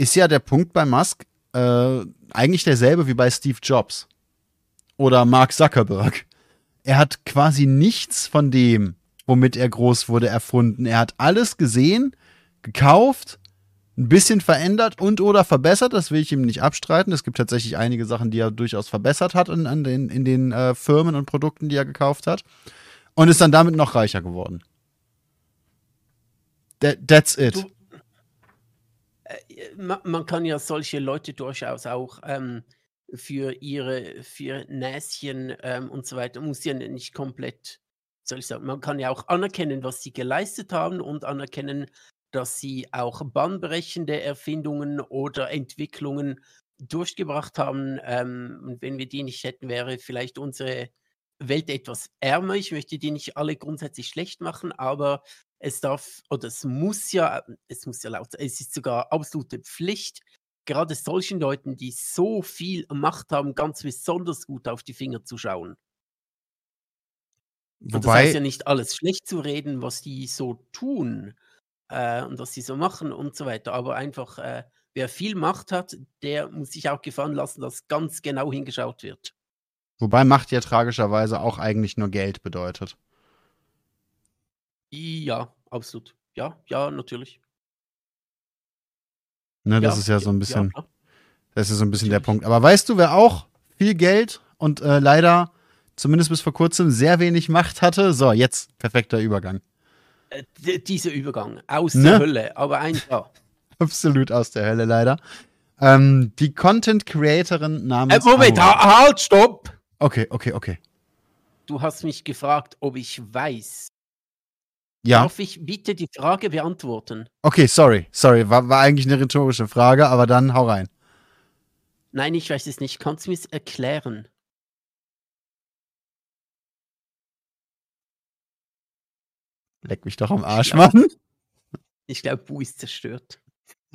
ist ja der Punkt bei Musk äh, eigentlich derselbe wie bei Steve Jobs oder Mark Zuckerberg. Er hat quasi nichts von dem, womit er groß wurde, erfunden. Er hat alles gesehen, gekauft ein bisschen verändert und oder verbessert. Das will ich ihm nicht abstreiten. Es gibt tatsächlich einige Sachen, die er durchaus verbessert hat in, in den, in den äh, Firmen und Produkten, die er gekauft hat. Und ist dann damit noch reicher geworden. That, that's it. Du, man, man, kann ja solche Leute durchaus auch ähm, für ihre für Näschen ähm, und so weiter, muss ja nicht komplett, soll ich sagen, man kann ja auch anerkennen, was sie geleistet haben und anerkennen, dass sie auch bahnbrechende Erfindungen oder Entwicklungen durchgebracht haben. Ähm, und wenn wir die nicht hätten, wäre vielleicht unsere Welt etwas ärmer. Ich möchte die nicht alle grundsätzlich schlecht machen, aber es darf oder es muss ja, es muss ja laut sein, es ist sogar absolute Pflicht, gerade solchen Leuten, die so viel Macht haben, ganz besonders gut auf die Finger zu schauen. Wobei, und das heißt ja nicht alles schlecht zu reden, was die so tun, äh, und was sie so machen und so weiter. Aber einfach, äh, wer viel Macht hat, der muss sich auch gefallen lassen, dass ganz genau hingeschaut wird. Wobei Macht ja tragischerweise auch eigentlich nur Geld bedeutet. Ja, absolut. Ja, ja, natürlich. Ne, das ja, ist ja so ein bisschen, ja, das ist so ein bisschen natürlich. der Punkt. Aber weißt du, wer auch viel Geld und äh, leider zumindest bis vor kurzem sehr wenig Macht hatte? So, jetzt perfekter Übergang. Äh, dieser Übergang aus ne? der Hölle, aber einfach. Absolut aus der Hölle, leider. Ähm, die Content Creatorin namens. Äh, Moment, ha halt, stopp! Okay, okay, okay. Du hast mich gefragt, ob ich weiß. Ja. Darf ich bitte die Frage beantworten? Okay, sorry, sorry. War, war eigentlich eine rhetorische Frage, aber dann hau rein. Nein, ich weiß es nicht. Kannst du mir es erklären? Leck mich doch am Arsch, glaub, Mann. Ich glaube, Bu ist zerstört.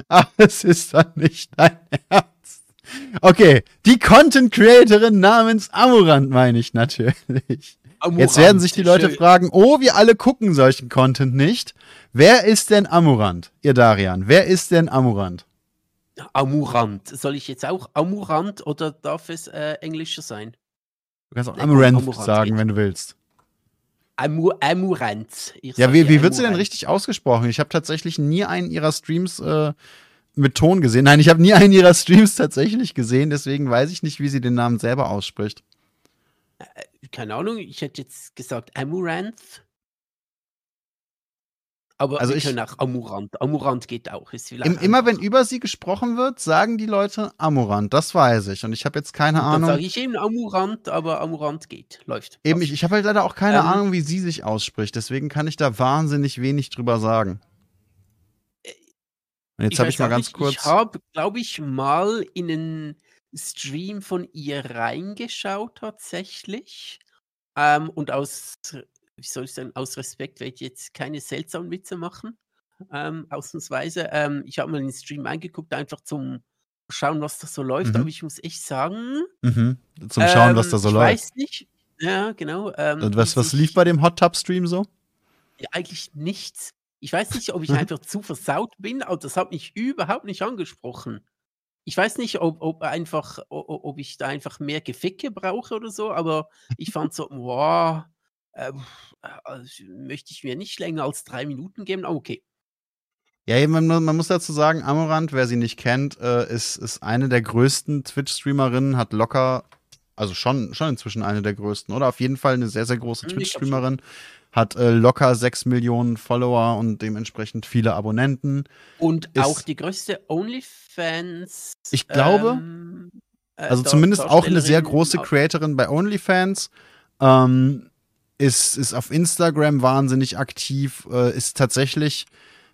Ach, es ist dann nicht dein Ernst. Okay, die Content Creatorin namens Amurant meine ich natürlich. Amurant, Jetzt werden sich die Leute fragen, oh, wir alle gucken solchen Content nicht. Wer ist denn Amurant? Ihr Darian, wer ist denn Amurant? Amurant. Soll ich jetzt auch Amurant oder darf es äh, englischer sein? Du kannst auch Amurant, Amurant sagen, geht. wenn du willst. Amur Amurant. Ja, wie, wie wird sie denn richtig ausgesprochen? Ich habe tatsächlich nie einen ihrer Streams äh, mit Ton gesehen. Nein, ich habe nie einen ihrer Streams tatsächlich gesehen, deswegen weiß ich nicht, wie sie den Namen selber ausspricht. Keine Ahnung, ich hätte jetzt gesagt Amuranth. Aber also können auch Amurant. Amurant geht auch. Ist im, immer wenn über sie gesprochen wird, sagen die Leute Amurant. Das weiß ich. Und ich habe jetzt keine Und Ahnung. Dann sage ich eben Amurant, aber Amurant geht. Läuft. Eben, ich, ich habe halt leider auch keine ähm, Ahnung, wie sie sich ausspricht. Deswegen kann ich da wahnsinnig wenig drüber sagen. Äh, Und jetzt habe ich mal ganz nicht, kurz. Ich habe, glaube ich, mal in einen Stream von ihr reingeschaut, tatsächlich. Ähm, und aus wie soll ich sagen, aus Respekt werde ich jetzt keine seltsamen Witze machen, ähm, ausnahmsweise. Ähm, ich habe mal den Stream eingeguckt, einfach zum Schauen, was da so läuft, mhm. aber ich muss echt sagen. Mhm. Zum Schauen, ähm, was da so ich läuft. Ich weiß nicht. Ja, genau. Ähm, Und was, was lief bei dem Hot Tub Stream so? Ja, eigentlich nichts. Ich weiß nicht, ob ich einfach zu versaut bin, aber das hat mich überhaupt nicht angesprochen. Ich weiß nicht, ob, ob einfach, ob, ich da einfach mehr Geficke brauche oder so, aber ich fand so, wow, ähm, also möchte ich mir nicht länger als drei Minuten geben, aber okay. Ja, man, man, muss dazu sagen, Amorant, wer sie nicht kennt, äh, ist, ist eine der größten Twitch-Streamerinnen, hat locker Also schon, schon inzwischen eine der größten, oder? Auf jeden Fall eine sehr, sehr große Hm, glaub Twitch-Streamerin. Hat äh, locker 6 Millionen Follower und dementsprechend viele Abonnenten. Und Ist- auch die größte OnlyFans. Ich glaube, ähm, äh, Also zumindest auch eine sehr große Creatorin bei OnlyFans. Ähm, ist, ist auf Instagram wahnsinnig aktiv, äh, ist tatsächlich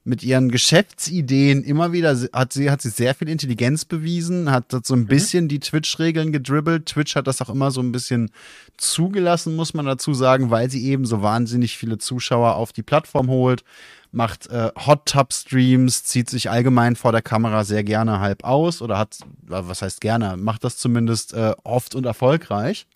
mit ihren Geschäftsideen immer wieder, hat sie, hat sie sehr viel Intelligenz bewiesen, hat so ein bisschen die Twitch-Regeln gedribbelt. Twitch hat das auch immer so ein bisschen zugelassen, muss man dazu sagen, weil sie eben so wahnsinnig viele Zuschauer auf die Plattform holt, macht äh, Hot Tub Streams, zieht sich allgemein vor der Kamera sehr gerne halb aus oder hat, was heißt gerne, macht das zumindest äh, oft und erfolgreich.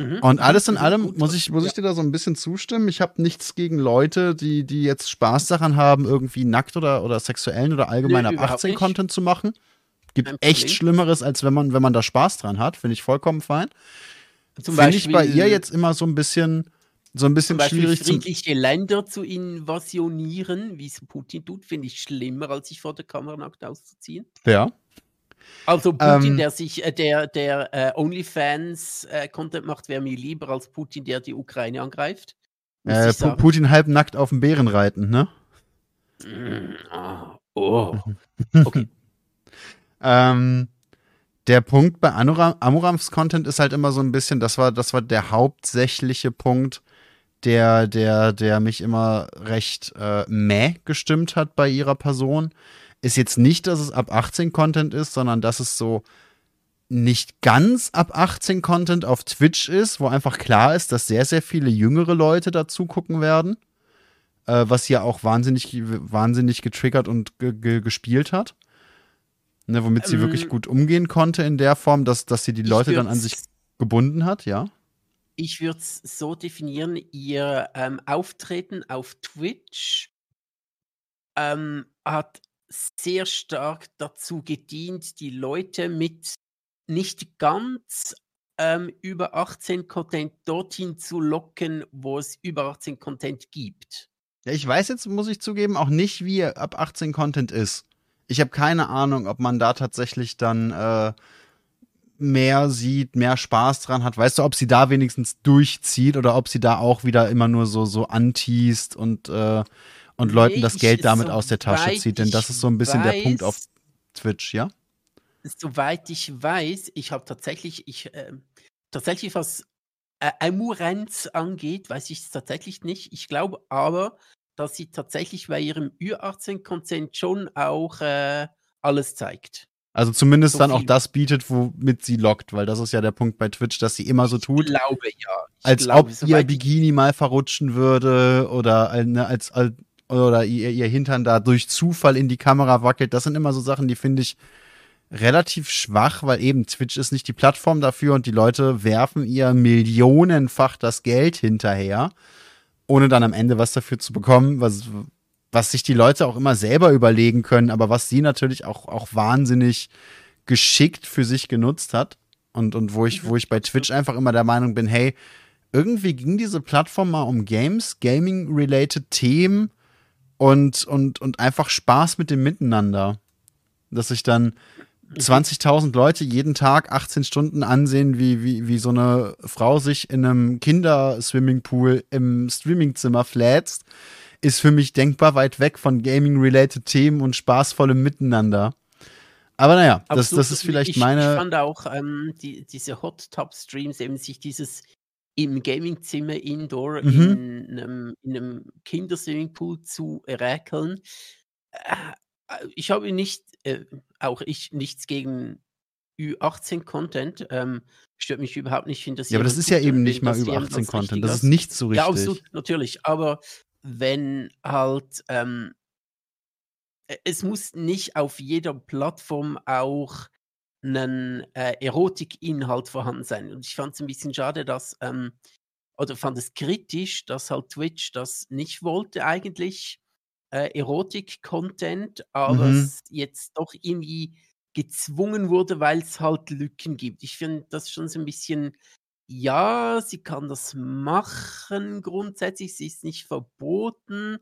Mhm. Und alles in allem muss ich, muss ich dir da so ein bisschen zustimmen. Ich habe nichts gegen Leute, die, die jetzt Spaß daran haben, irgendwie nackt oder, oder sexuellen oder allgemein Nö, ab überhaupt 18 nicht. Content zu machen. Gibt echt. Schlimmeres, als wenn man, wenn man da Spaß dran hat. Finde ich vollkommen fein. Zum Finde ich bei ihr jetzt immer so ein bisschen, so ein Zum bisschen Beispiel schwierig zum. friedliche Länder zu invasionieren, wie es Putin tut, finde ich schlimmer, als sich vor der Kamera nackt auszuziehen. Ja. Also Putin, Ähm, der sich, äh, der, der äh, OnlyFans-Content macht, wäre mir lieber als Putin, der die Ukraine angreift. Äh. Putin halbnackt auf dem Bären reiten, ne? Mm, ah, oh. Okay. Ähm, der Punkt bei Anuram, Amurams Content ist halt immer so ein bisschen, das war, das war der hauptsächliche Punkt, der, der, der mich immer recht äh, mäh gestimmt hat bei ihrer Person. Ist jetzt nicht, dass es ab 18 Content ist, sondern dass es so nicht ganz ab 18 Content auf Twitch ist, wo einfach klar ist, dass sehr, sehr viele jüngere Leute dazu gucken werden. Äh, was ja auch wahnsinnig, wahnsinnig getriggert und ge ge gespielt hat. Ne, womit sie Ähm, wirklich gut umgehen konnte in der Form, dass, dass sie die Leute dann an sich gebunden hat, ja. Ich würde es so definieren, ihr ähm, Auftreten auf Twitch ähm, hat sehr stark dazu gedient, die Leute mit nicht ganz ähm, über 18 Content dorthin zu locken, wo es über 18 Content gibt. Ja, ich weiß jetzt, muss ich zugeben, auch nicht, wie ab 18 Content ist. Ich habe keine Ahnung, ob man da tatsächlich dann äh, mehr sieht, mehr Spaß dran hat. Weißt du, ob sie da wenigstens durchzieht oder ob sie da auch wieder immer nur so, so anteast und, äh, und Leuten das Geld damit aus der Tasche zieht. Denn das ist so ein bisschen der Punkt weiß- auf Twitch, ja? Soweit ich weiß, ich habe tatsächlich, ich ähm, tatsächlich was äh, Amurenz angeht, weiß ich es tatsächlich nicht. Ich glaube aber, dass sie tatsächlich bei ihrem Ü18-Content schon auch äh, alles zeigt. Also zumindest So dann auch das bietet, womit sie lockt, weil das ist ja der Punkt bei Twitch, dass sie immer so tut, Ich glaube ja. Ich als glaube, ob ihr Bikini mal verrutschen würde oder äh, ne, als, als oder ihr, ihr Hintern da durch Zufall in die Kamera wackelt. Das sind immer so Sachen, die finde ich relativ schwach, weil eben Twitch ist nicht die Plattform dafür und die Leute werfen ihr millionenfach das Geld hinterher, ohne dann am Ende was dafür zu bekommen, was, was sich die Leute auch immer selber überlegen können, aber was sie natürlich auch, auch wahnsinnig geschickt für sich genutzt hat. Und, und wo ich, wo ich bei Twitch einfach immer der Meinung bin, hey, irgendwie ging diese Plattform mal um Games, Gaming-related Themen und, und, und einfach Spaß mit dem Miteinander. Dass sich dann 20.000 Leute jeden Tag 18 Stunden ansehen, wie, wie, wie so eine Frau sich in einem Kinderswimmingpool im Streamingzimmer flätzt, ist für mich denkbar weit weg von Gaming-related Themen und spaßvollem Miteinander. Aber naja, das, das ist vielleicht ich, meine. Ich fand auch ähm, die, diese Hot Top Streams, eben sich dieses im Gamingzimmer indoor Mhm. in, einem, in einem Kinderswimmingpool zu räkeln. Äh, äh, ich habe nicht, äh, auch ich, nichts gegen Ü18-Content. Ähm, stört mich überhaupt nicht. Ich finde das ja, aber das ist ja eben nicht mal das über jemand 18 als Content. richtig Das ist nicht so richtig. Ja, absolut, natürlich. Aber wenn halt, ähm, äh, es muss nicht auf jeder Plattform auch ein äh, Erotikinhalt vorhanden sein. Und ich fand es ein bisschen schade, dass, ähm, oder fand es kritisch, dass halt Twitch das nicht wollte eigentlich, äh, Erotik-Content, aber Mhm. es jetzt doch irgendwie gezwungen wurde, weil es halt Lücken gibt. Ich finde das schon so ein bisschen, ja, sie kann das machen grundsätzlich, sie ist nicht verboten.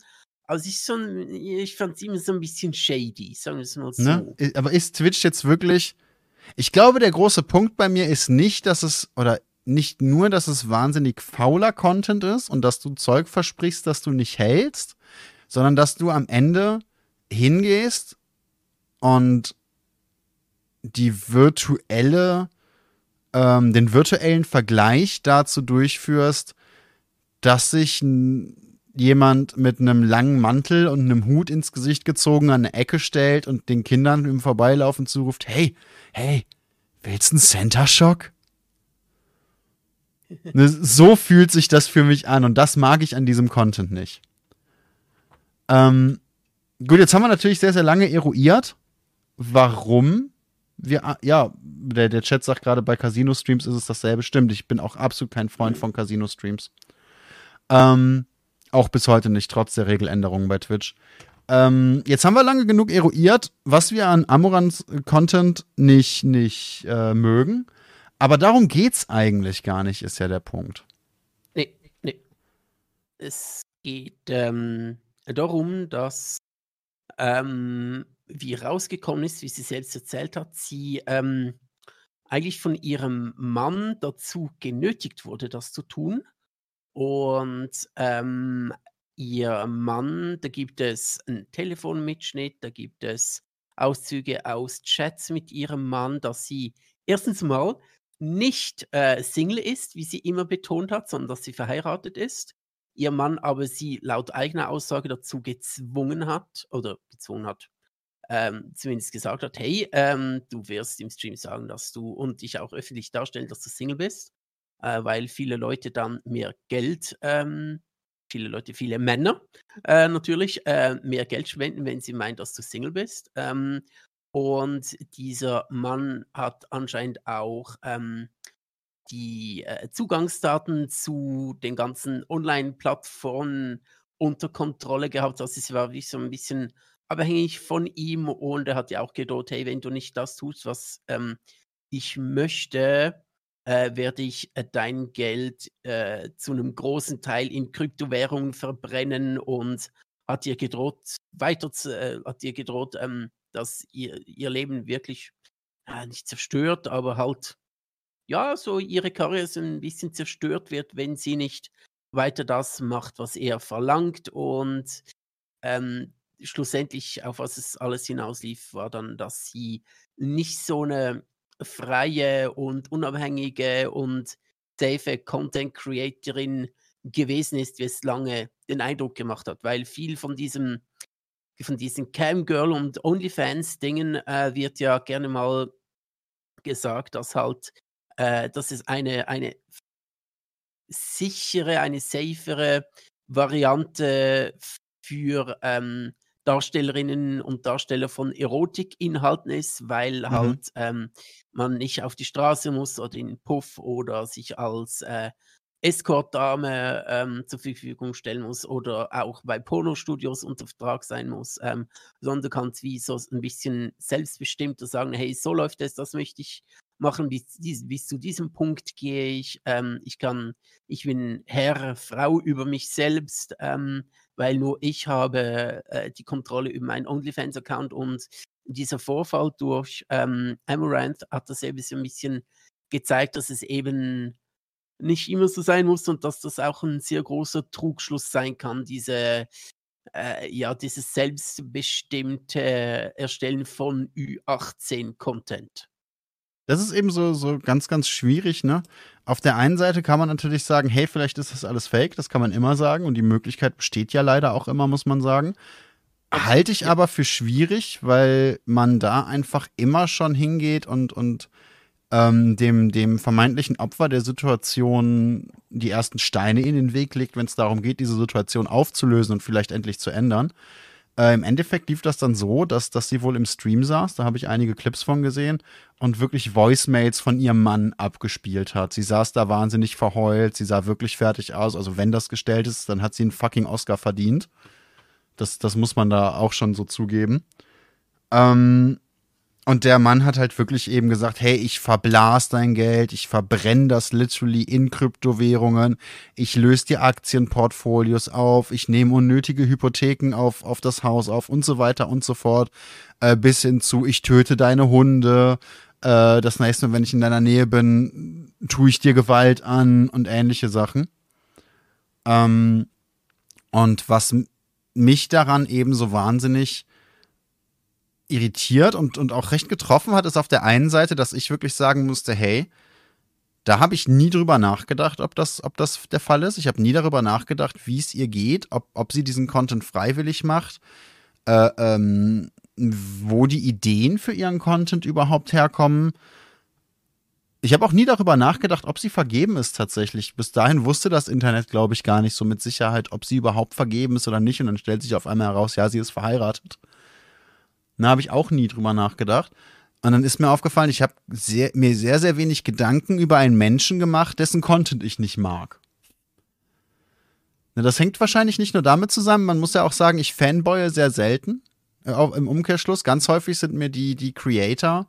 Ist schon, ich fand es immer so ein bisschen shady, sagen wir es mal so. Ne? Aber ist Twitch jetzt wirklich. Ich glaube, der große Punkt bei mir ist nicht, dass es, oder nicht nur, dass es wahnsinnig fauler Content ist und dass du Zeug versprichst, das du nicht hältst, sondern dass du am Ende hingehst und die virtuelle, ähm, den virtuellen Vergleich dazu durchführst, dass sich jemand mit einem langen Mantel und einem Hut ins Gesicht gezogen an eine Ecke stellt und den Kindern im Vorbeilaufen zuruft, hey, hey, willst du einen Center-Shock? Ne, so fühlt sich das für mich an und das mag ich an diesem Content nicht. Ähm, gut, jetzt haben wir natürlich sehr, sehr lange eruiert, warum wir, ja, der, der Chat sagt gerade, bei Casino-Streams ist es dasselbe. Stimmt, ich bin auch absolut kein Freund von Casino-Streams. Ähm, auch bis heute nicht, trotz der Regeländerungen bei Twitch. Ähm, jetzt haben wir lange genug eruiert, was wir an Amorans Content nicht, nicht äh, mögen. Aber darum geht's eigentlich gar nicht, ist ja der Punkt. Nee, nee. Es geht ähm, darum, dass ähm, wie rausgekommen ist, wie sie selbst erzählt hat, sie ähm, eigentlich von ihrem Mann dazu genötigt wurde, das zu tun. Und ähm, ihr Mann, da gibt es einen Telefonmitschnitt, da gibt es Auszüge aus Chats mit ihrem Mann, dass sie erstens mal nicht äh, Single ist, wie sie immer betont hat, sondern dass sie verheiratet ist. Ihr Mann aber sie laut eigener Aussage dazu gezwungen hat, oder gezwungen hat, ähm, zumindest gesagt hat, hey, ähm, du wirst im Stream sagen, dass du und dich auch öffentlich darstellen, dass du Single bist äh, weil viele Leute dann mehr Geld, ähm, viele Leute, viele Männer äh, natürlich, äh, mehr Geld spenden, wenn sie meinen, dass du Single bist. Ähm, und dieser Mann hat anscheinend auch ähm, die äh, Zugangsdaten zu den ganzen Online-Plattformen unter Kontrolle gehabt. Also es war wie so ein bisschen abhängig von ihm und er hat ja auch gedroht, hey, wenn du nicht das tust, was ähm, ich möchte, äh, werde ich äh, dein Geld äh, zu einem großen Teil in Kryptowährungen verbrennen und hat ihr gedroht, weiter äh, hat ihr gedroht, ähm, dass ihr, ihr Leben wirklich nicht zerstört, aber halt, ja, so ihre Karriere so ein bisschen zerstört wird, wenn sie nicht weiter das macht, was er verlangt. Und ähm, schlussendlich, auf was es alles hinauslief, war dann, dass sie nicht so eine freie und unabhängige und safe Content Creatorin gewesen ist, wie es lange den Eindruck gemacht hat, weil viel von diesem von diesen Camgirl und OnlyFans Dingen äh, wird ja gerne mal gesagt, dass halt äh, dass es eine eine sichere, eine safere Variante für ähm, Darstellerinnen und Darsteller von Erotikinhalten ist, weil mhm. halt ähm, man nicht auf die Straße muss oder in den Puff oder sich als äh, Escort-Dame ähm, zur Verfügung stellen muss oder auch bei Pornostudios unter Vertrag sein muss, ähm, sondern du kannst wie so ein bisschen selbstbestimmter sagen, hey, so läuft es, das möchte ich machen, bis, bis zu diesem Punkt gehe ich, ähm, ich kann, ich bin Herr, Frau über mich selbst, ähm, weil nur ich habe äh, die Kontrolle über meinen OnlyFans-Account und dieser Vorfall durch ähm, Amaranth hat das eben so ein bisschen gezeigt, dass es eben nicht immer so sein muss und dass das auch ein sehr großer Trugschluss sein kann, diese äh, ja, dieses selbstbestimmte Erstellen von Ü18-Content. Das ist eben so, so ganz, ganz schwierig, ne? Auf der einen Seite kann man natürlich sagen, hey, vielleicht ist das alles fake, das kann man immer sagen und die Möglichkeit besteht ja leider auch immer, muss man sagen. Halte ich aber für schwierig, weil man da einfach immer schon hingeht und, und ähm, dem, dem vermeintlichen Opfer der Situation die ersten Steine in den Weg legt, wenn es darum geht, diese Situation aufzulösen und vielleicht endlich zu ändern. Äh, Im Endeffekt lief das dann so, dass, dass sie wohl im Stream saß, da habe ich einige Clips von gesehen und wirklich Voicemails von ihrem Mann abgespielt hat. Sie saß da wahnsinnig verheult, sie sah wirklich fertig aus. Also wenn das gestellt ist, dann hat sie einen fucking Oscar verdient. Das, das muss man da auch schon so zugeben. Ähm, und der Mann hat halt wirklich eben gesagt, hey, ich verblas dein Geld, ich verbrenne das literally in Kryptowährungen, ich löse die Aktienportfolios auf, ich nehme unnötige Hypotheken auf, auf das Haus auf und so weiter und so fort, äh, bis hin zu, ich töte deine Hunde, Äh, das nächste Mal, wenn ich in deiner Nähe bin, tue ich dir Gewalt an und ähnliche Sachen. Ähm, und was mich daran eben so wahnsinnig irritiert und, und auch recht getroffen hat, ist auf der einen Seite, dass ich wirklich sagen musste, hey, da habe ich nie drüber nachgedacht, ob das, ob das der Fall ist. Ich habe nie darüber nachgedacht, wie es ihr geht, ob, ob sie diesen Content freiwillig macht, äh, ähm, wo die Ideen für ihren Content überhaupt herkommen. Ich habe auch nie darüber nachgedacht, ob sie vergeben ist tatsächlich. Bis dahin wusste das Internet, glaube ich, gar nicht so mit Sicherheit, ob sie überhaupt vergeben ist oder nicht. Und dann stellt sich auf einmal heraus, ja, sie ist verheiratet. Da habe ich auch nie drüber nachgedacht. Und dann ist mir aufgefallen, ich habe sehr, mir sehr, sehr wenig Gedanken über einen Menschen gemacht, dessen Content ich nicht mag. Das hängt wahrscheinlich nicht nur damit zusammen, man muss ja auch sagen, ich fanboye sehr selten. Äh, auch Im Umkehrschluss, ganz häufig sind mir die, die Creator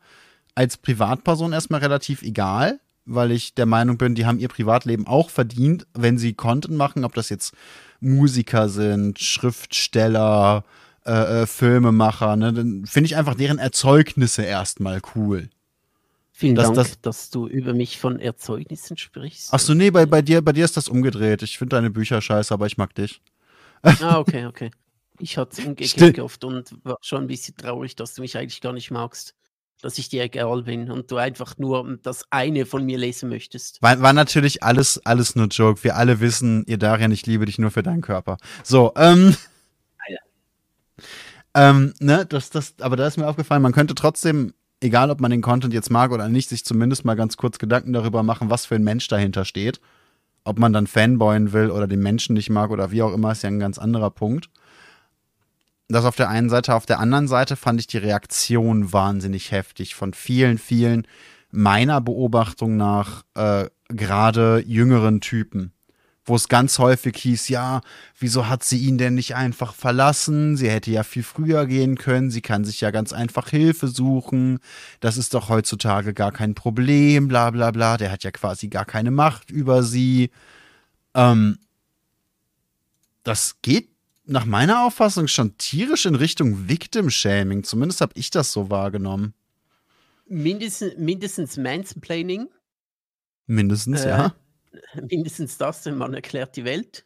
als Privatperson erstmal relativ egal, weil ich der Meinung bin, die haben ihr Privatleben auch verdient, wenn sie Content machen, ob das jetzt Musiker sind, Schriftsteller, äh, äh, Filmemacher, ne, dann finde ich einfach deren Erzeugnisse erstmal cool. Vielen dass, Dank, das, dass du über mich von Erzeugnissen sprichst. Achso, nee, bei, bei, dir, bei dir ist das umgedreht. Ich finde deine Bücher scheiße, aber ich mag dich. Ah, okay, okay. Ich hatte es umgekehrt gehofft und war schon ein bisschen traurig, dass du mich eigentlich gar nicht magst. Dass ich dir egal bin und du einfach nur das eine von mir lesen möchtest. War, war natürlich alles, alles nur Joke. Wir alle wissen, ihr Darian, ich liebe dich nur für deinen Körper. So, ähm. Ähm, ne, das, das, aber da ist mir aufgefallen, man könnte trotzdem, egal ob man den Content jetzt mag oder nicht, sich zumindest mal ganz kurz Gedanken darüber machen, was für ein Mensch dahinter steht. Ob man dann Fanboyen will oder den Menschen nicht mag oder wie auch immer, ist ja ein ganz anderer Punkt. Das auf der einen Seite. Auf der anderen Seite fand ich die Reaktion wahnsinnig heftig von vielen, vielen meiner Beobachtung nach äh, gerade jüngeren Typen wo es ganz häufig hieß, ja, wieso hat sie ihn denn nicht einfach verlassen? Sie hätte ja viel früher gehen können, sie kann sich ja ganz einfach Hilfe suchen, das ist doch heutzutage gar kein Problem, bla bla bla, der hat ja quasi gar keine Macht über sie. Ähm, das geht nach meiner Auffassung schon tierisch in Richtung Victim-Shaming, zumindest habe ich das so wahrgenommen. Mindestens, mindestens Mansplaining. Mindestens, äh, ja mindestens das, denn man erklärt die Welt.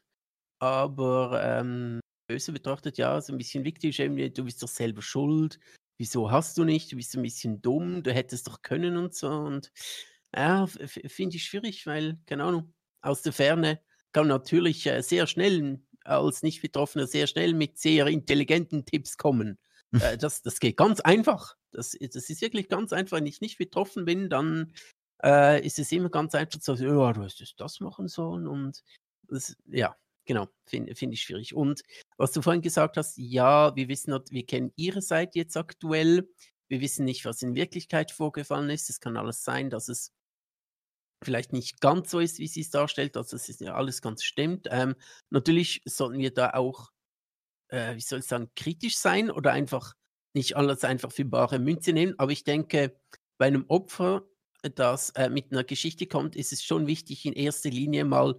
Aber ähm, böse betrachtet, ja, so ein bisschen Victim du bist doch selber schuld. Wieso hast du nicht? Du bist ein bisschen dumm, du hättest doch können und so. Und ja, finde ich schwierig, weil, keine Ahnung, aus der Ferne kann natürlich äh, sehr schnell als Nicht-Betroffener sehr schnell mit sehr intelligenten Tipps kommen. äh, das, das geht ganz einfach. Das, das ist wirklich ganz einfach. Wenn ich nicht betroffen bin, dann äh, ist es immer ganz einfach zu sagen, ja, du hättest das machen sollen und das, ja, genau, finde find ich schwierig. Und was du vorhin gesagt hast, ja, wir wissen, wir kennen ihre Seite jetzt aktuell, wir wissen nicht, was in Wirklichkeit vorgefallen ist. Es kann alles sein, dass es vielleicht nicht ganz so ist, wie sie es darstellt, dass es ja alles ganz stimmt. Ähm, natürlich sollten wir da auch, äh, wie soll ich sagen, kritisch sein oder einfach nicht alles einfach für bare Münze nehmen. Aber ich denke, bei einem Opfer das äh, mit einer Geschichte kommt, ist es schon wichtig, in erster Linie mal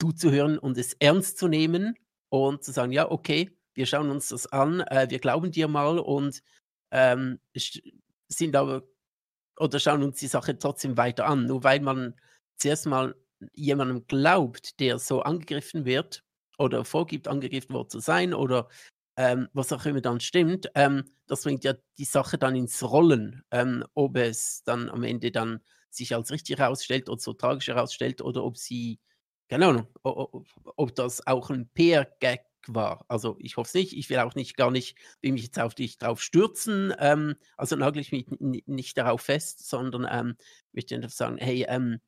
zuzuhören und es ernst zu nehmen und zu sagen, ja, okay, wir schauen uns das an, äh, wir glauben dir mal und ähm, sind aber oder schauen uns die Sache trotzdem weiter an. Nur weil man zuerst mal jemandem glaubt, der so angegriffen wird oder vorgibt, angegriffen worden zu sein oder ähm, was auch immer dann stimmt, ähm, das bringt ja die Sache dann ins Rollen, ähm, ob es dann am Ende dann sich als richtig herausstellt oder so tragisch herausstellt oder ob sie, keine Ahnung, ob, ob das auch ein PR-Gag war. Also ich hoffe es nicht. Ich will auch nicht gar nicht, will mich jetzt auf dich drauf stürzen. Ähm, also nagel ich mich nicht darauf fest, sondern ähm, möchte einfach sagen, hey, ähm,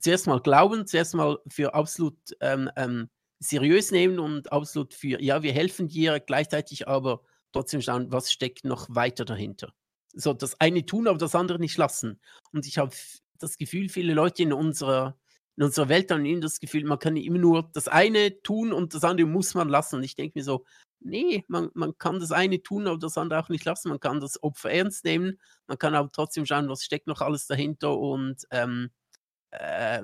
zuerst mal glauben, zuerst mal für absolut ähm, ähm, seriös nehmen und absolut für, ja, wir helfen dir, gleichzeitig aber trotzdem schauen, was steckt noch weiter dahinter. So, das eine tun, aber das andere nicht lassen. Und ich habe das Gefühl, viele Leute in unserer, in unserer Welt haben immer das Gefühl, man kann immer nur das eine tun und das andere muss man lassen. Und ich denke mir so, nee, man, man kann das eine tun, aber das andere auch nicht lassen. Man kann das Opfer ernst nehmen, man kann aber trotzdem schauen, was steckt noch alles dahinter und ähm, äh,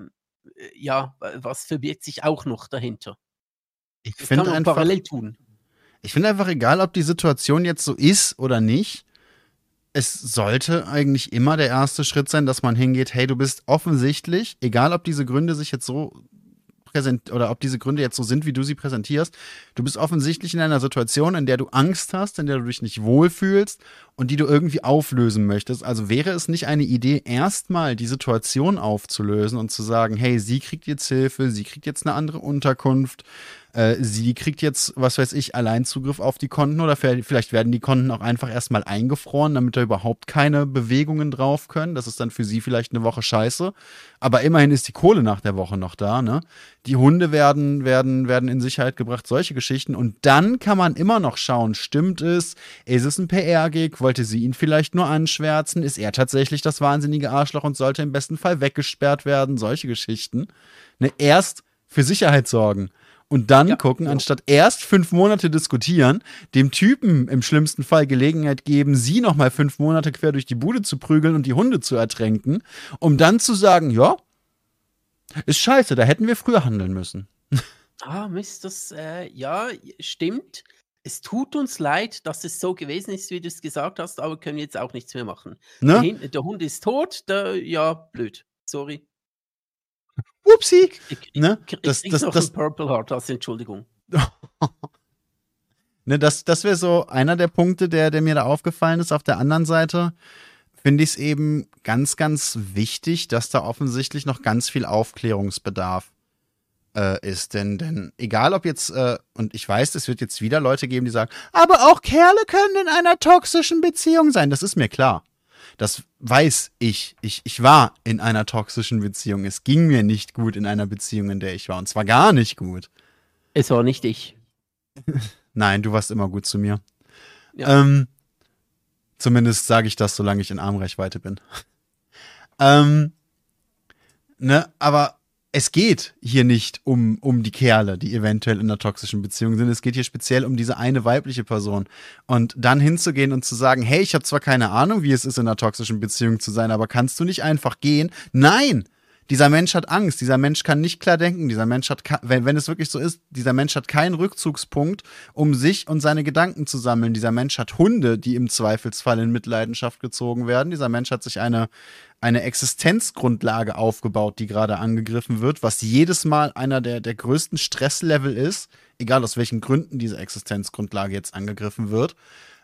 ja, was verbirgt sich auch noch dahinter. Ich finde einfach parallel tun. Ich finde einfach egal, ob die Situation jetzt so ist oder nicht. es sollte eigentlich immer der erste Schritt sein, dass man hingeht, hey, du bist offensichtlich, egal ob diese Gründe sich jetzt so präsent oder ob diese Gründe jetzt so sind, wie du sie präsentierst, du bist offensichtlich in einer Situation, in der du Angst hast, in der du dich nicht wohlfühlst und die du irgendwie auflösen möchtest. Also wäre es nicht eine Idee, erstmal die Situation aufzulösen und zu sagen, hey, sie kriegt jetzt Hilfe, sie kriegt jetzt eine andere Unterkunft, äh, sie kriegt jetzt, was weiß ich, allein Zugriff auf die Konten oder vielleicht werden die Konten auch einfach erstmal eingefroren, damit da überhaupt keine Bewegungen drauf können. Das ist dann für sie vielleicht eine Woche scheiße. Aber immerhin ist die Kohle nach der Woche noch da, ne? Die Hunde werden, werden, werden in Sicherheit gebracht, solche Geschichten. Und dann kann man immer noch schauen, stimmt es? Ist es ein PR-Gig? Wollte sie ihn vielleicht nur anschwärzen? Ist er tatsächlich das wahnsinnige Arschloch und sollte im besten Fall weggesperrt werden? Solche Geschichten. Ne? Erst für Sicherheit sorgen und dann ja, gucken, ja. anstatt erst fünf Monate diskutieren, dem Typen im schlimmsten Fall Gelegenheit geben, sie nochmal fünf Monate quer durch die Bude zu prügeln und die Hunde zu ertränken, um dann zu sagen, ja, ist scheiße, da hätten wir früher handeln müssen. Ah, Mist, das, äh, ja, stimmt. Es tut uns leid, dass es so gewesen ist, wie du es gesagt hast, aber können jetzt auch nichts mehr machen. Ne? Der, der Hund ist tot, der, ja, blöd. Sorry. Upsi. Ich, ne? ich, das, ich das, noch das, Purple Heart als Entschuldigung. ne, das das wäre so einer der Punkte, der, der mir da aufgefallen ist. Auf der anderen Seite finde ich es eben ganz, ganz wichtig, dass da offensichtlich noch ganz viel Aufklärungsbedarf äh, ist. Denn, denn egal ob jetzt, äh, und ich weiß, es wird jetzt wieder Leute geben, die sagen, aber auch Kerle können in einer toxischen Beziehung sein. Das ist mir klar. Das weiß ich. ich. Ich war in einer toxischen Beziehung. Es ging mir nicht gut in einer Beziehung, in der ich war. Und zwar gar nicht gut. Es war nicht ich. Nein, du warst immer gut zu mir. Ja. Ähm, zumindest sage ich das, solange ich in Armreichweite bin. ähm, ne, aber es geht hier nicht um, um die Kerle, die eventuell in einer toxischen Beziehung sind. Es geht hier speziell um diese eine weibliche Person. Und dann hinzugehen und zu sagen, hey, ich habe zwar keine Ahnung, wie es ist, in einer toxischen Beziehung zu sein, aber kannst du nicht einfach gehen? Nein! Dieser Mensch hat Angst, dieser Mensch kann nicht klar denken, dieser Mensch hat, wenn, wenn es wirklich so ist, dieser Mensch hat keinen Rückzugspunkt, um sich und seine Gedanken zu sammeln. Dieser Mensch hat Hunde, die im Zweifelsfall in Mitleidenschaft gezogen werden. Dieser Mensch hat sich eine, eine Existenzgrundlage aufgebaut, die gerade angegriffen wird, was jedes Mal einer der, der größten Stresslevel ist, egal aus welchen Gründen diese Existenzgrundlage jetzt angegriffen wird,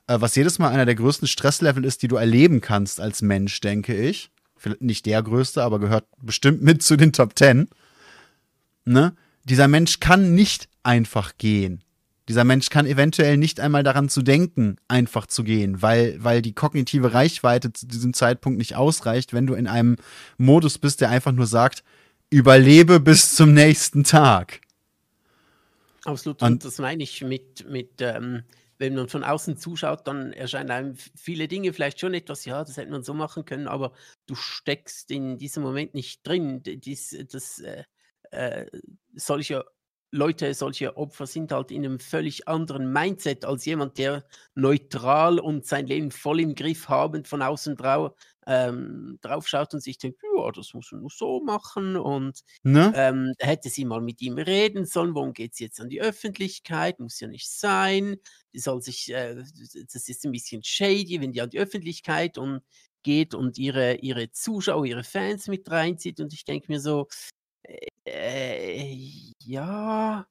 äh, was jedes Mal einer der größten Stresslevel ist, die du erleben kannst als Mensch, denke ich nicht der größte, aber gehört bestimmt mit zu den Top Ten. Ne? Dieser Mensch kann nicht einfach gehen. Dieser Mensch kann eventuell nicht einmal daran zu denken, einfach zu gehen, weil, weil die kognitive Reichweite zu diesem Zeitpunkt nicht ausreicht, wenn du in einem Modus bist, der einfach nur sagt, überlebe bis zum nächsten Tag. Absolut, und das meine ich mit, mit ähm, wenn man von außen zuschaut, dann erscheinen einem viele Dinge vielleicht schon etwas, ja, das hätte man so machen können, aber du steckst in diesem Moment nicht drin. Dies, das, äh, äh, solche Leute, solche Opfer sind halt in einem völlig anderen Mindset als jemand, der neutral und sein Leben voll im Griff habend von außen drauf ähm, drauf schaut und sich denkt, ja, das muss man nur so machen und ne? ähm, hätte sie mal mit ihm reden sollen, warum geht es jetzt an die Öffentlichkeit, muss ja nicht sein, die soll sich, äh, das ist ein bisschen shady, wenn die an die Öffentlichkeit und geht und ihre, ihre Zuschauer, ihre Fans mit reinzieht und ich denke mir so, äh, ja,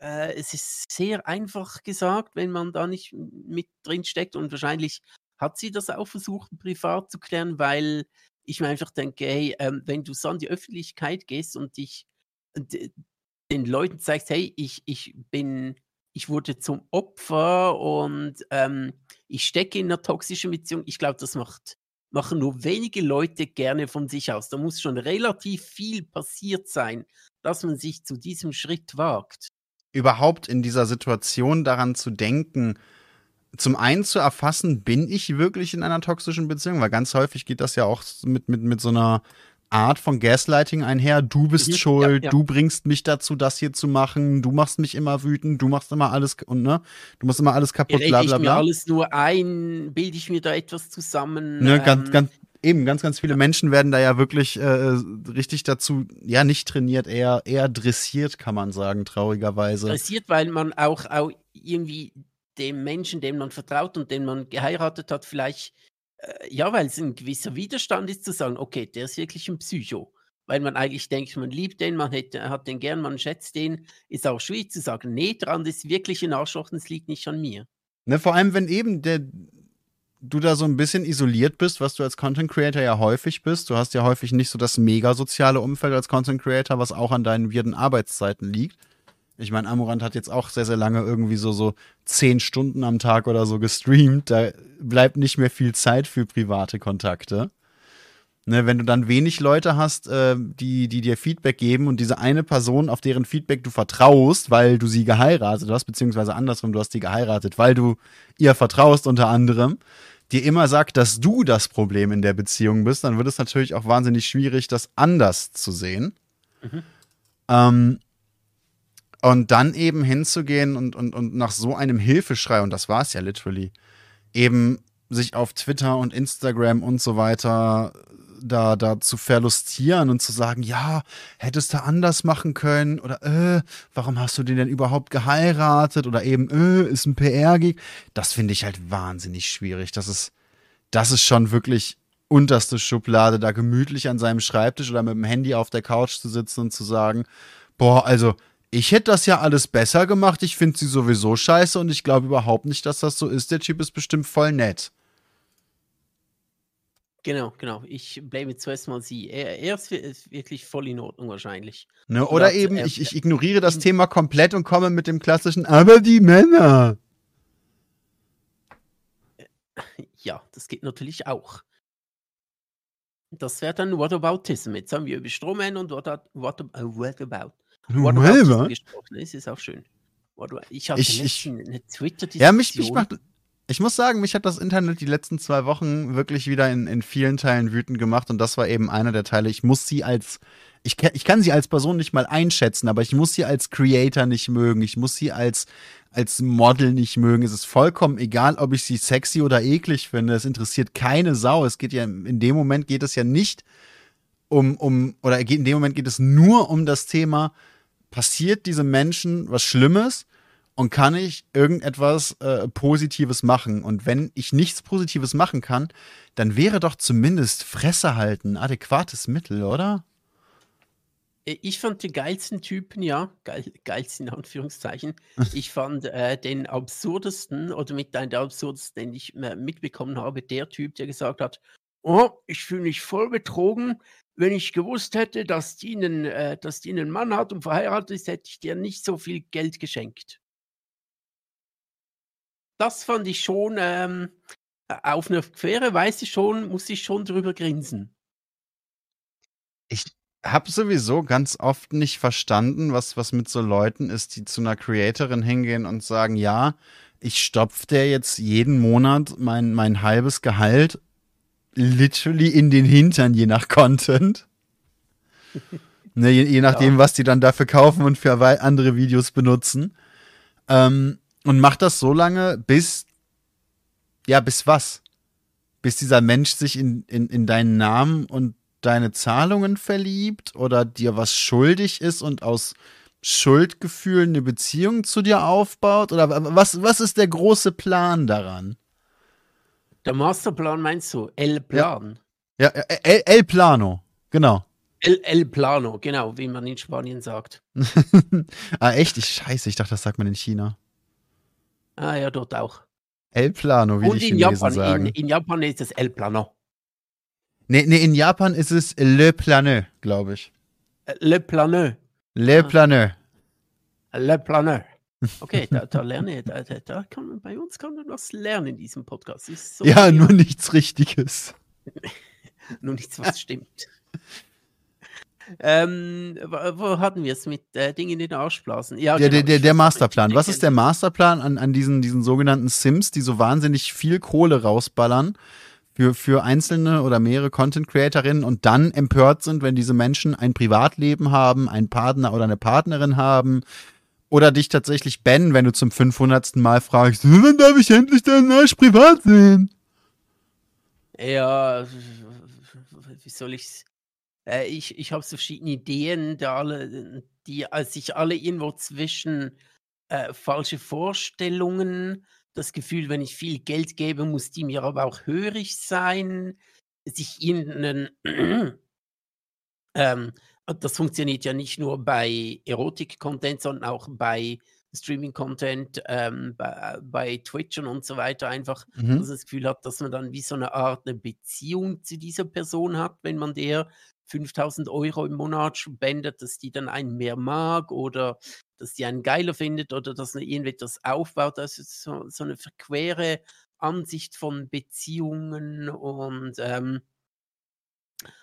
äh, es ist sehr einfach gesagt, wenn man da nicht mit drin steckt und wahrscheinlich hat sie das auch versucht, privat zu klären, weil ich mir einfach denke, hey, ähm, wenn du so an die Öffentlichkeit gehst und dich den Leuten zeigst, hey, ich, ich bin, ich wurde zum Opfer und ähm, ich stecke in einer toxischen Beziehung, ich glaube, das macht, machen nur wenige Leute gerne von sich aus. Da muss schon relativ viel passiert sein, dass man sich zu diesem Schritt wagt. Überhaupt in dieser Situation daran zu denken, zum einen zu erfassen, bin ich wirklich in einer toxischen Beziehung? Weil ganz häufig geht das ja auch mit, mit, mit so einer Art von Gaslighting einher. Du bist mhm, schuld, ja, ja. du bringst mich dazu, das hier zu machen, du machst mich immer wütend, du machst immer alles und ne, du machst immer alles kaputt, bla bla bla. ich mir alles nur ein, bilde ich mir da etwas zusammen. Ne, ähm, ganz, ganz, eben, ganz, ganz viele ja. Menschen werden da ja wirklich äh, richtig dazu, ja, nicht trainiert, eher, eher dressiert, kann man sagen, traurigerweise. Dressiert, weil man auch, auch irgendwie dem Menschen, dem man vertraut und den man geheiratet hat, vielleicht Äh, ja, weil es ein gewisser Widerstand ist zu sagen: „Okay, der ist wirklich ein Psycho.“ Weil man eigentlich denkt, man liebt den, man hätte hat den gern, man schätzt den. Ist auch schwierig zu sagen: „Ne, dran ist wirklich ein Arschloch und es liegt nicht an mir.“ Ne, vor allem, wenn eben der du da so ein bisschen isoliert bist, was du als Content Creator ja häufig bist. Du hast ja häufig nicht so das mega soziale Umfeld als Content Creator, was auch an deinen weirden Arbeitszeiten liegt. Ich meine, Amorant hat jetzt auch sehr, sehr lange irgendwie so, so zehn Stunden am Tag oder so gestreamt. Da bleibt nicht mehr viel Zeit für private Kontakte. Ne, wenn du dann wenig Leute hast, äh, die, die dir Feedback geben und diese eine Person, auf deren Feedback du vertraust, weil du sie geheiratet hast, beziehungsweise andersrum, du hast sie geheiratet, weil du ihr vertraust unter anderem, dir immer sagt, dass du das Problem in der Beziehung bist, dann wird es natürlich auch wahnsinnig schwierig, das anders zu sehen. Mhm. Ähm, und dann eben hinzugehen und, und, und nach so einem Hilfeschrei, und das war es ja literally, eben sich auf Twitter und Instagram und so weiter da, da zu verlustieren und zu sagen, ja, hättest du anders machen können oder äh, warum hast du den denn überhaupt geheiratet oder eben, äh, ist ein PR-Gig. Das finde ich halt wahnsinnig schwierig. Das ist, das ist schon wirklich unterste Schublade, da gemütlich an seinem Schreibtisch oder mit dem Handy auf der Couch zu sitzen und zu sagen, boah, also ich hätte das ja alles besser gemacht. Ich finde sie sowieso scheiße und ich glaube überhaupt nicht, dass das so ist. Der Typ ist bestimmt voll nett. Genau, genau. Ich blame zuerst mal sie. Er, er ist, wirklich voll in Ordnung wahrscheinlich. Ne, oder eben, er, ich, ich ignoriere das Thema komplett und komme mit dem klassischen, aber die Männer. Ja, das geht natürlich auch. Das wäre dann Whataboutism. Jetzt haben wir über Strohmänner und what, what, uh, what about Whataboutism gesprochen. Das ist auch schön. Ich ich, eine Twitter-Diskussion. Ja, mich, mich macht, ich muss sagen, mich hat das Internet die letzten zwei Wochen wirklich wieder in, in vielen Teilen wütend gemacht und das war eben einer der Teile. Ich muss sie als, ich, ich kann sie als Person nicht mal einschätzen, aber ich muss sie als Creator nicht mögen. Ich muss sie als, als Model nicht mögen. Es ist vollkommen egal, ob ich sie sexy oder eklig finde. Es interessiert keine Sau. Es geht ja, in dem Moment geht es ja nicht um, um, oder in dem Moment geht es nur um das Thema, passiert diesem Menschen was Schlimmes und kann ich irgendetwas äh, Positives machen. Und wenn ich nichts Positives machen kann, dann wäre doch zumindest Fresse halten ein adäquates Mittel, oder? Äh, ich fand die geilsten Typen, ja, geil, geilsten in Anführungszeichen. Ich fand äh, den absurdesten oder mit einem der absurdesten, den ich äh, mitbekommen habe, der Typ, der gesagt hat, oh, ich fühle mich voll betrogen. Wenn ich gewusst hätte, dass die, einen, äh, dass die einen Mann hat und verheiratet ist, hätte ich dir nicht so viel Geld geschenkt. Das fand ich schon ähm, auf einer faire Weise schon, muss ich schon drüber grinsen. Ich habe sowieso ganz oft nicht verstanden, was, was mit so Leuten ist, die zu einer Creatorin hingehen und sagen, ja, ich stopfe der jetzt jeden Monat mein, mein halbes Gehalt literally in den Hintern, je nach Content. ne, je, je, nachdem, ja. was die dann dafür kaufen und für andere Videos benutzen. Ähm, und mach das so lange, bis, ja, bis was? Bis dieser Mensch sich in, in, in deinen Namen und deine Zahlungen verliebt oder dir was schuldig ist und aus Schuldgefühlen eine Beziehung zu dir aufbaut? Oder was, was ist der große Plan daran? Der Masterplan meinst du? El Plan. Ja, ja El, El Plano, genau. El, El Plano, genau, wie man in Spanien sagt. ah, echt? Ich scheiße, ich dachte, das sagt man in China. Ah ja, dort auch. El Plano, wie Und die in Japan, sagen. In, in, Japan ist es El Plano. Nee, nee, in Japan ist es Le Planeux, glaube ich. Äh, Le Planeux. Le ah. Planeux. Le Planeux. Okay, da, da lerne da, da, kann man, bei uns kann man was lernen in diesem Podcast. So ja, nur nichts Richtiges. nur nichts, was stimmt. Ähm, wo hatten wir es mit äh, Dingen in den Arschblasen? Ja, der, genau, der, der, Masterplan. Was ist der Masterplan an, an diesen, diesen sogenannten Sims, die so wahnsinnig viel Kohle rausballern für, für einzelne oder mehrere Content-Creatorinnen und dann empört sind, wenn diese Menschen ein Privatleben haben, einen Partner oder eine Partnerin haben oder dich tatsächlich bannen, wenn du zum 500. Mal fragst, wann darf ich endlich deinen Arsch privat sehen? Ja, wie soll ich's? Äh, ich ich habe so verschiedene Ideen, da alle die äh, sich alle irgendwo zwischen, äh, falsche Vorstellungen, das Gefühl, wenn ich viel Geld gebe, muss die mir aber auch hörig sein, sich irgendeinen ähm, das funktioniert ja nicht nur bei Erotik-Content, sondern auch bei Streaming-Content, ähm, bei, bei Twitch und so weiter. Einfach, dass Mhm. man das Gefühl hat, dass man dann wie so eine Art eine Beziehung zu dieser Person hat, wenn man der 5000 Euro im Monat spendet, dass die dann einen mehr mag oder dass die einen geiler findet oder dass man irgendetwas aufbaut. Das ist so, so eine verquere Ansicht von Beziehungen und ähm,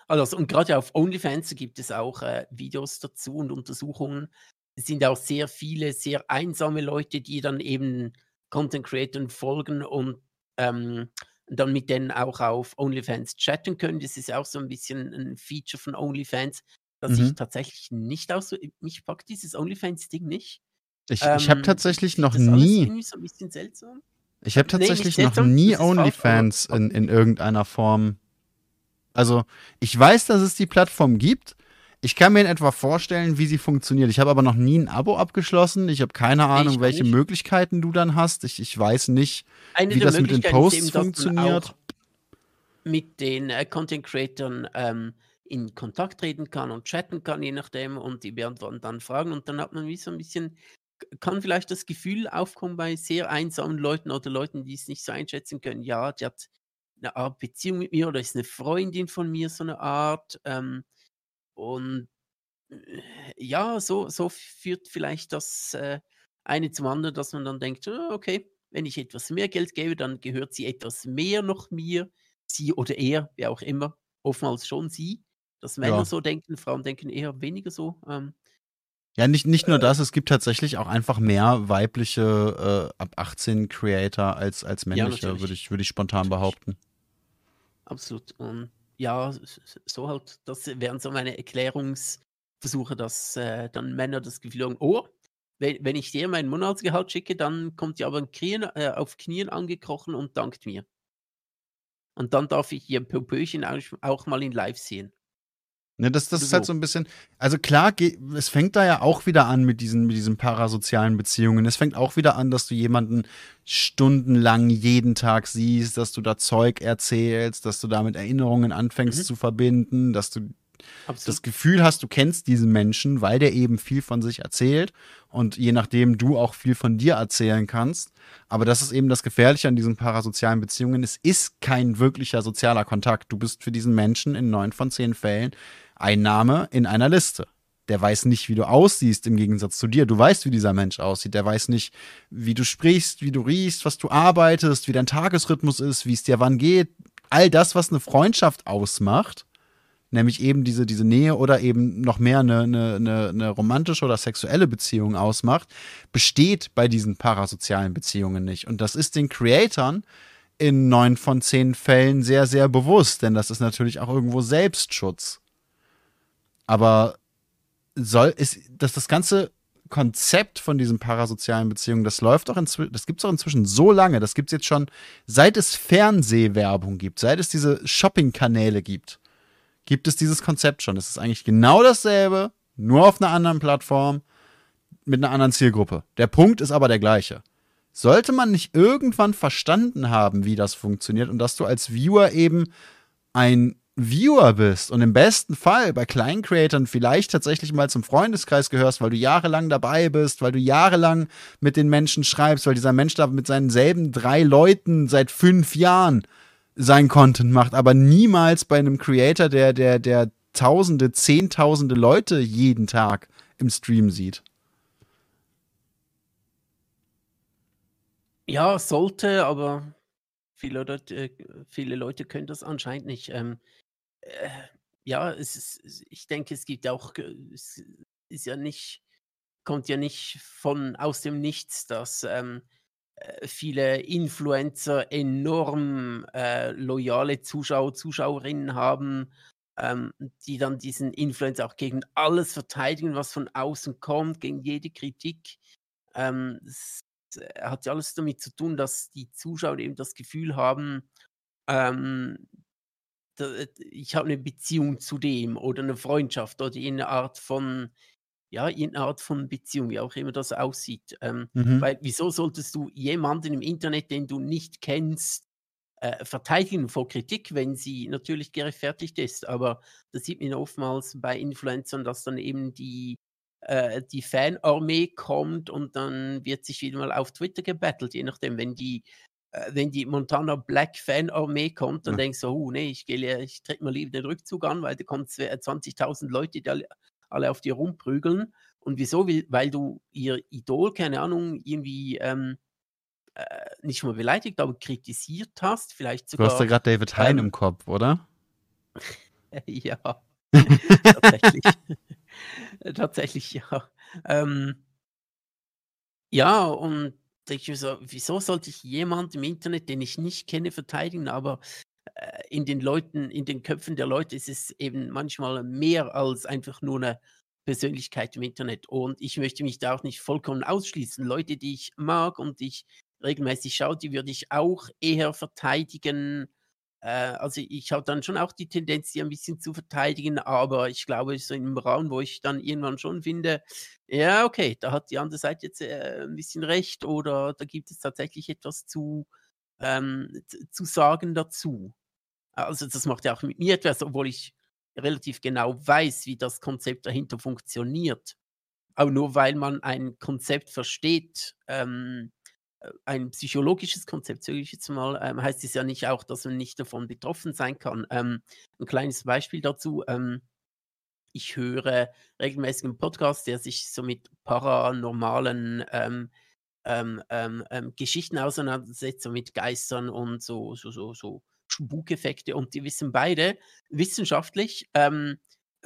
also, und gerade auf OnlyFans gibt es auch äh, Videos dazu und Untersuchungen. Es sind auch sehr viele sehr einsame Leute, die dann eben Content Creatern folgen und ähm, dann mit denen auch auf OnlyFans chatten können. Das ist auch so ein bisschen ein Feature von OnlyFans, das ich Mhm. tatsächlich nicht aus. Mich packt dieses OnlyFans-Ding nicht. Ich, ich habe Ähm, tatsächlich noch nie, so ein bisschen seltsam. ich habe Nee, tatsächlich noch seltsam, nie OnlyFans in, in irgendeiner Form. Also, ich weiß, dass es die Plattform gibt. Ich kann mir in etwa vorstellen, wie sie funktioniert. Ich habe aber noch nie ein Abo abgeschlossen. Ich habe keine Ahnung, ich welche nicht. Möglichkeiten du dann hast. Ich, ich weiß nicht, Eine wie das mit den Posts eben, dass man funktioniert. mit den äh, Content Creatern ähm, in Kontakt treten kann und chatten kann, je nachdem, und die beantworten dann Fragen und dann hat man wie so ein bisschen, kann vielleicht das Gefühl aufkommen bei sehr einsamen Leuten oder Leuten, die es nicht so einschätzen können, ja, die hat eine Art Beziehung mit mir oder ist eine Freundin von mir, so eine Art. Ähm, und äh, ja, so, so führt vielleicht das äh, eine zum anderen, dass man dann denkt, "Ah, okay, wenn ich etwas mehr Geld gebe, dann gehört sie etwas mehr noch mir, sie oder er, wer auch immer, oftmals schon sie. Dass Männer Ja. so denken, Frauen denken eher weniger so. Ähm, Ja, nicht, nicht nur Äh. das, es gibt tatsächlich auch einfach mehr weibliche äh, ab 18 Creator als, als männliche, natürlich. würde ich, würde ich spontan Natürlich. behaupten. Absolut. Und ja, so halt, das wären so meine Erklärungsversuche, dass äh, dann Männer das Gefühl haben, oh, wenn, wenn ich dir mein Monatsgehalt schicke, dann kommt die aber Knien, äh, auf Knien angekrochen und dankt mir. Und dann darf ich ihr Popöchen auch, auch mal in live sehen. Ne, das, das ist halt so. ein bisschen, also klar, es fängt da ja auch wieder an mit diesen, mit diesen parasozialen Beziehungen. Es fängt auch wieder an, dass du jemanden stundenlang jeden Tag siehst, dass du da Zeug erzählst, dass du damit Erinnerungen anfängst Mhm. zu verbinden, dass du das Absolut. Gefühl hast, du kennst diesen Menschen, weil der eben viel von sich erzählt und je nachdem du auch viel von dir erzählen kannst. Aber das ist eben das Gefährliche an diesen parasozialen Beziehungen. Es ist kein wirklicher sozialer Kontakt. Du bist für diesen Menschen in neun von zehn Fällen ein Name in einer Liste. Der weiß nicht, wie du aussiehst im Gegensatz zu dir. Du weißt, wie dieser Mensch aussieht. Der weiß nicht, wie du sprichst, wie du riechst, was du arbeitest, wie dein Tagesrhythmus ist, wie es dir wann geht. All das, was eine Freundschaft ausmacht, nämlich eben diese, diese Nähe oder eben noch mehr eine, eine, eine, eine romantische oder sexuelle Beziehung ausmacht, besteht bei diesen parasozialen Beziehungen nicht. Und das ist den Creatoren in neun von zehn Fällen sehr, sehr bewusst, denn das ist natürlich auch irgendwo Selbstschutz. Aber soll ist dass das ganze Konzept von diesen parasozialen Beziehungen, das läuft doch inzwischen, das gibt es auch inzwischen so lange, das gibt es jetzt schon, seit es Fernsehwerbung gibt, seit es diese Shopping-Kanäle gibt, gibt es dieses Konzept schon. Es ist eigentlich genau dasselbe, nur auf einer anderen Plattform, mit einer anderen Zielgruppe. Der Punkt ist aber der gleiche. Sollte man nicht irgendwann verstanden haben, wie das funktioniert und dass du als Viewer eben ein Viewer bist und im besten Fall bei kleinen Creatoren vielleicht tatsächlich mal zum Freundeskreis gehörst, weil du jahrelang dabei bist, weil du jahrelang mit den Menschen schreibst, weil dieser Mensch da mit seinen selben drei Leuten seit fünf Jahren sein Content macht, aber niemals bei einem Creator, der, der, der Tausende, Zehntausende Leute jeden Tag im Stream sieht. Ja, sollte, aber viele Leute, äh, viele Leute können das anscheinend nicht. Ähm, äh, ja, es ist, ich denke, es gibt auch, es ist ja nicht, kommt ja nicht von aus dem Nichts, dass ähm, äh, viele Influencer enorm äh, loyale Zuschauer, Zuschauerinnen haben, ähm, die dann diesen Influencer auch gegen alles verteidigen, was von außen kommt, gegen jede Kritik. Ähm, es äh, hat ja alles damit zu tun, dass die Zuschauer eben das Gefühl haben, ähm, äh, ich habe eine Beziehung zu dem oder eine Freundschaft oder eine Art von ja, irgendeine Art von Beziehung, wie auch immer das aussieht. Ähm, Mhm. weil wieso solltest du jemanden im Internet, den du nicht kennst, äh, verteidigen vor Kritik, wenn sie natürlich gerechtfertigt ist? Aber das sieht man oftmals bei Influencern, dass dann eben die, äh, die Fanarmee kommt und dann wird sich wieder mal auf Twitter gebettelt, je nachdem, wenn die äh, wenn die Montana Black Fan-Armee kommt, dann Ja. denkst du, oh nee, ich, gehe, ich trete mal lieber den Rückzug an, weil da kommen zwe- 20.000 Leute, die alle, auf dir rumprügeln. Und wieso? Weil, du ihr Idol, keine Ahnung, irgendwie ähm, äh, nicht mal beleidigt, aber kritisiert hast, vielleicht Du hast da sogar. gerade David Hein ähm, im Kopf, oder? ja, tatsächlich. tatsächlich, ja. Ähm, ja, und denke ich so, wieso sollte ich jemand im Internet, den ich nicht kenne, verteidigen? Aber äh, in den Leuten, in den Köpfen der Leute ist es eben manchmal mehr als einfach nur eine Persönlichkeit im Internet. Und ich möchte mich da auch nicht vollkommen ausschließen. Leute, die ich mag und die ich regelmäßig schaue, die würde ich auch eher verteidigen. Äh, also ich habe dann schon auch die Tendenz, sie ein bisschen zu verteidigen, aber ich glaube, so im Raum, wo ich dann irgendwann schon finde, ja, okay, da hat die andere Seite jetzt äh, ein bisschen recht oder da gibt es tatsächlich etwas zu, ähm, zu sagen dazu. Also das macht ja auch mit mir etwas, obwohl ich relativ genau weiß, wie das Konzept dahinter funktioniert. Aber nur weil man ein Konzept versteht, ähm, äh, ein psychologisches Konzept, sage ich jetzt mal, ähm, heißt es ja nicht auch, dass man nicht davon betroffen sein kann. Ähm, ein kleines Beispiel dazu. Ähm, ich höre regelmäßig einen Podcast, der sich so mit paranormalen ähm, ähm, ähm, Geschichten auseinandersetzt, so mit Geistern und so, so, so, so Spukeffekte. Und die wissen beide, wissenschaftlich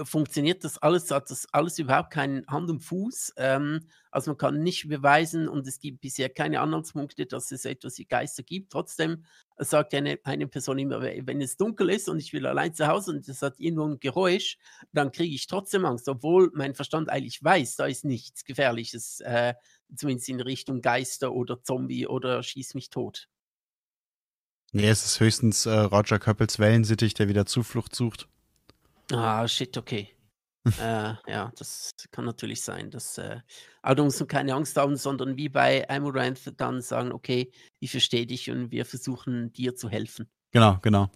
funktioniert das alles, hat das alles überhaupt keinen Hand und Fuß. Ähm, also man kann nicht beweisen und es gibt bisher keine Anhaltspunkte, dass es etwas wie Geister gibt. Trotzdem sagt eine, eine Person immer, we- wenn es dunkel ist und ich will allein zu Hause und es hat irgendwo ein Geräusch, dann kriege ich trotzdem Angst, obwohl mein Verstand eigentlich weiß, da ist nichts Gefährliches, äh, zumindest in Richtung Geister oder Zombie oder schieß mich tot. Nee, es ist höchstens äh, Roger Köppels Wellensittich, der wieder Zuflucht sucht. Ah, shit, okay. äh, ja, das kann natürlich sein. Dass, äh, aber du musst keine Angst haben, sondern wie bei Amaranth dann sagen, okay, ich verstehe dich und wir versuchen dir zu helfen. Genau, genau.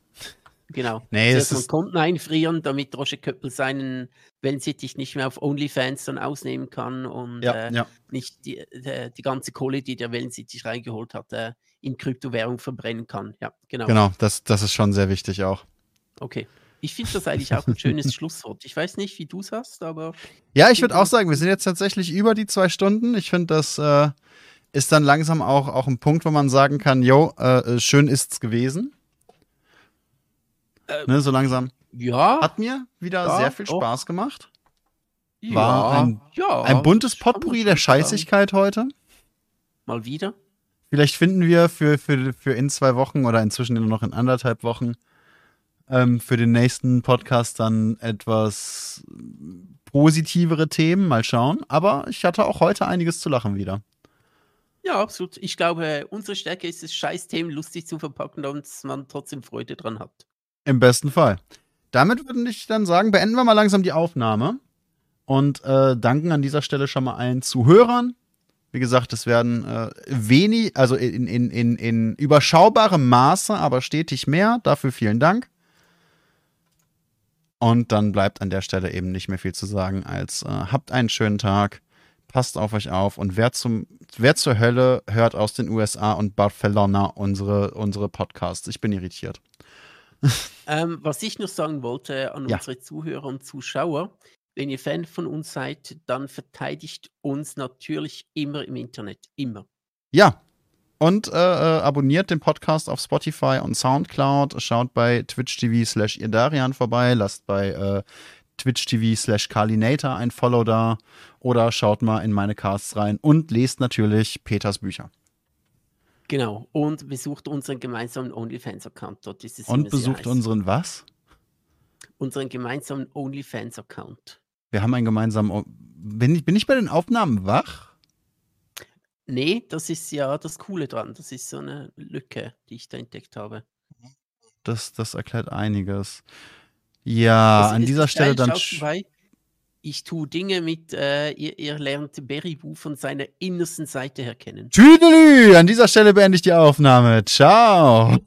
Genau. Nee, Zuerst es mal ist, Konten einfrieren, damit Roger Köppel seinen Wellensittich nicht mehr auf OnlyFans dann ausnehmen kann und ja, äh, ja. nicht die, äh, die ganze Kohle, die der Wellensittich reingeholt hat, äh, in Kryptowährung verbrennen kann. Ja, genau. Genau, das, das ist schon sehr wichtig auch. Okay. Ich finde das eigentlich auch ein schönes Schlusswort. Ich weiß nicht, wie du es hast, aber Ja, ich würde auch sagen, wir sind jetzt tatsächlich über die zwei Stunden. Ich finde, das äh, ist dann langsam auch, auch ein Punkt, wo man sagen kann, jo, äh, äh, schön ist's gewesen. Äh, Ne, so langsam. ja, Hat mir wieder Ja, sehr viel. Spaß gemacht. ja, war ein- ja, Ein buntes Potpourri der. Scheißigkeit heute. Mal wieder. Vielleicht finden wir für, für, für in zwei Wochen oder inzwischen nur noch in anderthalb Wochen ähm, für den nächsten Podcast dann etwas positivere Themen. Mal schauen. Aber ich hatte auch heute einiges zu lachen wieder. Ja, absolut. Ich glaube, unsere Stärke ist es, Scheißthemen lustig zu verpacken, damit man trotzdem Freude dran hat. Im besten Fall. Damit würde ich dann sagen, beenden wir mal langsam die Aufnahme und äh, danken an dieser Stelle schon mal allen Zuhörern. Wie gesagt, es werden äh, wenig, also in, in, in, in überschaubarem Maße, aber stetig mehr. Dafür vielen Dank. Und dann bleibt an der Stelle eben nicht mehr viel zu sagen, als äh, habt einen schönen Tag, passt auf euch auf und wer, zum, wer zur Hölle hört aus den USA und Barcelona unsere, unsere Podcasts. Ich bin irritiert. Ähm, was ich noch sagen wollte an Ja. unsere Zuhörer und Zuschauer, wenn ihr Fan von uns seid, dann verteidigt uns natürlich immer im Internet. Immer. Ja. Und äh, äh, abonniert den Podcast auf Spotify und Soundcloud. Schaut bei Twitch TV slash Irdarian vorbei. Lasst bei äh, Twitch TV slash Kalinator ein Follow da. Oder schaut mal in meine Casts rein und lest natürlich Peters Bücher. Genau. Und besucht unseren gemeinsamen OnlyFans-Account. Dort ist es Und besucht unseren was? unseren gemeinsamen OnlyFans-Account. Wir haben einen gemeinsamen. O bin, ich, bin ich bei den Aufnahmen wach? Nee, das ist ja das Coole dran. Das ist so eine Lücke, die ich da entdeckt habe. Das, das erklärt einiges. Ja, Es an dieser Stelle dann. ich tue Dinge mit, äh, ihr, ihr lernt Beribu von seiner innersten Seite her kennen. Tüdelü! An dieser Stelle beende ich die Aufnahme. Ciao!